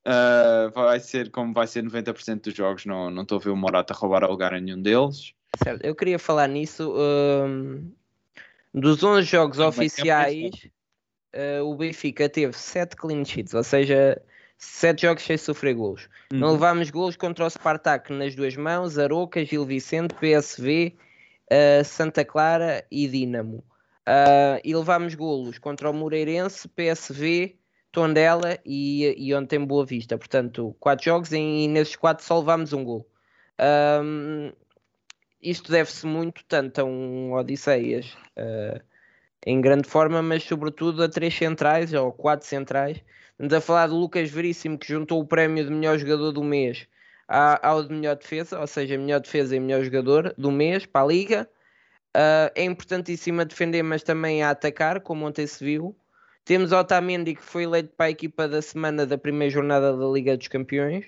ah, vai ser como vai ser 90% dos jogos. Não não estou a ver o Morata roubar a lugar a nenhum deles. Certo, eu queria falar nisso. hum, dos 11 jogos é oficiais, uh, o Benfica teve 7 clean sheets, ou seja, 7 jogos sem sofrer golos. Não Uhum. levámos golos contra o Spartak nas duas mãos, Aroca, Gil Vicente, PSV, uh, Santa Clara e Dinamo. Uh, e levámos golos contra o Moreirense, PSV, Tondela e, e ontem Boa Vista. Portanto, 4 jogos e, nesses 4 só levámos um gol. Um, isto deve-se muito tanto a um Odisseias uh, em grande forma, mas sobretudo a três centrais ou quatro centrais. Estamos a falar de Lucas Veríssimo, que juntou o prémio de melhor jogador do mês ao de melhor defesa, ou seja, melhor defesa e melhor jogador do mês para a Liga. Uh, é importantíssimo a defender, mas também a atacar, como ontem se viu. Temos Otamendi, que foi eleito para a equipa da semana da primeira jornada da Liga dos Campeões.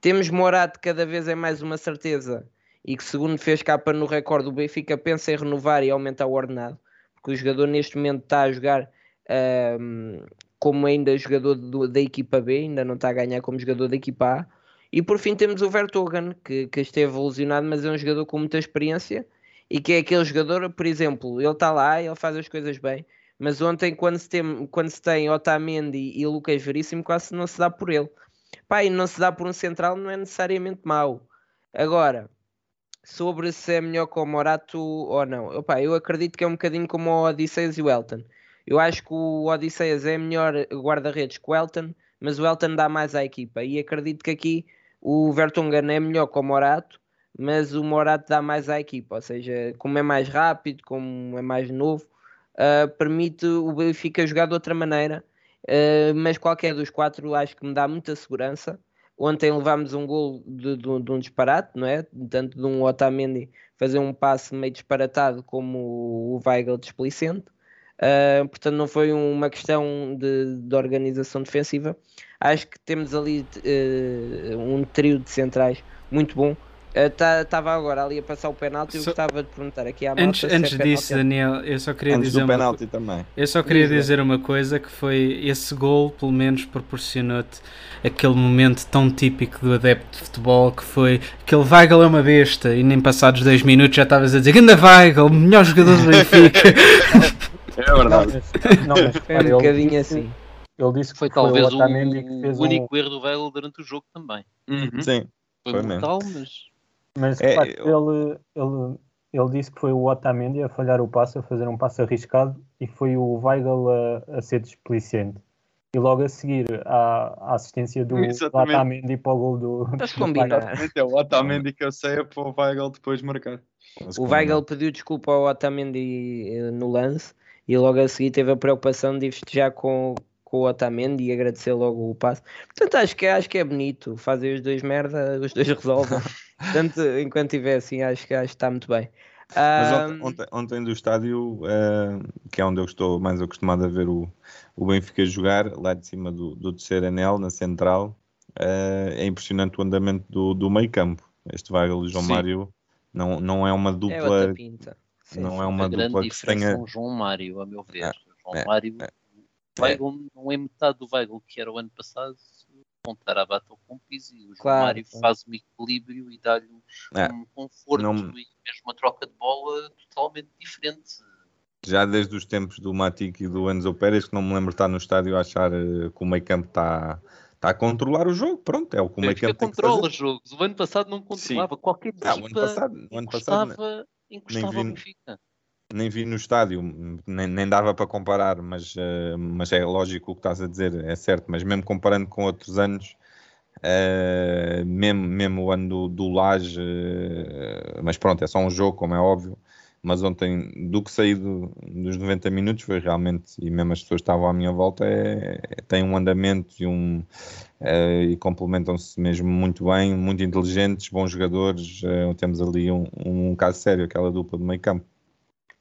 Temos Morato, que cada vez é mais uma certeza, e que segundo fez capa no recorde do Benfica, pensa em renovar e aumentar o ordenado, porque o jogador neste momento está a jogar ahm, como ainda jogador do- da equipa B, ainda não está a ganhar como jogador da equipa A. E por fim temos o Vertogen, que, que esteve lesionado, mas é um jogador com muita experiência e que é aquele jogador, por exemplo, ele está lá, ele faz as coisas bem, mas ontem quando se tem, quando se tem Otamendi e Lucas Veríssimo quase não se dá por ele. Pá, e não se dá por um central não é necessariamente mau. Agora, sobre se é melhor com o Morato ou não, Opa, eu acredito que é um bocadinho como o Odisseias e o Elton. Eu acho que o Odisseias é melhor guarda-redes que o Elton, mas o Elton dá mais à equipa. E acredito que aqui o Vertonghen é melhor com o Morato, mas o Morato dá mais à equipa. Ou seja, como é mais rápido, como é mais novo, ah, permite o Benfica jogar de outra maneira. Ah, mas qualquer dos quatro acho que me dá muita segurança. Ontem levámos um gol de, de de um disparate, não é? Tanto de um Otamendi fazer um passe meio disparatado como o Weigl displicente. Uh, portanto, não foi uma questão de, de organização defensiva. Acho que temos ali uh, um trio de centrais muito bom. Estava agora ali a passar o penalti. Eu Só- gostava de perguntar aqui à malta Antes, é antes disso, Daniel, eu só queria Antes dizer do uma também. Eu só queria Diz, dizer uma coisa que foi esse gol pelo menos proporcionou-te aquele momento tão típico do adepto de futebol que foi aquele Weigl é uma besta e nem passados 10 minutos já estavas a dizer Ganda Weigl, melhor jogador do Benfica. É verdade. Não, mas, Foi repara, um bocadinho assim. Ele disse que Foi foi, talvez o o, Otamendi que fez o um- único erro do Weigl durante o jogo também. Uhum. Sim. Foi, Foi mas Mas É, eu- ele, ele, ele disse que foi o Otamendi a falhar o passo, a fazer um passo arriscado e foi o Weigl a, a ser displicente. E logo a seguir à, à assistência do, Exatamente. Otamendi para o gol do. Estás a do combinar. Exatamente, é o Otamendi que eu sei é para o Weigl depois marcar. Mas O Weigl não? pediu desculpa ao Otamendi eh, no lance e logo a seguir teve a preocupação de festejar com, com o Otamendi e agradecer logo o passo. Portanto, acho que, acho que é bonito. Fazem os dois merda, os dois resolvem. Portanto, enquanto tiver assim, acho que, acho que está muito bem. Mas ontem, ontem, ontem do estádio, eh, que é onde eu estou mais acostumado a ver o, o Benfica jogar, lá de cima do, do terceiro anel, na central, eh, é impressionante o andamento do, do meio campo. Este Weigl e João Sim. Mário não, não é uma é dupla, pinta. Sim, não sim. é uma dupla que diferença tenha... é o João Mário, a meu ver. É, o João é, Mário, é. o Weigl não é metade do Weigl que era o ano passado, montar a bata ao compis e o João Claro, Mário claro. faz um equilíbrio e dá-lhe um, É, um conforto não- e mesmo uma troca de bola totalmente diferente. Já desde os tempos do Matic e do Enzo Pérez, que não me lembro de estar no estádio a achar eh, que o meio campo está está a controlar o jogo. Pronto, é o que o Benfica controla jogos. O ano passado não controlava. Qualquer equipa Ah, o ano passado, o ano passado encostava, encostava vi- ao Benfica. nem vi no estádio, nem, nem dava para comparar, mas, eh, mas é lógico o que estás a dizer, é certo, mas mesmo comparando com outros anos, eh, mesmo, mesmo o ano do, do Laje, eh, mas pronto, é só um jogo, como é óbvio, mas ontem, do que saí do- dos 90 minutos, foi realmente, e mesmo as pessoas que estavam à minha volta, é, é- tem um andamento e um eh, e complementam-se mesmo muito bem, muito inteligentes, bons jogadores, eh, temos ali um, um caso sério, aquela dupla do meio campo.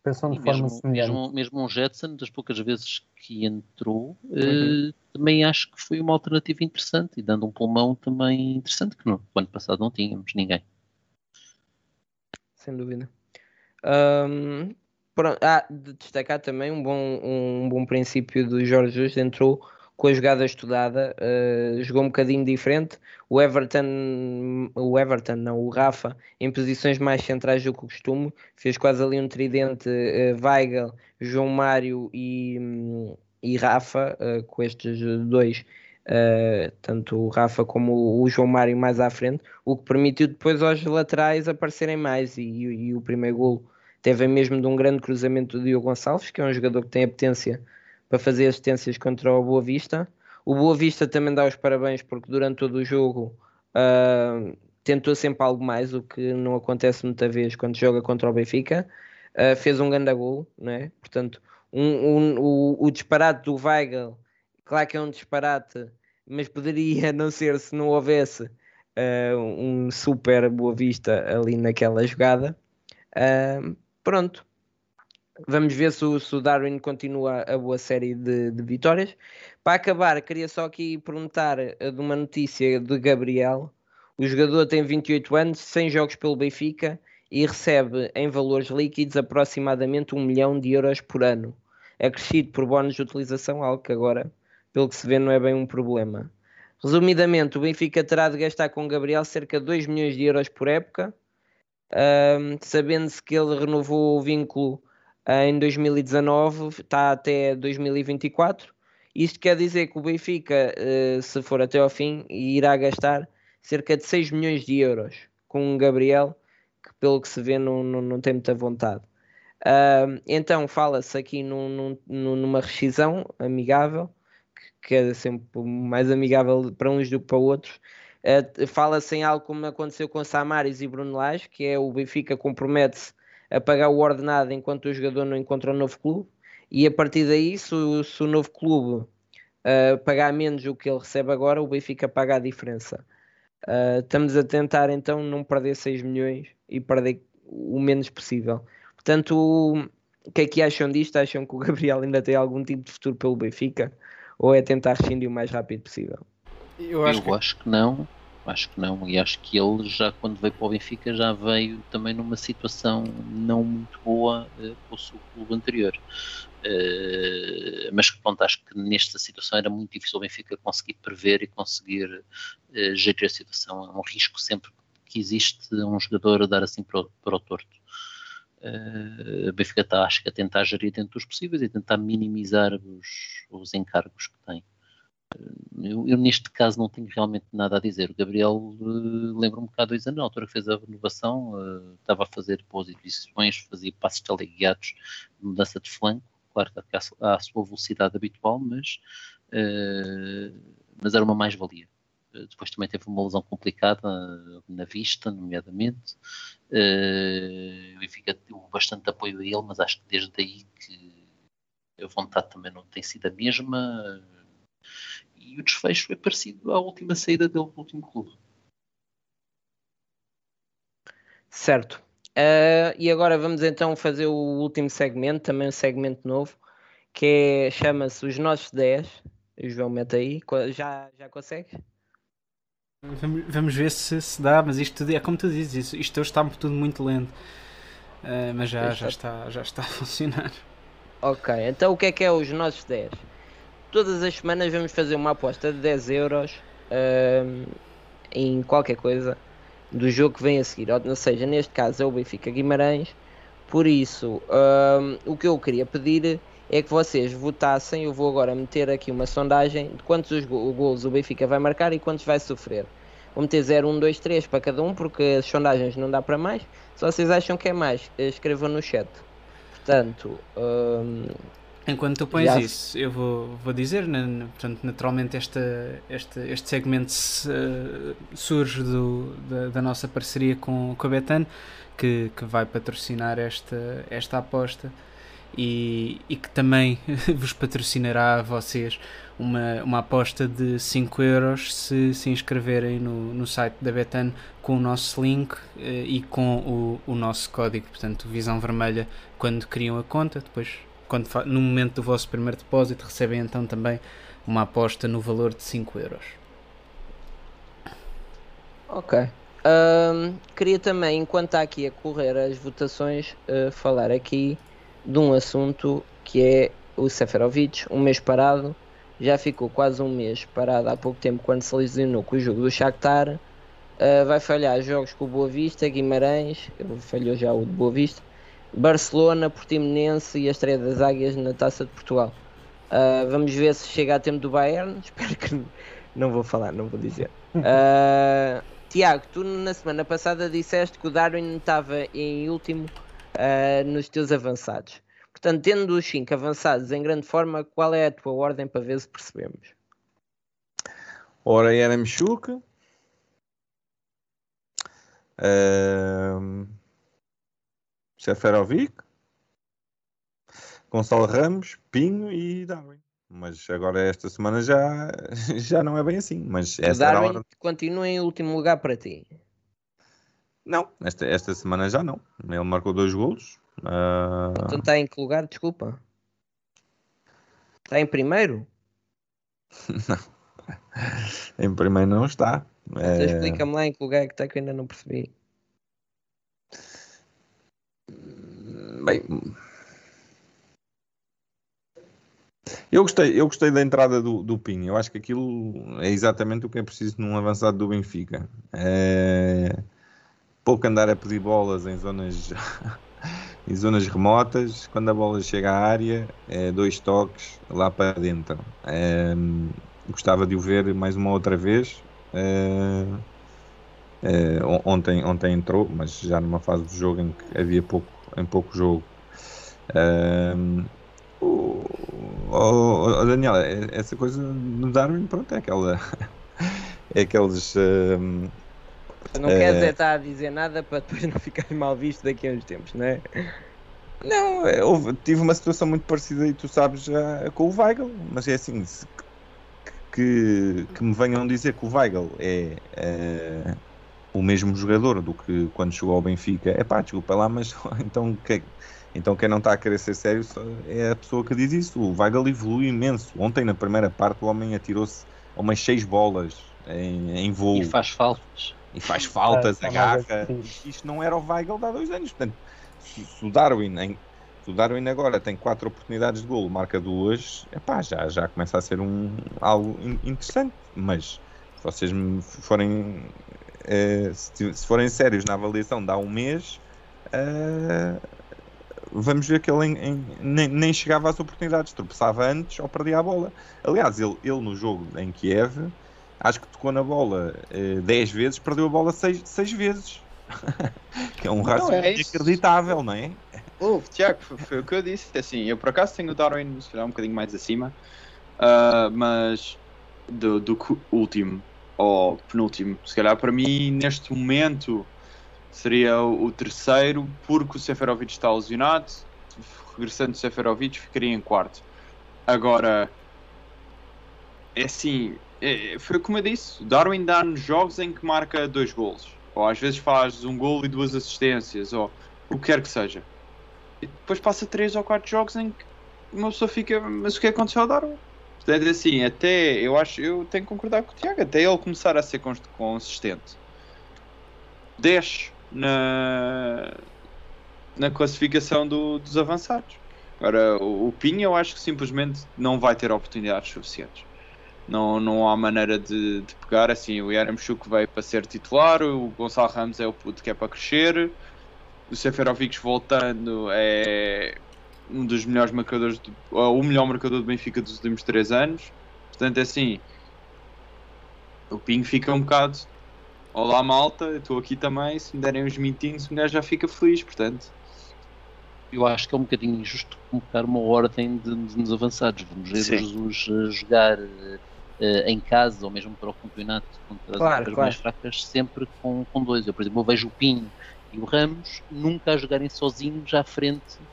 Pensam E de forma mesmo, semelhante. mesmo, mesmo um Jetson, das poucas vezes que entrou, Uhum. eh, também acho que foi uma alternativa interessante e dando um pulmão também interessante, que no o ano passado não tínhamos ninguém. sem dúvida. Ahm, pronto, ah, de destacar também um bom, um bom princípio do Jorge Jesus, entrou com a jogada estudada, eh, jogou um bocadinho diferente. O Everton, o Everton, não, o Rafa, em posições mais centrais do que o costume, fez quase ali um tridente eh, Weigl, João Mário e, e Rafa, eh, com estes dois, eh, tanto o Rafa como o João Mário mais à frente o que permitiu depois aos laterais aparecerem mais e, e- e o primeiro golo teve mesmo de um grande cruzamento do Diogo Gonçalves, que é um jogador que tem a potência para fazer assistências contra o Boa Vista. O Boa Vista também dá os parabéns porque durante todo o jogo ah, tentou sempre algo mais, o que não acontece muita vez quando joga contra o Benfica. Ah, fez um grande golo, né? portanto, um, um- o, o disparate do Weigl, claro que é um disparate, mas poderia não ser se não houvesse uh, um super Boa Vista ali naquela jogada. Uh, pronto. Vamos ver se o, se o Darwin continua a boa série de, de vitórias. Para acabar, queria só aqui perguntar uh, de uma notícia de Gabriel. O jogador tem 28 anos, 100 jogos pelo Benfica e recebe em valores líquidos aproximadamente 1 milhão de euros por ano, acrescido por bónus de utilização, algo que agora, pelo que se vê, não é bem um problema. Resumidamente, o Benfica terá de gastar com Gabriel cerca de 2 milhões de euros por época, ahm, sabendo-se que ele renovou o vínculo ah, em 2019, está até 2024. Isto quer dizer que o Benfica, eh, se for até ao fim, irá gastar cerca de 6 milhões de euros com o Gabriel, que pelo que se vê não, não, não tem muita vontade. Então fala-se aqui num- num- numa rescisão amigável, que é sempre mais amigável para uns do que para outros. Uh, Fala-se em algo como aconteceu com Samaris e Bruno Lage, que é o Benfica compromete-se a pagar o ordenado enquanto o jogador não encontra um novo clube, e a partir daí, se se o novo clube uh, pagar menos do que ele recebe agora, o Benfica paga a diferença. Uh, estamos a tentar então não perder 6 milhões e perder o menos possível. Portanto, o que é que acham disto? Acham que o Gabriel ainda tem algum tipo de futuro pelo Benfica? Ou é tentar rescindir o mais rápido possível? Eu acho eu que acho que não, acho que não, e acho que ele já quando veio para o Benfica já veio também numa situação não muito boa eh, com o seu clube anterior. Eh, mas que pronto, acho que nesta situação era muito difícil o Benfica conseguir prever e conseguir eh, gerir a situação. É um risco sempre que existe um jogador a dar assim para o, para o torto. Eh, o Benfica está, acho que, a tentar gerir dentro dos possíveis e tentar minimizar os, os encargos que tem. Eu, eu, neste caso não tenho realmente nada a dizer. O Gabriel uh, lembra um bocado dois anos, na altura que fez a renovação, uh, estava a fazer boas exibições, fazia passos teleguiados de mudança de flanco, claro que à, sua velocidade habitual, mas, uh, mas era uma mais-valia. depois também teve uma lesão complicada na vista, nomeadamente. Uh, e fica bastante apoio a ele, mas acho que desde aí que a vontade também não tem sido a mesma e o desfecho é parecido à última saída dele do último clube. Certo. Uh, e agora vamos então fazer o último segmento, também um segmento novo, que é, chama-se Os Nossos 10. O João mete aí, já, já consegues? Vamos, vamos ver se se dá, mas isto é como tu dizes, isto hoje está tudo muito lento. Uh, mas já, já, está, já está a funcionar. Ok, então o que é que é os nossos 10? Todas as semanas vamos fazer uma aposta de 10 euros uh, em qualquer coisa do jogo que vem a seguir. Ou seja, neste caso é o Benfica Guimarães. Por isso, uh, o que eu queria pedir é que vocês votassem. Eu vou agora meter aqui uma sondagem de quantos os gols o Benfica vai marcar e quantos vai sofrer. Vou meter 0, 1, 2, 3 para cada um, porque as sondagens não dá para mais. Se vocês acham que é mais, escrevam no chat. Portanto, hum, Enquanto tu pões isso, eu vou, vou dizer, né, portanto, naturalmente esta, este, este segmento uh, surge do, da, da, nossa parceria com, com a Betan, que, que vai patrocinar esta, esta aposta e, e que também vos patrocinará a vocês uma, uma aposta de 5 euros se se inscreverem no, no site da Betan com o nosso link eh, e com o, o nosso código, portanto, visão vermelha quando criam a conta, depois quando, no momento do vosso primeiro depósito recebem então também uma aposta no valor de 5 euros. Ok. Um, queria também, enquanto está aqui a correr as votações, uh, falar aqui de um assunto que é o Seferovic, um mês parado, já ficou quase um mês parado há pouco tempo quando se lesionou com o jogo do Shakhtar, uh, vai falhar jogos com o Boa Vista, Guimarães, falhou já o de Boa Vista, Barcelona, Portimonense e a estreia das Águias na Taça de Portugal. Uh, vamos ver se chega a tempo do Bayern, espero que não vou falar, não vou dizer. Uh, Tiago, tu na semana passada disseste que o Darwin estava em último uh, nos teus avançados. Portanto, tendo os 5 avançados em grande forma, qual é a tua ordem para ver se percebemos? Ora, Yaremchuk. Uh, Seferovic. Gonçalo Ramos, Pinho e Darwin. Mas agora esta semana já, já não é bem assim. Mas essa Darwin hora... continua em último lugar para ti. Não, esta, esta semana já não. Ele marcou dois golos. Uh... Então está em que lugar? Desculpa. Está em primeiro? não. Em primeiro não está. Então é... explica-me lá em que lugar é que está que eu ainda não percebi. Eu gostei, eu gostei da entrada do, do Pinho. Eu acho que aquilo é exatamente o que é preciso num avançado do Benfica. É pouco andar a pedir bolas em zonas em zonas remotas. Quando a bola chega à área, é dois toques lá para dentro. É, gostava de o ver mais uma outra vez. É, é, ontem, ontem entrou, mas já numa fase do jogo em que havia pouco, em pouco jogo. Um, o, o, o, Daniel, essa coisa no Darwin, pronto, é aquela. é aqueles. Um, não é... queres estar a dizer nada para depois não ficar mal visto daqui a uns tempos, não é? Não, eu tive uma situação muito parecida e tu sabes já com o Weigl, mas é assim que, que me venham dizer que o Weigl é, é o mesmo jogador do que quando chegou ao Benfica. É pá, desculpa lá, mas então, que, então quem não está a querer ser sério é a pessoa que diz isso. O Weigl evolui imenso. Ontem, na primeira parte, o homem atirou-se a umas seis bolas em, em voo. E faz faltas. E faz faltas, é, agarra. Isto não era o Weigl de há dois anos. Portanto, se o Darwin, em, se o Darwin agora tem quatro oportunidades de golo, marca duas, epá, já, já começa a ser um, algo interessante. Mas se vocês me forem uh, se, se, forem sérios na avaliação, dá um mês, uh, vamos ver que ele em, em, nem, nem, chegava às oportunidades, tropeçava antes ou perdia a bola. Aliás, ele, ele no jogo em Kiev, acho que tocou na bola 10 uh, vezes, perdeu a bola 6 vezes. que é um raciocínio é inacreditável, não é? Tiago, foi, foi, o que eu disse. É assim, eu por acaso tenho o Darwin se calhar um bocadinho mais acima, uh, mas do, do último ou penúltimo. Se calhar para mim, neste momento, seria o, terceiro, porque o Seferovic está lesionado. Regressando o Seferovic, ficaria em quarto. Agora, é assim, é, foi como eu disse: Darwin dá nos jogos em que marca dois golos. ou às vezes faz um gol e duas assistências, ou o que quer que seja. E depois passa 3 ou 4 jogos em que uma pessoa fica, mas o que aconteceu ao Darwin? Portanto, assim, até eu acho, eu tenho que concordar com o Tiago, até ele começar a ser cons- consistente, desce na, na classificação do- dos avançados. Agora, o, o Pinho eu acho que simplesmente não vai ter oportunidades suficientes. Não, não há maneira de, de pegar assim. O Yaramchuk veio para ser titular, o Gonçalo Ramos é o puto que é para crescer, o Seferovic voltando é um dos melhores marcadores, do, ou o melhor marcador do Benfica dos últimos 3 anos. Portanto, é assim, o Pinho fica um bocado. Olá malta, eu estou aqui também. Se me derem uns mintinhos, o gajo já fica feliz. Portanto, Eu acho que é um bocadinho injusto colocar uma ordem de, de nos avançados. Vamos ver Sim. Jesus eh, jogar eh, em casa ou mesmo para o campeonato contra Claro, as equipas claro. mais fracas, sempre com, com dois. Eu, por exemplo, eu vejo o Pinho e o Ramos nunca a jogarem sozinhos à frente,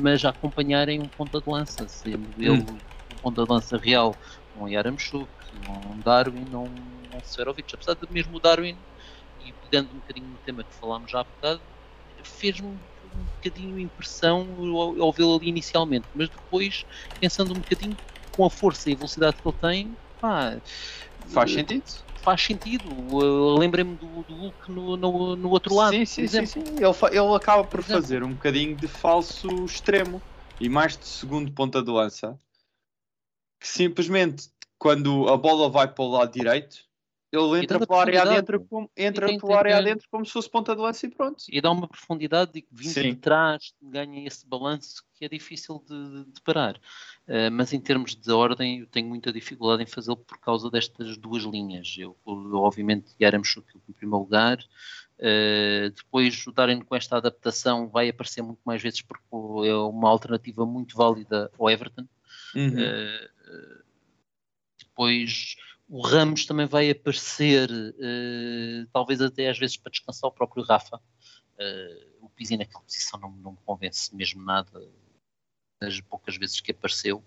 mas a acompanharem um ponta de lança, sendo ele um ponta de lança real, um Yaramchuk, um Darwin, um, um Seferovic. Apesar de mesmo o Darwin, e pegando um bocadinho no tema que falámos já há bocado, fez-me um bocadinho impressão ao, ao vê-lo ali inicialmente, mas depois, pensando um bocadinho com a força e a velocidade que ele tem, pá, faz eh, sentido. Faz sentido. Uh, Lembrei-me do, do Hulk no, no, no outro lado. Sim, sim, sim, sim. Ele, ele acaba por Por fazer um bocadinho de falso extremo e mais de segundo ponta de lança que simplesmente quando a bola vai para o lado direito ele entra pela área adentro como, entra tem- pela área adentro como se fosse ponta de lança e pronto. E dá uma profundidade e que vindo Sim. de trás ganha esse balanço que é difícil de, de parar. Uh, mas em termos de ordem, eu tenho muita dificuldade em fazê-lo por causa destas duas linhas. Eu, eu obviamente, Yaramchuk em primeiro lugar. Uh, depois, o Darren com esta adaptação vai aparecer muito mais vezes porque é uma alternativa muito válida ao Everton. Uhum. Uh, uh, depois o Ramos também vai aparecer, uh, talvez até às vezes para descansar o próprio Rafa. Uh, o Pizzi naquela posição não, não me convence mesmo nada das poucas vezes que apareceu.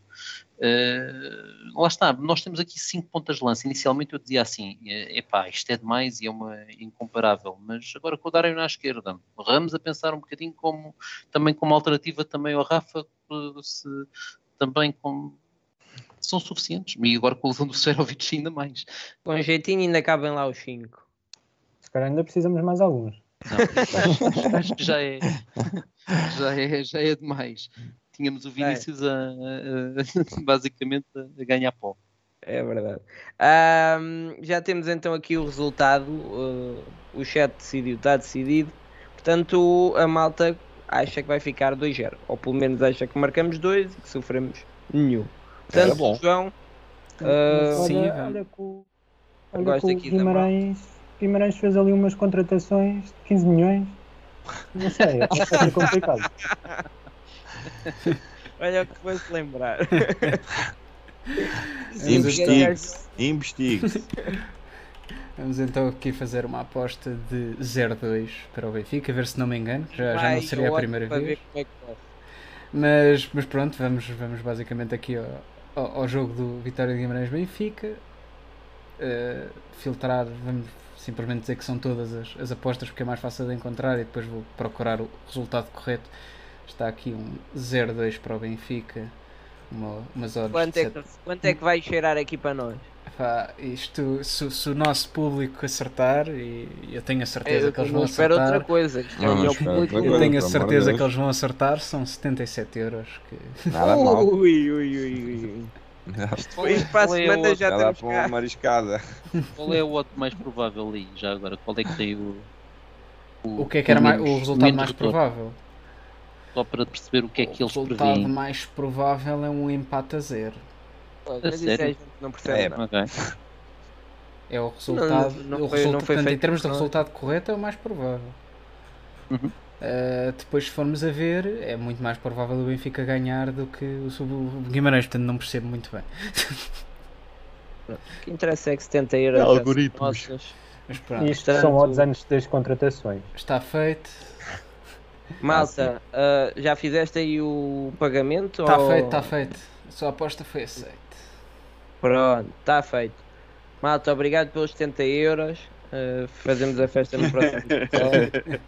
Uh, lá está, nós temos aqui cinco pontas de lança. Inicialmente eu dizia assim: epá, isto é demais e é uma incomparável, mas agora com o Dário na esquerda, Ramos a pensar um bocadinho como também como alternativa também ao Rafa, se, também com são suficientes. E agora com o Serovic ainda mais. Com um jeitinho ainda cabem lá os 5. Se calhar ainda precisamos mais alguns. Não, acho, que já é, já é, já é demais. Tínhamos o Vinícius a, a- a- basicamente a ganhar pó. É verdade. Ahm, já temos então aqui o resultado. uh, o chat decidiu, está decidido. Portanto, a malta acha que vai ficar 2-0. Ou pelo menos acha que marcamos 2 e que sofremos nenhum. Era Portanto, bom. João, olha, sim, olha vamos. que o, olha que o Guimarães, Guimarães fez ali umas contratações de 15 milhões. Não sei, acho que vai ser complicado. olha o que foi-se lembrar. Investigue-se. Investigue-se. Vamos então aqui fazer uma aposta de 0-2 para o Benfica, ver se não me engano, já, já Vai, não seria a primeira vez. ver como é. Mas, mas pronto, vamos, vamos basicamente aqui ao, ao, ao jogo do Vitória de Guimarães Benfica. Uh, filtrar, vamos simplesmente dizer que são todas as, as apostas porque é mais fácil de encontrar e depois vou procurar o resultado correto. Está aqui um 0-2 para o Benfica, uma, umas odds Quanto é, que, quanto é que vai cheirar aqui para nós? Pá, isto, se, se o nosso público acertar, e eu tenho a certeza Eu que eles vão acertar, outra coisa. Isto é Não, o espero público. eu tenho a certeza que eles vão acertar, são 77 euros. Que... Nada mal. Ui, ui, ui, ui. Depois para a é semana o- já para uma mariscada. Qual é o outro mais provável ali, já agora? Qual é que tem o. O que é que era mais, o resultado mais retorno? provável? Só para perceber o que é que o eles resultado preveem. mais provável é um empate a zero. Mas isso gente não percebe É, nada. Ok. É o resultado. não o foi- resulta- não foi portanto, em termos de resultado correto, é o mais provável. Uhum. Uh, depois, se formos a ver, é muito mais provável o Benfica ganhar do que o o Guimarães, portanto, não percebo muito bem. O que interessa é que 70 euros É algoritmos. Mas pronto, Isto Portanto- são odds antes das contratações. está feito. Malta, ah, já fizeste aí o pagamento? Está ou- feito, está feito. A sua aposta foi aceita. Pronto, está feito. Malta, obrigado pelos 70 euros. Uh, fazemos a festa no próximo episódio.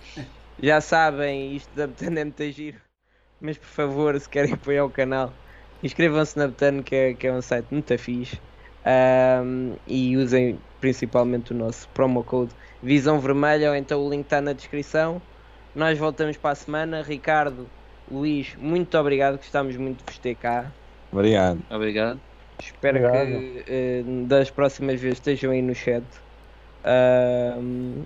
Já sabem, isto da Betano é muito giro. Mas por favor, se querem apoiar o canal, inscrevam-se na Betano, que é, que é um site muito fixe. Um, e usem principalmente o nosso promo code Visão Vermelha, ou então o link está na descrição. Nós voltamos para a semana. Ricardo, Luís, muito obrigado, gostamos muito de vos ter cá. Obrigado. Obrigado. Espero Obrigado. que uh, das próximas vezes estejam aí no chat. Um,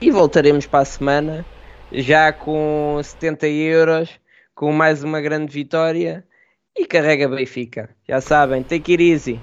e voltaremos para a semana, já com 70 euros, com mais uma grande vitória. E carrega Benfica. Já sabem, take it easy.